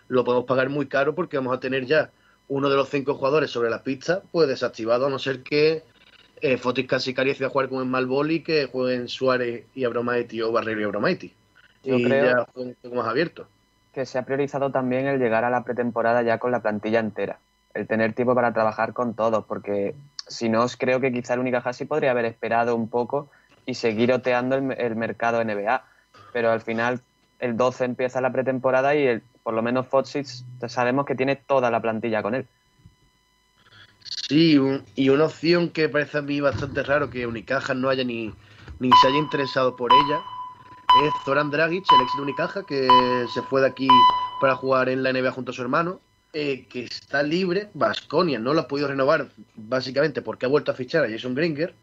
lo podemos pagar muy caro porque vamos a tener ya uno de los cinco jugadores sobre la pista, pues desactivado, a no ser que eh, Fotis Casicari decida jugar con el Malbol y que jueguen Suárez y Abromaiti o Barrero y Abromaiti. Yo y creo- ya jueguen un poco más abierto. que se ha priorizado también el llegar a la pretemporada ya con la plantilla entera. El tener tiempo para trabajar con todos, porque si no, creo que quizá el Unicaja sí podría haber esperado un poco y seguir oteando el, el mercado NBA. Pero al final, el 12 empieza la pretemporada y el- por lo menos Foxys sabemos que tiene toda la plantilla con él. Sí, y una opción que parece a mí bastante raro que Unicaja no haya ni, ni se haya interesado por ella es Zoran Dragic, el ex de Unicaja, que se fue de aquí para jugar en la NBA junto a su hermano, eh, que está libre. Vasconia no lo ha podido renovar básicamente porque ha vuelto a fichar a Jason Gringer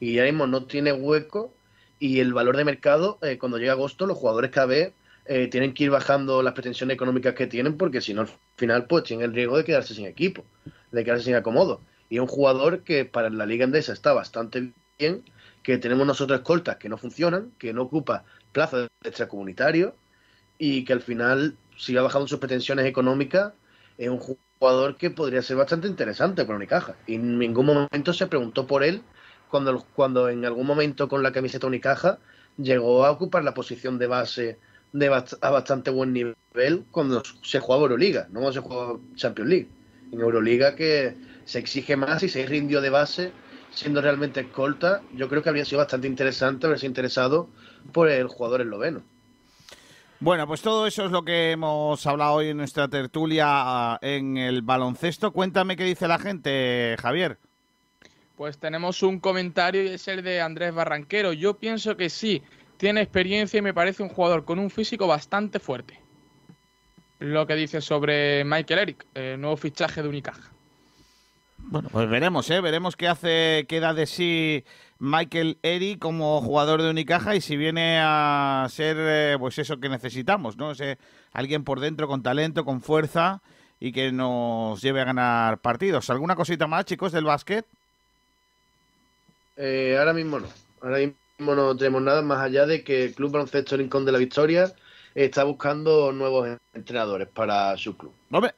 y ya mismo no tiene hueco y el valor de mercado, eh, cuando llega agosto, los jugadores cada eh, tienen que ir bajando las pretensiones económicas que tienen porque si no al final pues tienen el riesgo de quedarse sin equipo, de quedarse sin acomodo. Y es un jugador que para la liga endesa está bastante bien, que tenemos nosotros escoltas que no funcionan, que no ocupa plazas de extracomunitario y que al final si va bajando sus pretensiones económicas es un jugador que podría ser bastante interesante para Unicaja. Y en ningún momento se preguntó por él cuando, cuando en algún momento con la camiseta Unicaja llegó a ocupar la posición de base de bast- a bastante buen nivel cuando se jugaba Euroliga, no cuando se jugaba Champions League. En Euroliga que se exige más y se rindió de base siendo realmente escolta, yo creo que habría sido bastante interesante haberse interesado por el jugador esloveno. Bueno, pues todo eso es lo que hemos hablado hoy en nuestra tertulia ah, en el baloncesto. Cuéntame qué dice la gente, Javier. Pues tenemos un comentario y es el de Andrés Barranquero. Yo pienso que sí, tiene experiencia y me parece un jugador con un físico bastante fuerte. Lo que dice sobre Michael Eric, el nuevo fichaje de Unicaja. Bueno, pues veremos, ¿eh? Veremos qué hace, qué da de sí Michael Eri como jugador de Unicaja y si viene a ser eh, pues eso que necesitamos, ¿no? Ese, alguien por dentro con talento, con fuerza y que nos lleve a ganar partidos. ¿Alguna cosita más, chicos, del básquet? Eh, ahora mismo no. Ahora mismo no tenemos nada más allá de que el Club Baloncesto Rincón de la Victoria está buscando nuevos entrenadores para su club. ¡Hombre!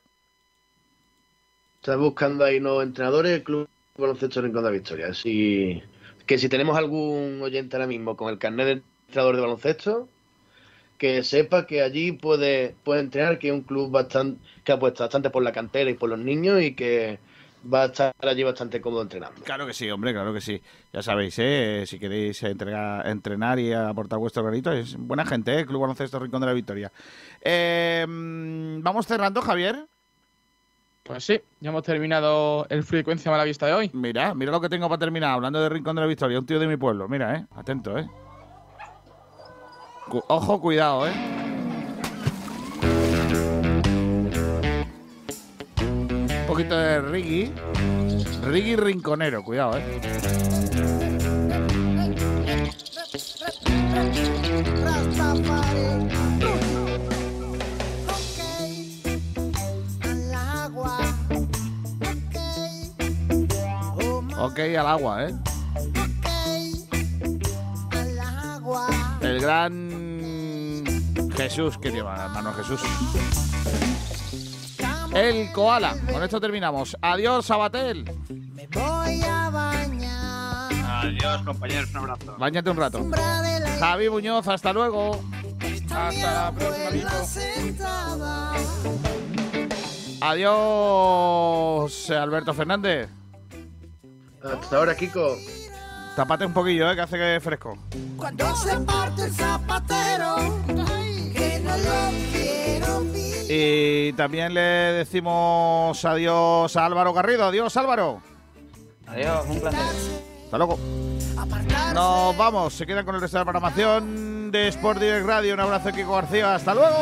Está buscando ahí nuevos entrenadores el Club Baloncesto Rincón de la Victoria. Así que si tenemos algún oyente ahora mismo con el carnet de entrenador de baloncesto, que sepa que allí puede, puede entrenar, que es un club bastante que apuesta bastante por la cantera y por los niños y que va a estar allí bastante cómodo entrenando. Claro que sí, hombre, claro que sí. Ya sabéis, ¿eh? si queréis entregar, entrenar y aportar vuestro granito, es buena gente, ¿eh? Club Baloncesto Rincón de la Victoria. Eh, Vamos cerrando, Javier. Pues sí, ya hemos terminado el Frecuencia Mala Vista de hoy. Mira, mira lo que tengo para terminar, hablando de Rincón de la Victoria, un tío de mi pueblo. Mira, eh, atento, eh. Cu- ojo, cuidado, eh. Poquito de Riggy. Riggy Rinconero, cuidado, eh. Ok, al agua, ¿eh? El gran Jesús que lleva, hermano Jesús. El koala. Con esto terminamos. Adiós, Sabatel. Adiós, compañeros, un abrazo. Báñate un rato. Javi Muñoz, hasta luego. Hasta la próxima, Adiós, Alberto Fernández. Hasta ahora, Kiko. Tapate un poquillo, ¿eh? Que hace que fresco. Cuando se parte el zapatero, que no lo quiero. Y también le decimos adiós a Álvaro Garrido. Adiós, Álvaro. Adiós, un placer. Hasta luego. Nos vamos. Se quedan con el resto de la programación de Sport Direct Radio. Un abrazo, Kiko García. Hasta luego.